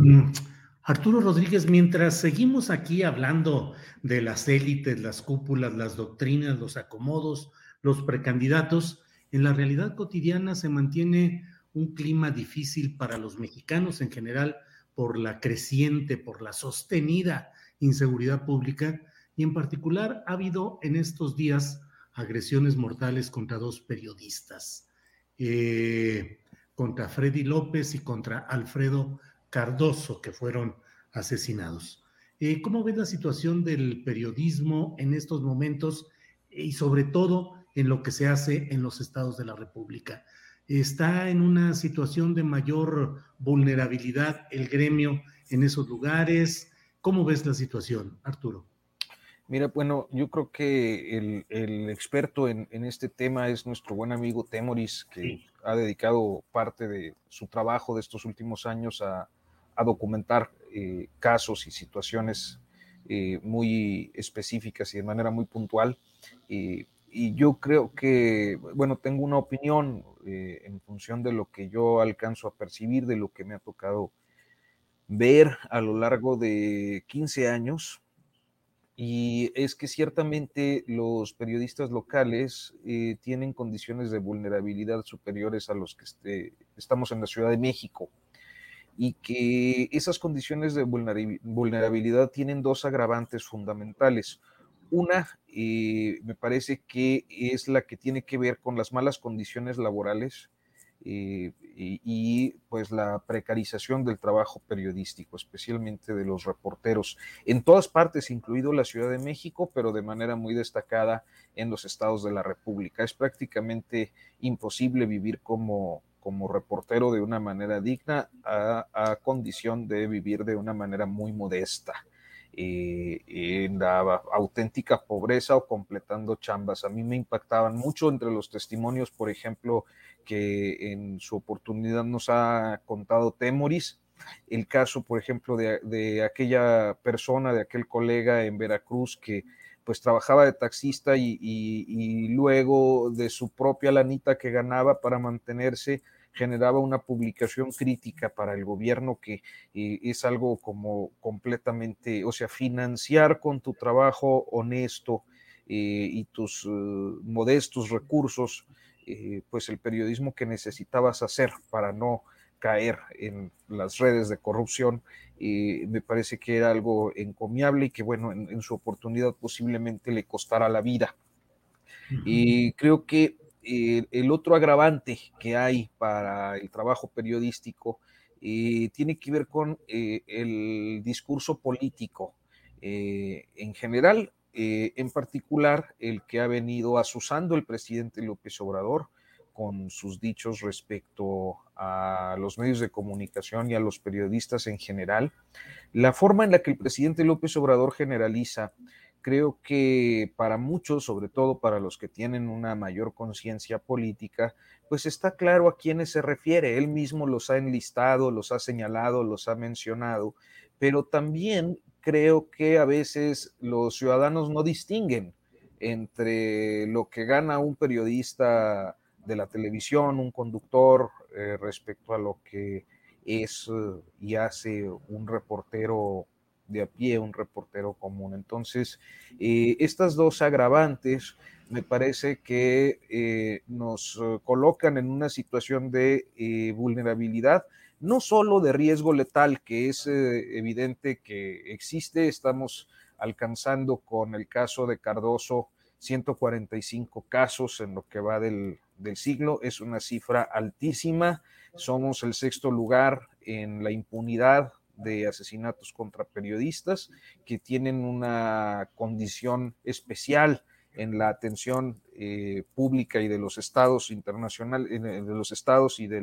Arturo Rodríguez, mientras seguimos aquí hablando de las élites, las cúpulas, las doctrinas, los acomodos, los precandidatos, en la realidad cotidiana se mantiene un clima difícil para los mexicanos en general por la creciente, por la sostenida inseguridad pública y en particular ha habido en estos días agresiones mortales contra dos periodistas, eh, contra Freddy López y contra Alfredo Cardoso, que fueron asesinados. Eh, ¿Cómo ves la situación del periodismo en estos momentos y sobre todo en lo que se hace en los estados de la República? ¿Está en una situación de mayor vulnerabilidad el gremio en esos lugares? ¿Cómo ves la situación, Arturo? Mira, bueno, yo creo que el, el experto en, en, este tema es nuestro buen amigo Temoris, que sí. ha dedicado parte de su trabajo de estos últimos años a, a documentar eh, casos y situaciones eh, muy específicas y de manera muy puntual. Eh, y yo creo que, bueno, tengo una opinión eh, en función de lo que yo alcanzo a percibir, de lo que me ha tocado ver a lo largo de 15 años y es que ciertamente los periodistas locales eh, tienen condiciones de vulnerabilidad superiores a los que este, estamos en la Ciudad de México y que esas condiciones de vulnerabilidad tienen dos agravantes fundamentales. Una, eh, me parece que es la que tiene que ver con las malas condiciones laborales eh, y, y, pues la precarización del trabajo periodístico, especialmente de los reporteros, en todas partes, incluido la Ciudad de México, pero de manera muy destacada en los estados de la República. Es prácticamente imposible vivir como, como reportero de una manera digna a, condición de vivir de una manera muy modesta. Eh, en la auténtica pobreza o completando chambas. A mí me impactaban mucho entre los testimonios, por ejemplo, que en su oportunidad nos ha contado Temoris, el caso, por ejemplo, de aquella persona, de aquel colega en Veracruz que pues trabajaba de taxista y, luego de su propia lanita que ganaba para mantenerse, generaba una publicación crítica para el gobierno que eh, es algo como completamente, o sea, financiar con tu trabajo honesto eh, y tus uh, modestos recursos, eh, pues el periodismo que necesitabas hacer para no caer en las redes de corrupción. y me parece que era algo encomiable y que, bueno, en, su oportunidad posiblemente le costara la vida. Y creo que eh, el otro agravante que hay para el trabajo periodístico eh, tiene que ver con eh, el discurso político en general, en particular el que ha venido asusando el presidente López Obrador con sus dichos respecto a los medios de comunicación y a los periodistas en general. La forma en la que el presidente López Obrador generaliza creo que para muchos, sobre todo para los que tienen una mayor conciencia política, pues está claro a quiénes se refiere. Él mismo los ha enlistado, los ha señalado, los ha mencionado, pero también creo que a veces los ciudadanos no distinguen entre lo que gana un periodista de la televisión, un conductor, eh, respecto a lo que es eh, y hace un reportero de a pie, un reportero común. Entonces, eh, estas dos agravantes me parece que nos colocan en una situación de vulnerabilidad, no solo de riesgo letal, que es evidente que existe, estamos alcanzando con el caso de Cardoso 145 casos en lo que va del, del siglo, es una cifra altísima, somos el sexto lugar en la impunidad de asesinatos contra periodistas que tienen una condición especial en la atención eh, pública y de los estados internacionales, de los estados y de,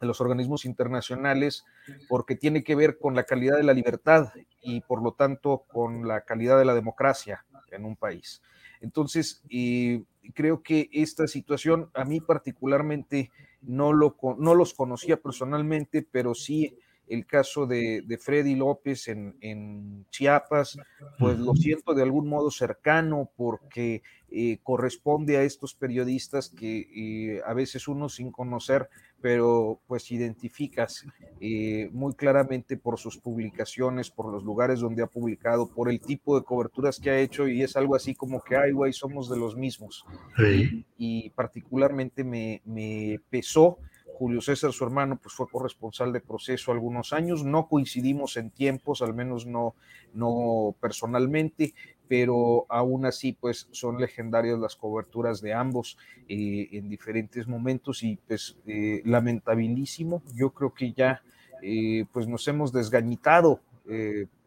los organismos internacionales, porque tiene que ver con la calidad de la libertad y por lo tanto con la calidad de la democracia en un país. Entonces, eh, creo que esta situación a mí particularmente no, lo, no los conocía personalmente, pero sí el caso de, Freddy López en, Chiapas, pues lo siento de algún modo cercano porque eh, corresponde a estos periodistas que eh, a veces uno sin conocer, pero pues identificas eh, muy claramente por sus publicaciones, por los lugares donde ha publicado, por el tipo de coberturas que ha hecho y es algo así como que, ay, güey, somos de los mismos. Y, particularmente me, me pesó Julio César, su hermano, pues fue corresponsal de proceso algunos años. No coincidimos en tiempos, al menos no, no personalmente, pero aún así, pues son legendarias las coberturas de ambos eh, en diferentes momentos y pues eh, lamentabilísimo. Yo creo que ya eh, pues nos hemos desgañitado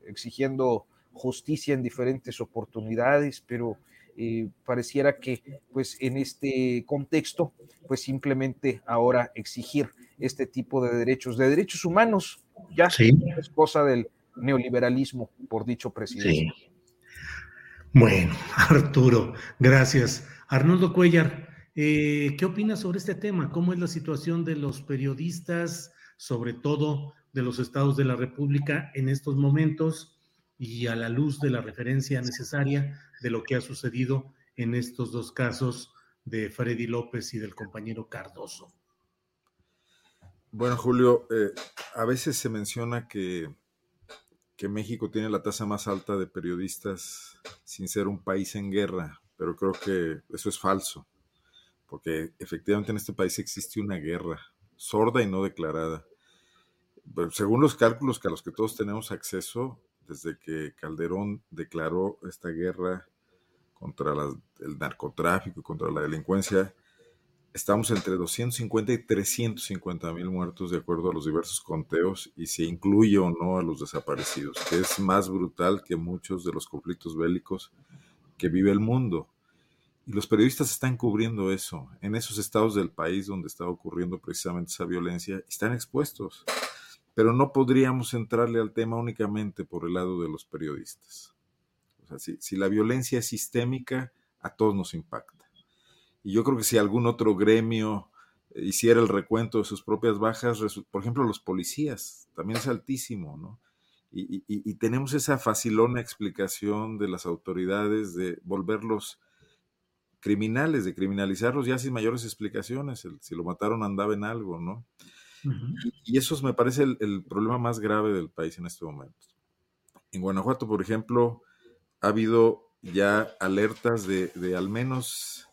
exigiendo justicia en diferentes oportunidades, pero eh, pareciera que pues en este contexto pues simplemente ahora exigir este tipo de derechos, de derechos humanos, ya es cosa del neoliberalismo, por dicho presidente. Bueno, Arturo, gracias. Arnoldo Cuellar, eh, ¿qué opinas sobre este tema? ¿Cómo es la situación de los periodistas, sobre todo de los estados de la República en estos momentos? y a la luz de la referencia necesaria de lo que ha sucedido en estos dos casos de Freddy López y del compañero Cardoso. Bueno, Julio, eh, a veces se menciona que, que México tiene la tasa más alta de periodistas sin ser un país en guerra, pero creo que eso es falso, porque efectivamente en este país existe una guerra sorda y no declarada. según los cálculos que a los que todos tenemos acceso, desde que Calderón declaró esta guerra contra el narcotráfico, contra la delincuencia, estamos entre 250 y 350 mil muertos de acuerdo a los diversos conteos y se incluye o no a los desaparecidos, que es más brutal que muchos de los conflictos bélicos que vive el mundo. Y los periodistas están cubriendo eso, en esos estados del país donde está ocurriendo precisamente esa violencia, están expuestos pero no podríamos entrarle al tema únicamente por el lado de los periodistas. O sea, si, si, la violencia es sistémica, a todos nos impacta. Y yo creo que si algún otro gremio hiciera el recuento de sus propias bajas, por ejemplo, los policías, también es altísimo, ¿no? Y, y, y tenemos esa facilona explicación de las autoridades de volverlos criminales, de criminalizarlos ya sin mayores explicaciones. si lo mataron andaba en algo, ¿no? Y eso me parece el, problema más grave del país en este momento. En Guanajuato, por ejemplo, ha habido ya alertas de, al menos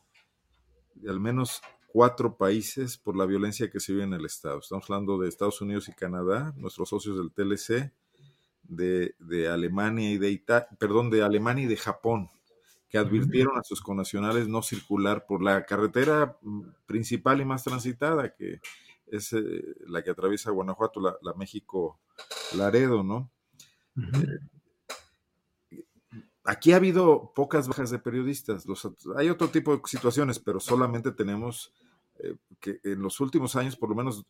de al menos cuatro países por la violencia que se vive en el Estado. Estamos hablando de Estados Unidos y Canadá, nuestros socios del TLC, de, Alemania y de Italia, perdón, de Alemania y de Japón, que advirtieron a sus connacionales no circular por la carretera principal y más transitada, que es eh, la que atraviesa Guanajuato, la, México Laredo, ¿no? Eh, aquí ha habido pocas bajas de periodistas. hay otro tipo de situaciones, pero solamente tenemos eh, que en los últimos años por lo menos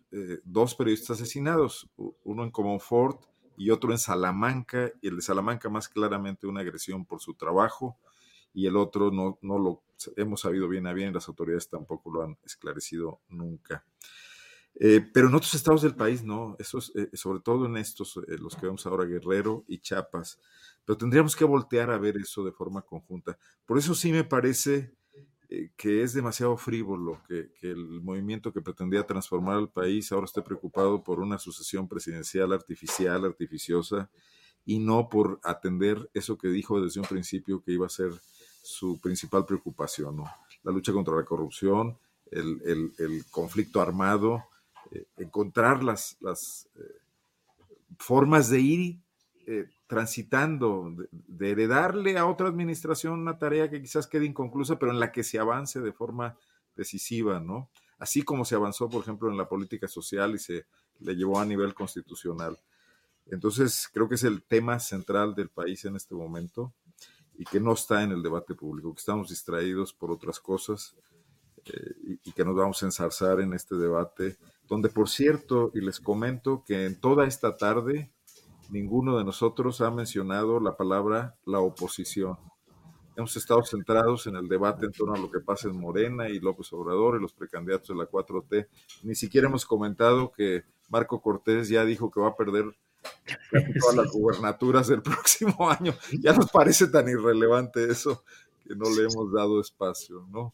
dos periodistas asesinados, uno en Comonfort y otro en Salamanca, y el de Salamanca más claramente una agresión por su trabajo, y el otro no, no lo hemos sabido bien a bien, las autoridades tampoco lo han esclarecido nunca. Eh, pero en otros estados del país no, eso eh, sobre todo en estos, eh, los que vemos ahora, Guerrero y Chiapas, pero tendríamos que voltear a ver eso de forma conjunta. Por eso sí me parece que es demasiado frívolo, que, el movimiento que pretendía transformar al país ahora esté preocupado por una sucesión presidencial artificial, artificiosa, y no por atender eso que dijo desde un principio que iba a ser su principal preocupación, ¿no? la lucha contra la corrupción, el, conflicto armado, eh, encontrar las, las eh, formas de ir transitando, de, heredarle a otra administración una tarea que quizás quede inconclusa, pero en la que se avance de forma decisiva, ¿no? Así como se avanzó, por ejemplo, en la política social y se le llevó a nivel constitucional. Entonces, creo que es el tema central del país en este momento y que no está en el debate público, que estamos distraídos por otras cosas eh, y, y, que nos vamos a ensarzar en este debate, donde, por cierto, y les comento que en toda esta tarde ninguno de nosotros ha mencionado la palabra la oposición. Hemos estado centrados en el debate en torno a lo que pasa en Morena y López Obrador y los precandidatos de la 4T. Ni siquiera hemos comentado que Marco Cortés ya dijo que va a perder todas las gubernaturas del próximo año. Ya nos parece tan irrelevante eso que no le hemos dado espacio, ¿no?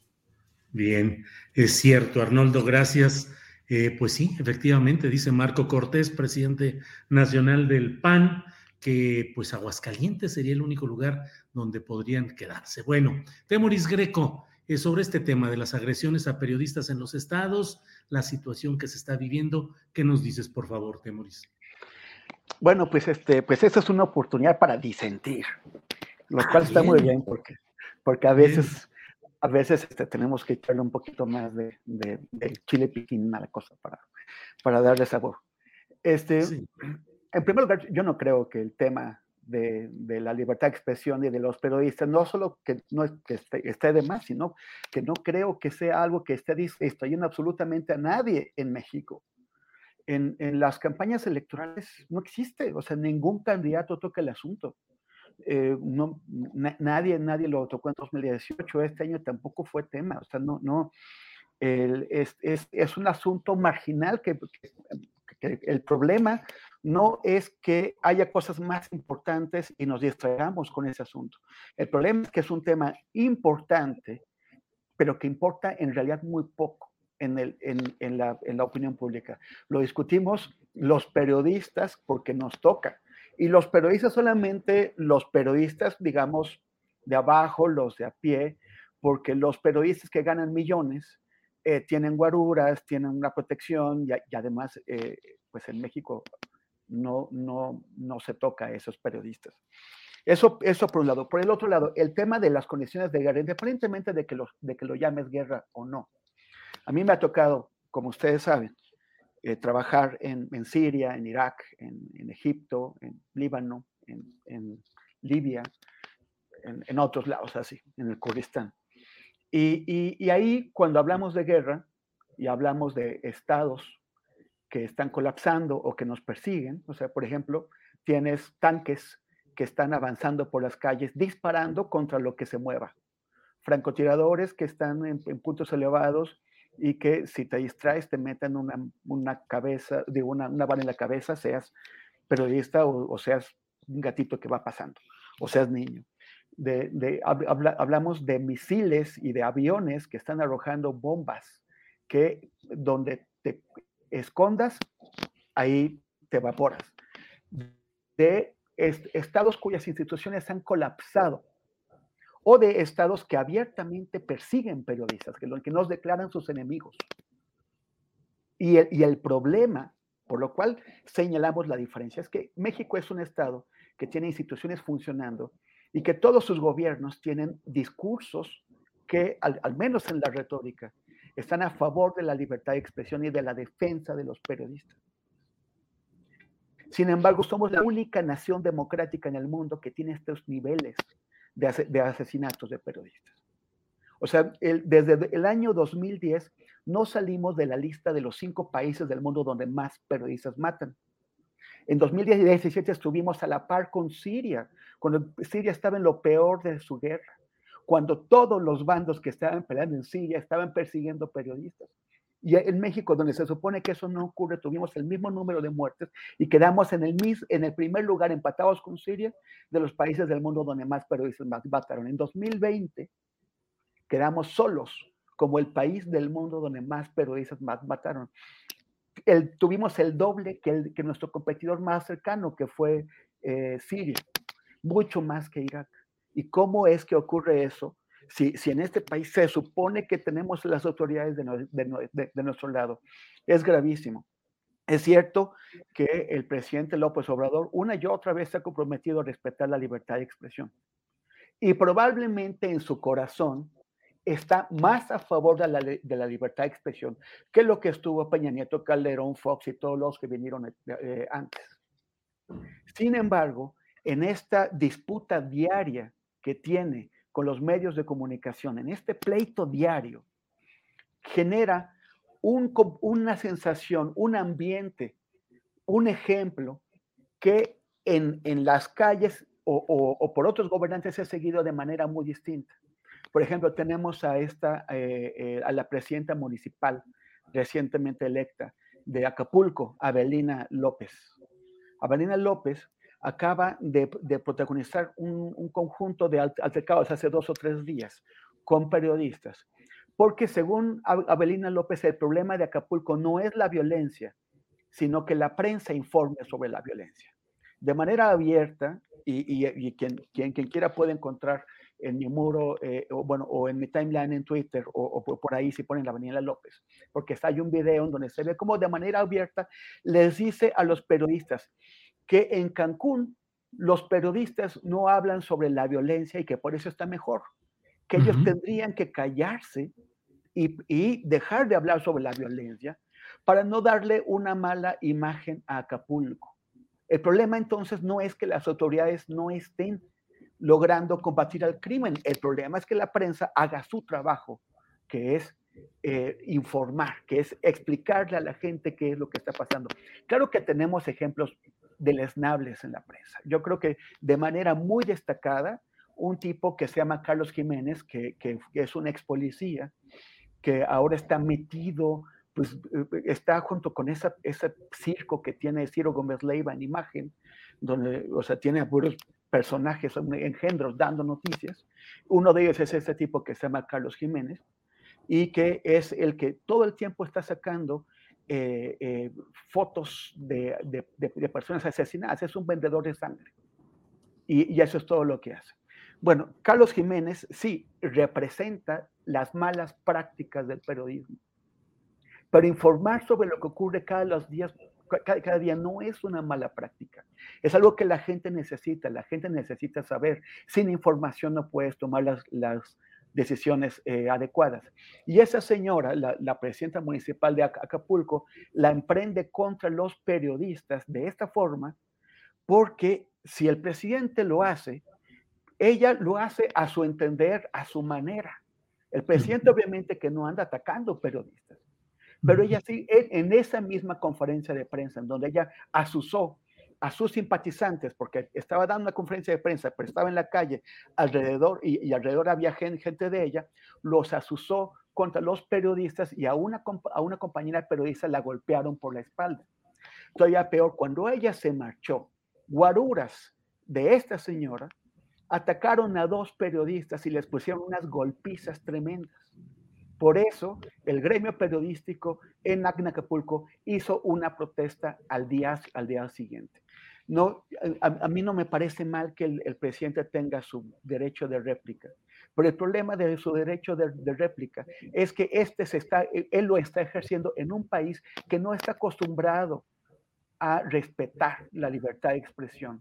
Bien, es cierto, Arnoldo, gracias. Eh, pues sí, efectivamente, dice Marco Cortés, presidente nacional del PAN, que pues Aguascalientes sería el único lugar donde podrían quedarse. Bueno, Temoris Greco, eh, sobre este tema de las agresiones a periodistas en los estados, la situación que se está viviendo, ¿qué nos dices, por favor, Temoris? Bueno, pues este, pues esta es una oportunidad para disentir, lo cual está muy bien porque, porque a veces a veces este, tenemos que echarle un poquito más de, chile piquín a la cosa para, para darle sabor. Este, En primer lugar, yo no creo que el tema de, la libertad de expresión y de los periodistas, no solo que no que esté, de más, sino que no creo que sea algo que esté distrayendo absolutamente a nadie en México. En, en, las campañas electorales no existe, o sea, ningún candidato toca el asunto. Eh, no, nadie, nadie lo tocó en 2018, este año tampoco fue tema, o sea, no, no, es, es, es, un asunto marginal que, que, el problema no es que haya cosas más importantes y nos distraigamos con ese asunto. El problema es que es un tema importante, pero que importa en realidad muy poco. En, el, en, en, la, en la opinión pública. Lo discutimos los periodistas porque nos toca, y los periodistas solamente, los periodistas, digamos, de abajo, los de a pie, porque los periodistas que ganan millones eh, tienen guaruras, tienen una protección y, además, eh, pues en México no, no, no se toca a esos periodistas. Eso, eso por un lado. Por el otro lado, el tema de las condiciones de guerra, independientemente de que, los, de que lo llames guerra o no. A mí me ha tocado, como ustedes saben, eh, trabajar en, en, Siria, en Irak, en, en Egipto, en Líbano, en, en Libia, en, otros lados así, en el Kurdistán. Y, y, y, ahí cuando hablamos de guerra y hablamos de estados que están colapsando o que nos persiguen, o sea, por ejemplo, tienes tanques que están avanzando por las calles disparando contra lo que se mueva, francotiradores que están en, en puntos elevados y que si te distraes te metan una, una cabeza, de una, una bala en la cabeza, seas periodista o, seas un gatito que va pasando, o seas niño. De, de hablamos de misiles y de aviones que están arrojando bombas que donde te escondas, ahí te evaporas. De estados cuyas instituciones han colapsado o de estados que abiertamente persiguen periodistas, que, que nos declaran sus enemigos. Y el, y el problema, por lo cual señalamos la diferencia, es que México es un estado que tiene instituciones funcionando y que todos sus gobiernos tienen discursos que, al, al, menos en la retórica, están a favor de la libertad de expresión y de la defensa de los periodistas. Sin embargo, somos la única nación democrática en el mundo que tiene estos niveles de, asesinatos de periodistas. O sea, desde el año 2010 no salimos de la lista de los cinco países del mundo donde más periodistas matan. En 2017 estuvimos a la par con Siria, cuando Siria estaba en lo peor de su guerra, cuando todos los bandos que estaban peleando en Siria estaban persiguiendo periodistas. Y en México, donde se supone que eso no ocurre, tuvimos el mismo número de muertes y quedamos en el, en el primer lugar, empatados con Siria, de los países del mundo donde más periodistas mataron. En 2020 quedamos solos como el país del mundo donde más periodistas mataron. El, tuvimos el doble que, el, que, nuestro competidor más cercano, que fue eh, Siria, mucho más que Irak. ¿Y cómo es que ocurre eso? Si, si, en este país se supone que tenemos las autoridades de, de, de, de, nuestro lado, es gravísimo. Es cierto que el presidente López Obrador una y otra vez se ha comprometido a respetar la libertad de expresión. Y probablemente en su corazón está más a favor de la, de la, libertad de expresión que lo que estuvo Peña Nieto, Calderón, Fox y todos los que vinieron eh, antes. Sin embargo, en esta disputa diaria que tiene con los medios de comunicación, en este pleito diario, genera un, una sensación, un ambiente, un ejemplo que en, en las calles o por otros gobernantes se ha seguido de manera muy distinta. Por ejemplo, tenemos a esta, eh, eh, a la presidenta municipal recientemente electa de Acapulco, Abelina López. Abelina López acaba de, protagonizar un, un, conjunto de altercados hace dos o tres días con periodistas, porque según Abelina López, el problema de Acapulco no es la violencia, sino que la prensa informe sobre la violencia. De manera abierta, y, quien, quien, quiera puede encontrar en mi muro, eh, o, bueno, o en mi timeline en Twitter, o, por ahí si ponen la Avenida López, porque hay un video en donde se ve como de manera abierta les dice a los periodistas que en Cancún los periodistas no hablan sobre la violencia y que por eso está mejor, que uh -huh. ellos tendrían que callarse y, y dejar de hablar sobre la violencia para no darle una mala imagen a Acapulco. El problema entonces no es que las autoridades no estén logrando combatir al crimen. El problema es que la prensa haga su trabajo, que es eh, informar, que es explicarle a la gente qué es lo que está pasando. Claro que tenemos ejemplos deleznables en la prensa. Yo creo que de manera muy destacada, un tipo que se llama Carlos Jiménez, que, que, es un ex policía, que ahora está metido, pues está junto con esa, ese circo que tiene Ciro Gómez Leiva en imagen, donde, o sea, tiene a puros personajes, engendros dando noticias. Uno de ellos es ese tipo que se llama Carlos Jiménez y que es el que todo el tiempo está sacando eh, eh, fotos de, de, de, de, personas asesinadas. Es un vendedor de sangre. Y, y eso es todo lo que hace. Bueno, Carlos Jiménez sí representa las malas prácticas del periodismo. Pero informar sobre lo que ocurre cada los días cada, cada, día no es una mala práctica. Es algo que la gente necesita. La gente necesita saber. Sin información no puedes tomar las, las decisiones eh, adecuadas. Y esa señora, la, la, presidenta municipal de Acapulco, la emprende contra los periodistas de esta forma, porque si el presidente lo hace, ella lo hace a su entender, a su manera. El presidente obviamente que no anda atacando periodistas, pero ella sí, en esa misma conferencia de prensa, en donde ella asusó a sus simpatizantes, porque estaba dando una conferencia de prensa, pero estaba en la calle alrededor y, alrededor había gente, gente, de ella, los asusó contra los periodistas y a una, a una compañera periodista la golpearon por la espalda. Todavía peor, cuando ella se marchó, guaruras de esta señora atacaron a dos periodistas y les pusieron unas golpizas tremendas. Por eso, el gremio periodístico en Acapulco hizo una protesta al día, al día siguiente. No, a, a, mí no me parece mal que el, el, presidente tenga su derecho de réplica, Pero el problema de su derecho de, réplica es que este se está, él lo está ejerciendo en un país que no está acostumbrado a respetar la libertad de expresión,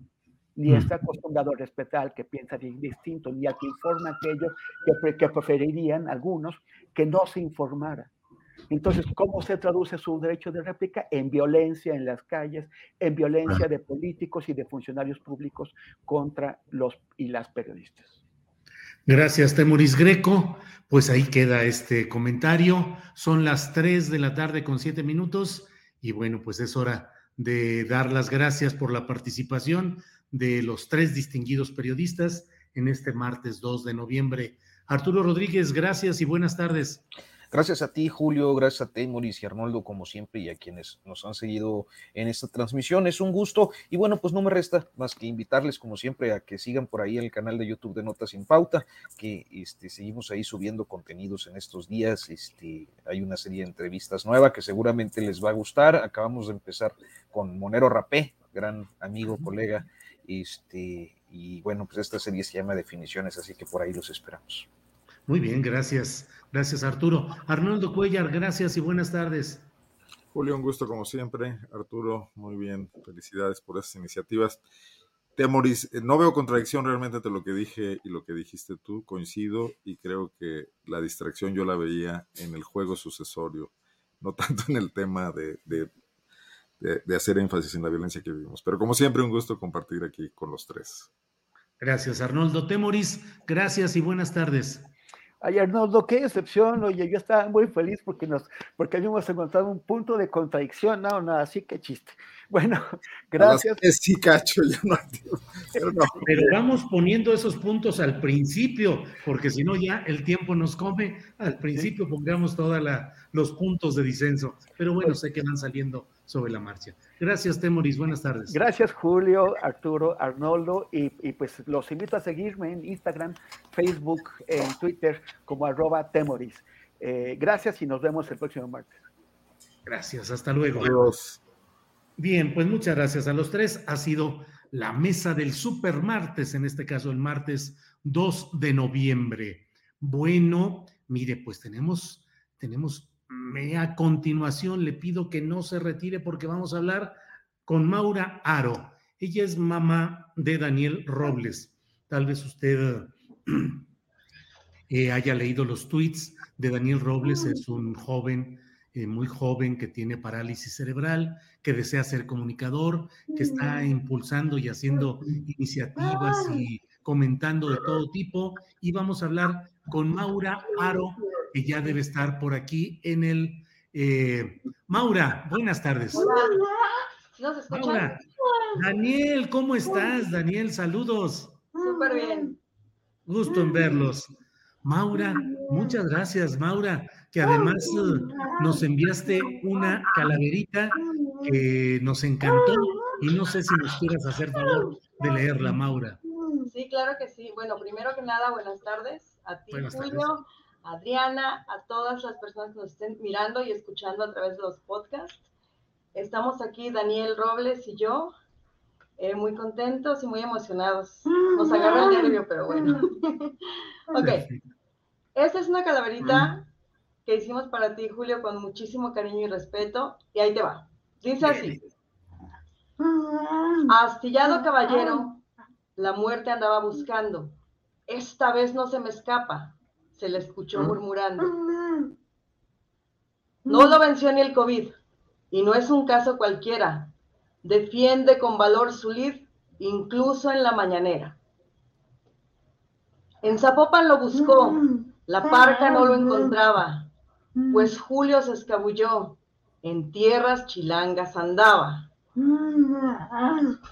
ni mm. está acostumbrado a respetar al que piensa distinto, ni al que informa aquello que, que preferirían algunos que no se informara. Entonces, ¿cómo se traduce su derecho de réplica? En violencia en las calles, en violencia de políticos y de funcionarios públicos contra los y las periodistas. Gracias, Temoris Greco. Pues ahí queda este comentario. Son las 3 de la tarde con 7 minutos y bueno, pues es hora de dar las gracias por la participación de los tres distinguidos periodistas en este martes 2 de noviembre. Arturo Rodríguez, gracias y buenas tardes. Gracias a ti, Julio, gracias a ti, Mauricio y Arnoldo, como siempre, y a quienes nos han seguido en esta transmisión. Es un gusto. Y bueno, pues no me resta más que invitarles, como siempre, a que sigan por ahí el canal de YouTube de Notas sin Pauta, que este, seguimos ahí subiendo contenidos en estos días. Este, hay una serie de entrevistas nueva que seguramente les va a gustar. Acabamos de empezar con Monero Rapé, gran amigo, colega. Este, y bueno, pues esta serie se llama Definiciones, así que por ahí los esperamos. Muy bien, gracias. Gracias, Arturo. Arnoldo Cuellar, gracias y buenas tardes. Julio, un gusto como siempre. Arturo, muy bien. Felicidades por esas iniciativas. Temoris, eh, no veo contradicción realmente entre lo que dije y lo que dijiste tú. Coincido y creo que la distracción yo la veía en el juego sucesorio, no tanto en el tema de, de, de hacer énfasis en la violencia que vivimos. Pero como siempre, un gusto compartir aquí con los tres. Gracias, Arnoldo. Temoris, gracias y buenas tardes. Ay, Arnoldo, qué excepción, oye, yo estaba muy feliz porque nos, porque habíamos encontrado un punto de contradicción, no, no, así que chiste. Bueno, gracias. Sí, cacho, ya no, pero, no. pero vamos poniendo esos puntos al principio, porque si no ya el tiempo nos come. Al principio pongamos todos los puntos de disenso, pero bueno, sé que van saliendo sobre la marcha. Gracias, Temoris. Buenas tardes. Gracias, Julio, Arturo, Arnoldo. Y, pues los invito a seguirme en Instagram, Facebook, en Twitter como arroba Temoris. Eh, gracias y nos vemos el próximo martes. Gracias, hasta luego. Bien, pues muchas gracias a los tres. Ha sido la mesa del super martes, en este caso el martes 2 de noviembre. Bueno, mire, pues tenemos, tenemos a continuación le pido que no se retire porque vamos a hablar con Maura Aro. Ella es mamá de Daniel Robles. Tal vez usted eh, haya leído los tweets de Daniel Robles. Es un joven, eh, muy joven, que tiene parálisis cerebral, que desea ser comunicador, que está impulsando y haciendo iniciativas y comentando de todo tipo. Y vamos a hablar con Maura Aro que ya debe estar por aquí en el... Eh, Maura, buenas tardes. Maura. Daniel, ¿cómo estás? Daniel, saludos. Súper bien. Gusto en verlos. Maura, muchas gracias, Maura, que además eh, nos enviaste una calaverita que nos encantó y no sé si nos quieras hacer favor de leerla, Maura. Sí, claro que sí. Bueno, primero que nada, buenas tardes a ti, Julio, Adriana, a todas las personas que nos estén mirando y escuchando a través de los podcasts. Estamos aquí, Daniel Robles y yo, eh, muy contentos y muy emocionados. Nos agarra el nervio, pero bueno. ok, esta es una calaverita que hicimos para ti, Julio, con muchísimo cariño y respeto. Y ahí te va. Dice así. Astillado caballero, la muerte andaba buscando. Esta vez no se me escapa se le escuchó murmurando. No lo venció ni el COVID, y no es un caso cualquiera. Defiende con valor su lid, incluso en la mañanera. En Zapopan lo buscó, la parca no lo encontraba, pues Julio se escabulló, en tierras chilangas andaba.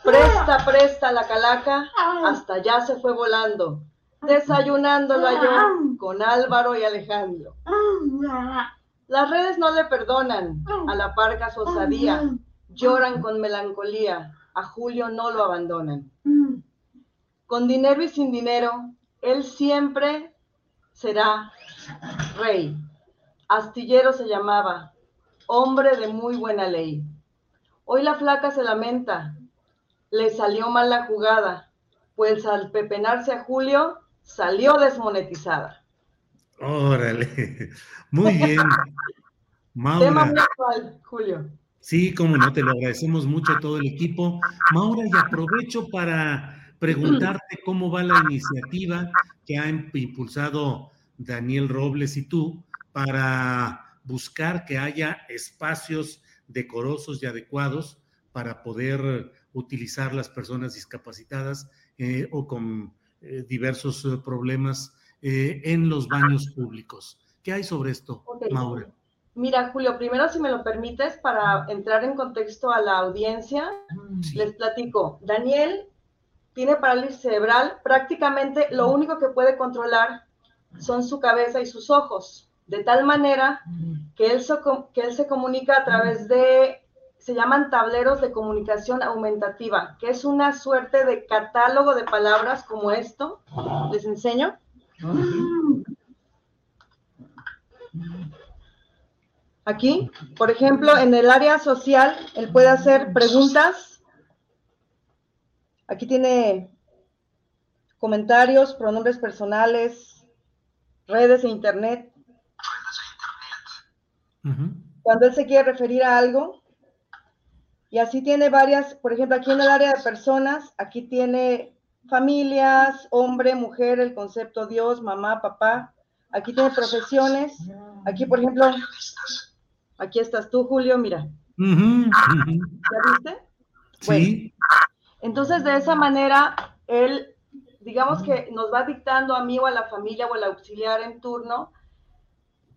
Presta, presta la calaca, hasta allá se fue volando, desayunándolo yo con Álvaro y Alejandro. Las redes no le perdonan a la parca su osadía, lloran con melancolía, a Julio no lo abandonan. Con dinero y sin dinero, él siempre será rey. Astillero se llamaba, hombre de muy buena ley. Hoy la flaca se lamenta, le salió mal la jugada, pues al pepenarse a Julio, salió desmonetizada. Órale, muy bien. Maura. Tema muy actual, Julio. Sí, como no, te lo agradecemos mucho a todo el equipo. Maura, y aprovecho para preguntarte cómo va la iniciativa que ha impulsado Daniel Robles y tú para buscar que haya espacios decorosos y adecuados para poder utilizar las personas discapacitadas eh, o con eh, diversos eh, problemas en los baños públicos. ¿Qué hay sobre esto, Maura? Mira, Julio, primero si me lo permites, para entrar en contexto a la audiencia, les platico. Daniel tiene parálisis cerebral, prácticamente lo único que puede controlar son su cabeza y sus ojos, de tal manera que él, que él se comunica a través de se llaman tableros de comunicación aumentativa, que es una suerte de catálogo de palabras como esto. Les enseño. Aquí, por ejemplo, en el área social, él puede hacer preguntas. Aquí tiene comentarios, pronombres personales, redes e internet. Cuando él se quiere referir a algo, y así tiene varias, por ejemplo, aquí en el área de personas, aquí tiene familias, hombre, mujer, el concepto Dios, mamá, papá. Aquí tiene profesiones. Aquí, por ejemplo, aquí estás tú, Julio, mira. ¿Ya viste? Sí. entonces, de esa manera, él, digamos que nos va dictando a mí o a la familia o al auxiliar en turno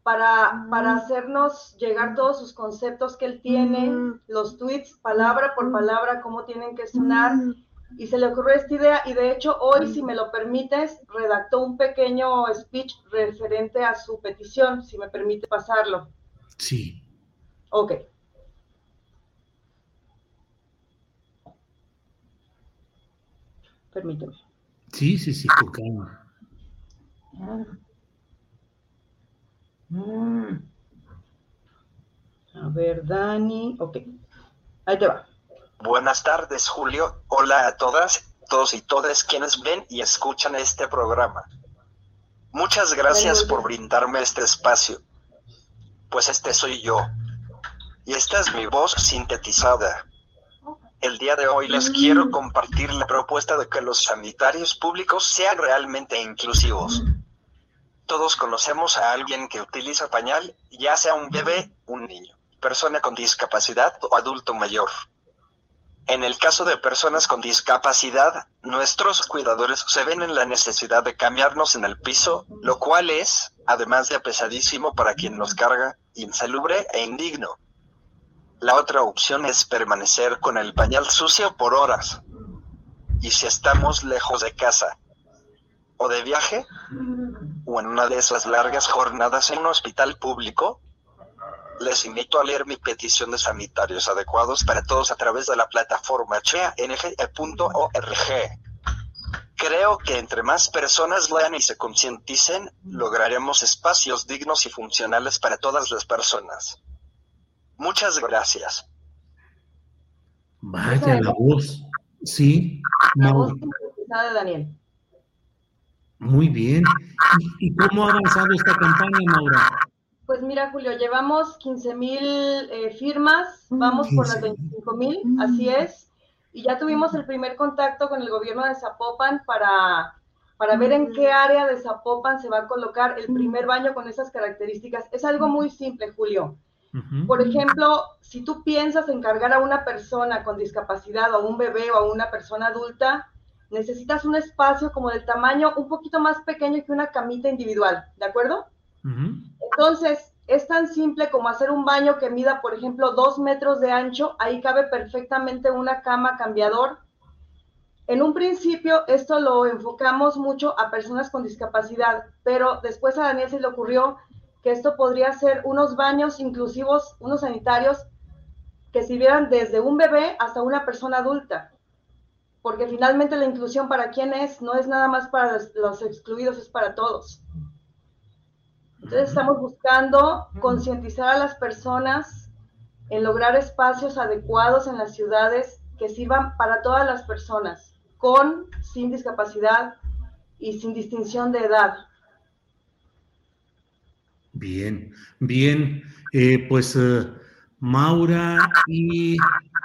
para, para hacernos llegar todos sus conceptos que él tiene, los tweets, palabra por palabra, cómo tienen que sonar. Y se le ocurrió esta idea y de hecho hoy, si me lo permites, redactó un pequeño speech referente a su petición, si me permite pasarlo. Sí. Ok. Permíteme. Sí, sí, sí, con calma. Mm. A ver, Dani. Ok. Ahí te va. Buenas tardes, Julio. Hola a todas, todos y todas quienes ven y escuchan este programa. Muchas gracias por brindarme este espacio. Pues este soy yo. Y esta es mi voz sintetizada. El día de hoy les quiero compartir la propuesta de que los sanitarios públicos sean realmente inclusivos todos conocemos a alguien que utiliza pañal, ya sea un bebé, un niño, persona con discapacidad o adulto mayor. En el caso de personas con discapacidad, nuestros cuidadores se ven en la necesidad de cambiarnos en el piso, lo cual es, además de pesadísimo para quien nos carga, insalubre e indigno. La otra opción es permanecer con el pañal sucio por horas. Y si estamos lejos de casa, o de viaje, o en una de esas largas jornadas en un hospital público, les invito a leer mi petición de sanitarios adecuados para todos a través de la plataforma cheang.org. Creo que entre más personas lean y se concienticen, lograremos espacios dignos y funcionales para todas las personas. Muchas gracias. Vaya la voz. Sí. La voz de Daniel. Muy bien. ¿Y, cómo ha avanzado esta campaña, Maura? Pues mira, Julio, llevamos 15 mil eh, firmas, vamos por las 25 mil, así es. Y ya tuvimos el primer contacto con el gobierno de Zapopan para, para ver en qué área de Zapopan se va a colocar el primer baño con esas características. Es algo muy simple, Julio. Por ejemplo, si tú piensas encargar a una persona con discapacidad o un bebé o a una persona adulta, necesitas un espacio como del tamaño un poquito más pequeño que una camita individual, ¿de acuerdo? Entonces, es tan simple como hacer un baño que mida, por ejemplo, dos metros de ancho, ahí cabe perfectamente una cama cambiador. En un principio, esto lo enfocamos mucho a personas con discapacidad, pero después a Daniel se le ocurrió que esto podría ser unos baños inclusivos, unos sanitarios que sirvieran desde un bebé hasta una persona adulta porque finalmente la inclusión para quién es, no es nada más para los, excluidos, es para todos. Entonces estamos buscando concientizar a las personas en lograr espacios adecuados en las ciudades que sirvan para todas las personas, con, sin discapacidad, y sin distinción de edad. Bien, bien. Eh, pues eh, Maura y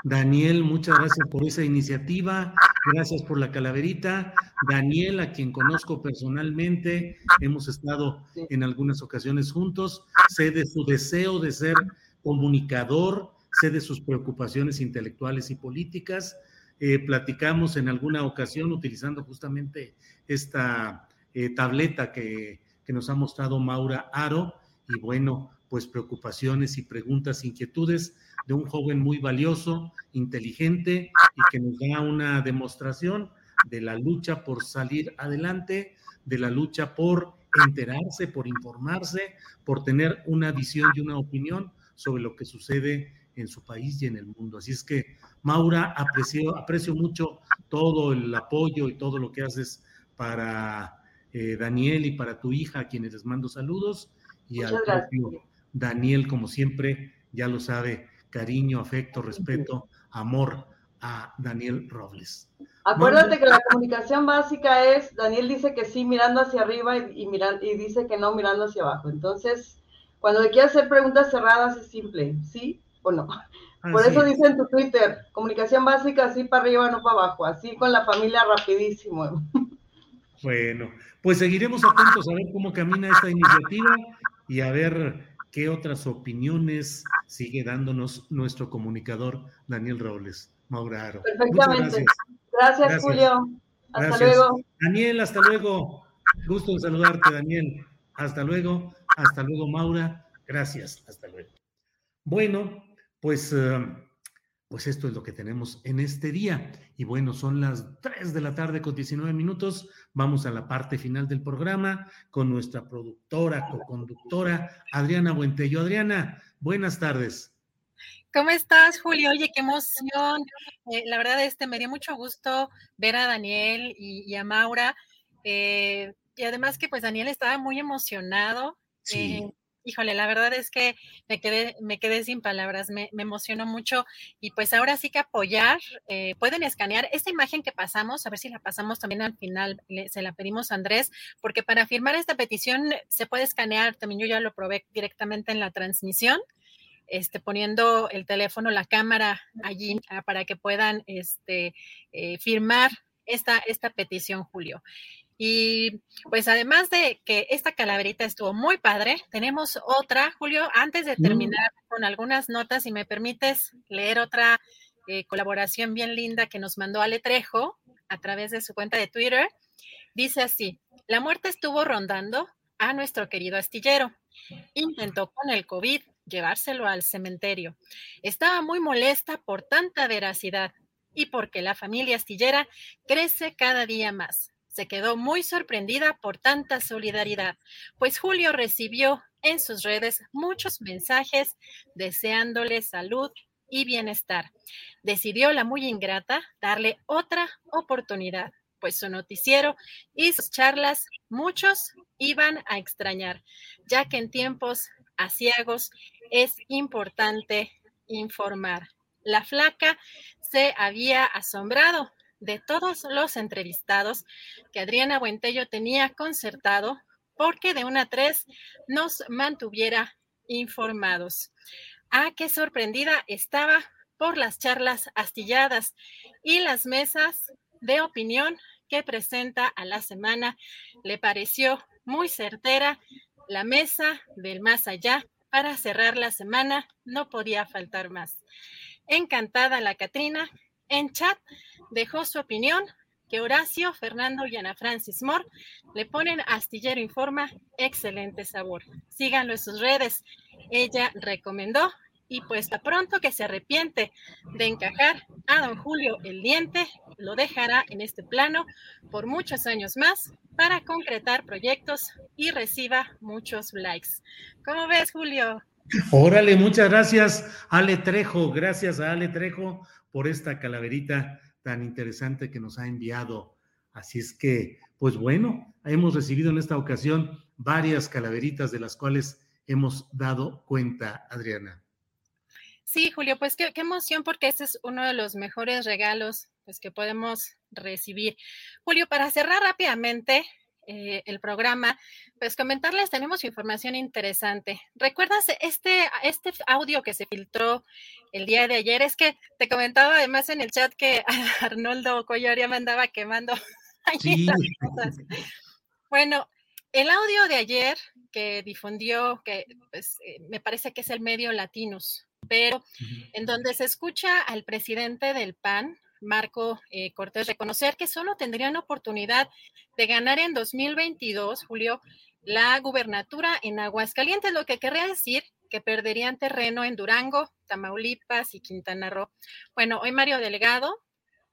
Daniel, muchas gracias por esa iniciativa. Gracias por la calaverita. Daniel, a quien conozco personalmente, hemos estado en algunas ocasiones juntos. Sé de su deseo de ser comunicador, sé de sus preocupaciones intelectuales y políticas. Eh, platicamos en alguna ocasión utilizando justamente esta eh, tableta que, que nos ha mostrado Maura Aro. Y bueno, pues preocupaciones y preguntas, inquietudes de un joven muy valioso, inteligente y que nos da una demostración de la lucha por salir adelante, de la lucha por enterarse, por informarse, por tener una visión y una opinión sobre lo que sucede en su país y en el mundo. Así es que, Maura, aprecio, aprecio mucho todo el apoyo y todo lo que haces para eh, Daniel y para tu hija, a quienes les mando saludos, y al propio Daniel, como siempre, ya lo sabe, cariño, afecto, respeto, amor a Daniel Robles. Acuérdate que la comunicación básica es, Daniel dice que sí mirando hacia arriba y, y dice que no mirando hacia abajo. Entonces, cuando le quieras hacer preguntas cerradas es simple, ¿sí o no? Por eso dice en tu Twitter, comunicación básica así para arriba, no para abajo, así con la familia rapidísimo. Bueno, pues seguiremos atentos a ver cómo camina esta iniciativa y a ver qué otras opiniones sigue dándonos nuestro comunicador Daniel Robles, Mauraro. Perfectamente. Gracias. Julio. Hasta luego. Daniel, hasta luego. Gusto en saludarte, Daniel. Hasta luego. Hasta luego, Maura. Gracias. Hasta luego. Bueno, pues eh, pues esto es lo que tenemos en este día. Y bueno, son las 3 de la tarde con 19 minutos. Vamos a la parte final del programa con nuestra productora, co-conductora, Adriana Buentello. Adriana, buenas tardes. ¿Cómo estás, Julio? Oye, qué emoción. Eh, la verdad, este me dio mucho gusto ver a Daniel y, a Maura. Eh, y además que pues Daniel estaba muy emocionado. Sí. Eh, híjole, la verdad es que me quedé, me quedé sin palabras, me, emocionó mucho y pues ahora sí que apoyar, eh, pueden escanear esta imagen que pasamos, a ver si la pasamos también al final, se la pedimos a Andrés, porque para firmar esta petición se puede escanear, también yo ya lo probé directamente en la transmisión. Este, poniendo el teléfono, la cámara allí para que puedan este, eh, firmar esta, esta petición, Julio. Y pues además de que esta calaverita estuvo muy padre, tenemos otra, Julio, antes de mm. terminar con algunas notas, si me permites leer otra eh, colaboración bien linda que nos mandó Ale Trejo a través de su cuenta de Twitter. Dice así, la muerte estuvo rondando a nuestro querido astillero. Intentó con el COVID llevárselo al cementerio. Estaba muy molesta por tanta veracidad y porque la familia astillera crece cada día más se quedó muy sorprendida por tanta solidaridad, pues Julio recibió en sus redes muchos mensajes deseándole salud y bienestar. Decidió la muy ingrata darle otra oportunidad, pues su noticiero y sus charlas muchos iban a extrañar, ya que en tiempos asiagos es importante informar. La flaca se había asombrado de todos los entrevistados que Adriana Buentello tenía concertado porque de una a tres nos mantuviera informados. Ah, qué sorprendida estaba por las charlas astilladas y las mesas de opinión que presenta a la semana. Le pareció muy certera la mesa del más allá para cerrar la semana. No podía faltar más. Encantada la Catrina en chat dejó su opinión que Horacio, Fernando y Ana Francis Moore le ponen Astillero Informa excelente sabor. Síganlo en sus redes. Ella recomendó y pues a pronto que se arrepiente de encajar a don Julio el diente, lo dejará en este plano por muchos años más para concretar proyectos y reciba muchos likes. ¿Cómo ves, Julio? Órale, muchas gracias, Ale Trejo. Gracias a Ale Trejo por esta calaverita tan interesante que nos ha enviado. Así es que, pues bueno, hemos recibido en esta ocasión varias calaveritas de las cuales hemos dado cuenta, Adriana. Sí, Julio, pues qué, emoción porque este es uno de los mejores regalos pues, que podemos recibir. Julio, para cerrar rápidamente, eh, el programa, pues comentarles, tenemos información interesante. ¿Recuerdas este, este audio que se filtró el día de ayer? Es que te comentaba además en el chat que Arnoldo Cuellar ya me andaba quemando. Sí. Bueno, el audio de ayer que difundió, que pues, eh, me parece que es el medio Latinos, pero en donde se escucha al presidente del PAN, Marco eh, Cortés, reconocer que solo tendrían oportunidad de ganar en 2022, Julio, la gubernatura en Aguascalientes, lo que querría decir que perderían terreno en Durango, Tamaulipas y Quintana Roo. Bueno, hoy Mario Delgado,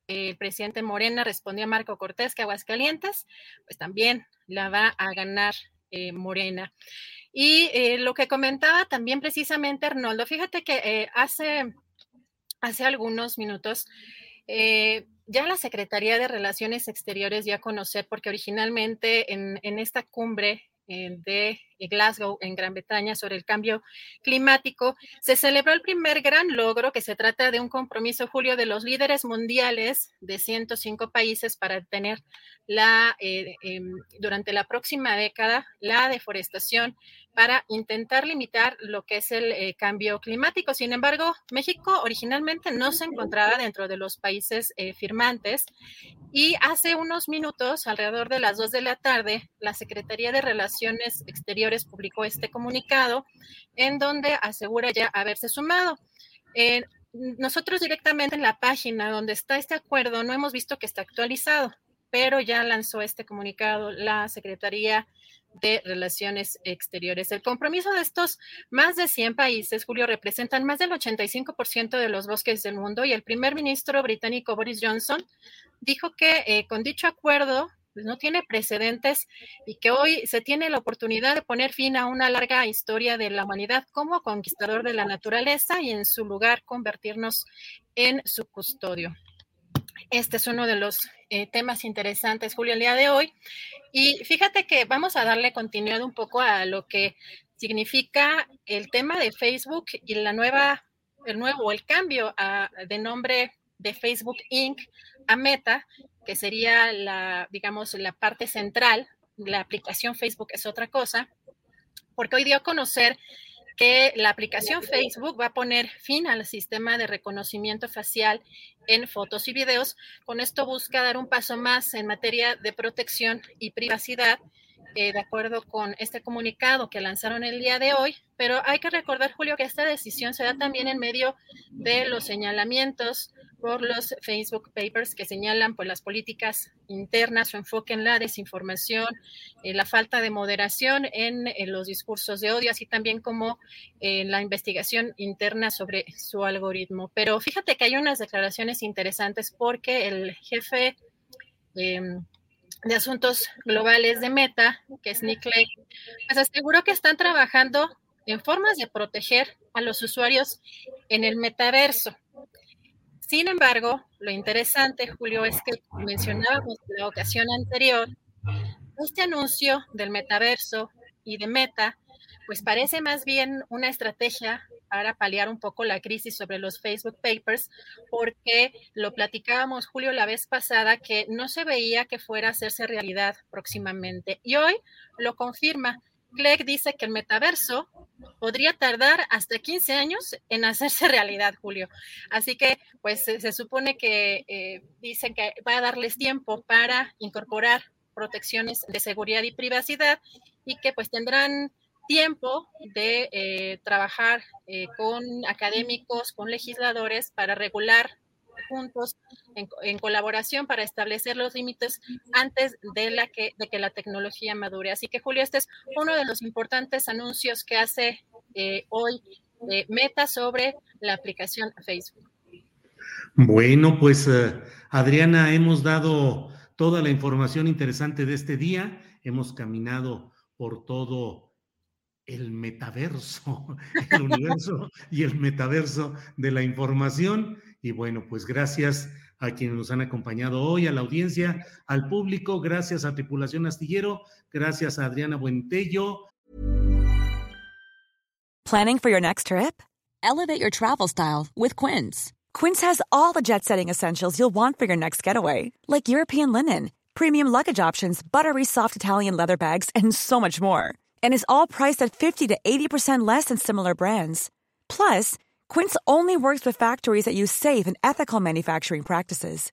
el presidente Morena, respondió a Marco Cortés que Aguascalientes, pues también la va a ganar eh, Morena. Y eh, lo que comentaba también precisamente Arnoldo, fíjate que hace, hace algunos minutos eh, ya la Secretaría de Relaciones Exteriores dio a conocer, porque originalmente en, esta cumbre eh, de Glasgow, en Gran Bretaña, sobre el cambio climático, se celebró el primer gran logro, que se trata de un compromiso, Julio, de los líderes mundiales de 105 países para tener la, eh, em, durante la próxima década la deforestación para intentar limitar lo que es el eh, cambio climático. Sin embargo, México originalmente no se encontraba dentro de los países eh, firmantes y hace unos minutos, alrededor de las dos de la tarde, la Secretaría de Relaciones Exteriores publicó este comunicado en donde asegura ya haberse sumado. nosotros directamente en la página donde está este acuerdo no hemos visto que está actualizado, pero ya lanzó este comunicado la Secretaría de Relaciones Exteriores. El compromiso de estos más de 100 países, Julio, representan más del 85% de los bosques del mundo y el primer ministro británico Boris Johnson dijo que eh, con dicho acuerdo pues, no tiene precedentes y que hoy se tiene la oportunidad de poner fin a una larga historia de la humanidad como conquistador de la naturaleza y en su lugar convertirnos en su custodio. Este es uno de los eh, temas interesantes, Julio, el día de hoy. Y fíjate que vamos a darle continuidad un poco a lo que significa el tema de Facebook y la nueva, el nuevo, el cambio de nombre de Facebook Inc. a Meta, que sería la, digamos, la parte central. La aplicación Facebook es otra cosa, porque hoy dio a conocer que la aplicación Facebook va a poner fin al sistema de reconocimiento facial en fotos y videos. Con esto busca dar un paso más en materia de protección y privacidad eh, de acuerdo con este comunicado que lanzaron el día de hoy, pero hay que recordar, Julio, que esta decisión se da también en medio de los señalamientos por los Facebook Papers que señalan pues, las políticas internas, su enfoque en la desinformación, eh, la falta de moderación en, los discursos de odio, así también como en la investigación interna sobre su algoritmo. Pero fíjate que hay unas declaraciones interesantes porque el jefe... Eh, de Asuntos Globales de Meta, que es Nick Clegg, pues aseguró que están trabajando en formas de proteger a los usuarios en el metaverso. Sin embargo, lo interesante, Julio, es que mencionábamos en la ocasión anterior, este anuncio del metaverso y de Meta, pues parece más bien una estrategia para paliar un poco la crisis sobre los Facebook Papers, porque lo platicábamos, Julio, la vez pasada, que no se veía que fuera a hacerse realidad próximamente. Y hoy lo confirma. Clegg dice que el metaverso podría tardar hasta 15 años en hacerse realidad, Julio. Así que, pues, se, supone que eh, dicen que va a darles tiempo para incorporar protecciones de seguridad y privacidad y que pues tendrán tiempo de eh, trabajar eh, con académicos, con legisladores para regular juntos en, colaboración para establecer los límites antes de, la que, de que la tecnología madure. Así que, Julio, este es uno de los importantes anuncios que hace eh, hoy Meta sobre la aplicación Facebook. Bueno, pues Adriana, hemos dado toda la información interesante de este día, hemos caminado por todo el metaverso, el universo y el metaverso de la información. Y bueno, pues gracias a quienes nos han acompañado hoy, a la audiencia, al público, gracias a Tripulación Astillero, gracias a Adriana Buentello. Planning for your next trip? Elevate your travel style with Quince. Quince has all the jet setting essentials you'll want for your next getaway, like European linen premium luggage options, buttery soft Italian leather bags, and so much more. And is all priced at 50 to 80% less than similar brands. Plus, Quince only works with factories that use safe and ethical manufacturing practices.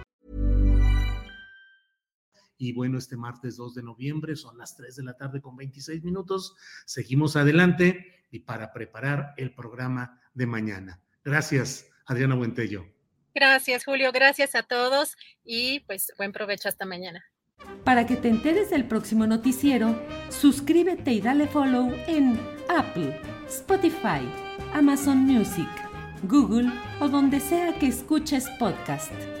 Y bueno, este martes 2 de noviembre son las 3 de la tarde con 26 minutos. Seguimos adelante y para preparar el programa de mañana. Gracias, Adriana Buentello. Gracias, Julio. Gracias a todos y pues buen provecho hasta mañana. Para que te enteres del próximo noticiero, suscríbete y dale follow en Apple, Spotify, Amazon Music, Google o donde sea que escuches podcast.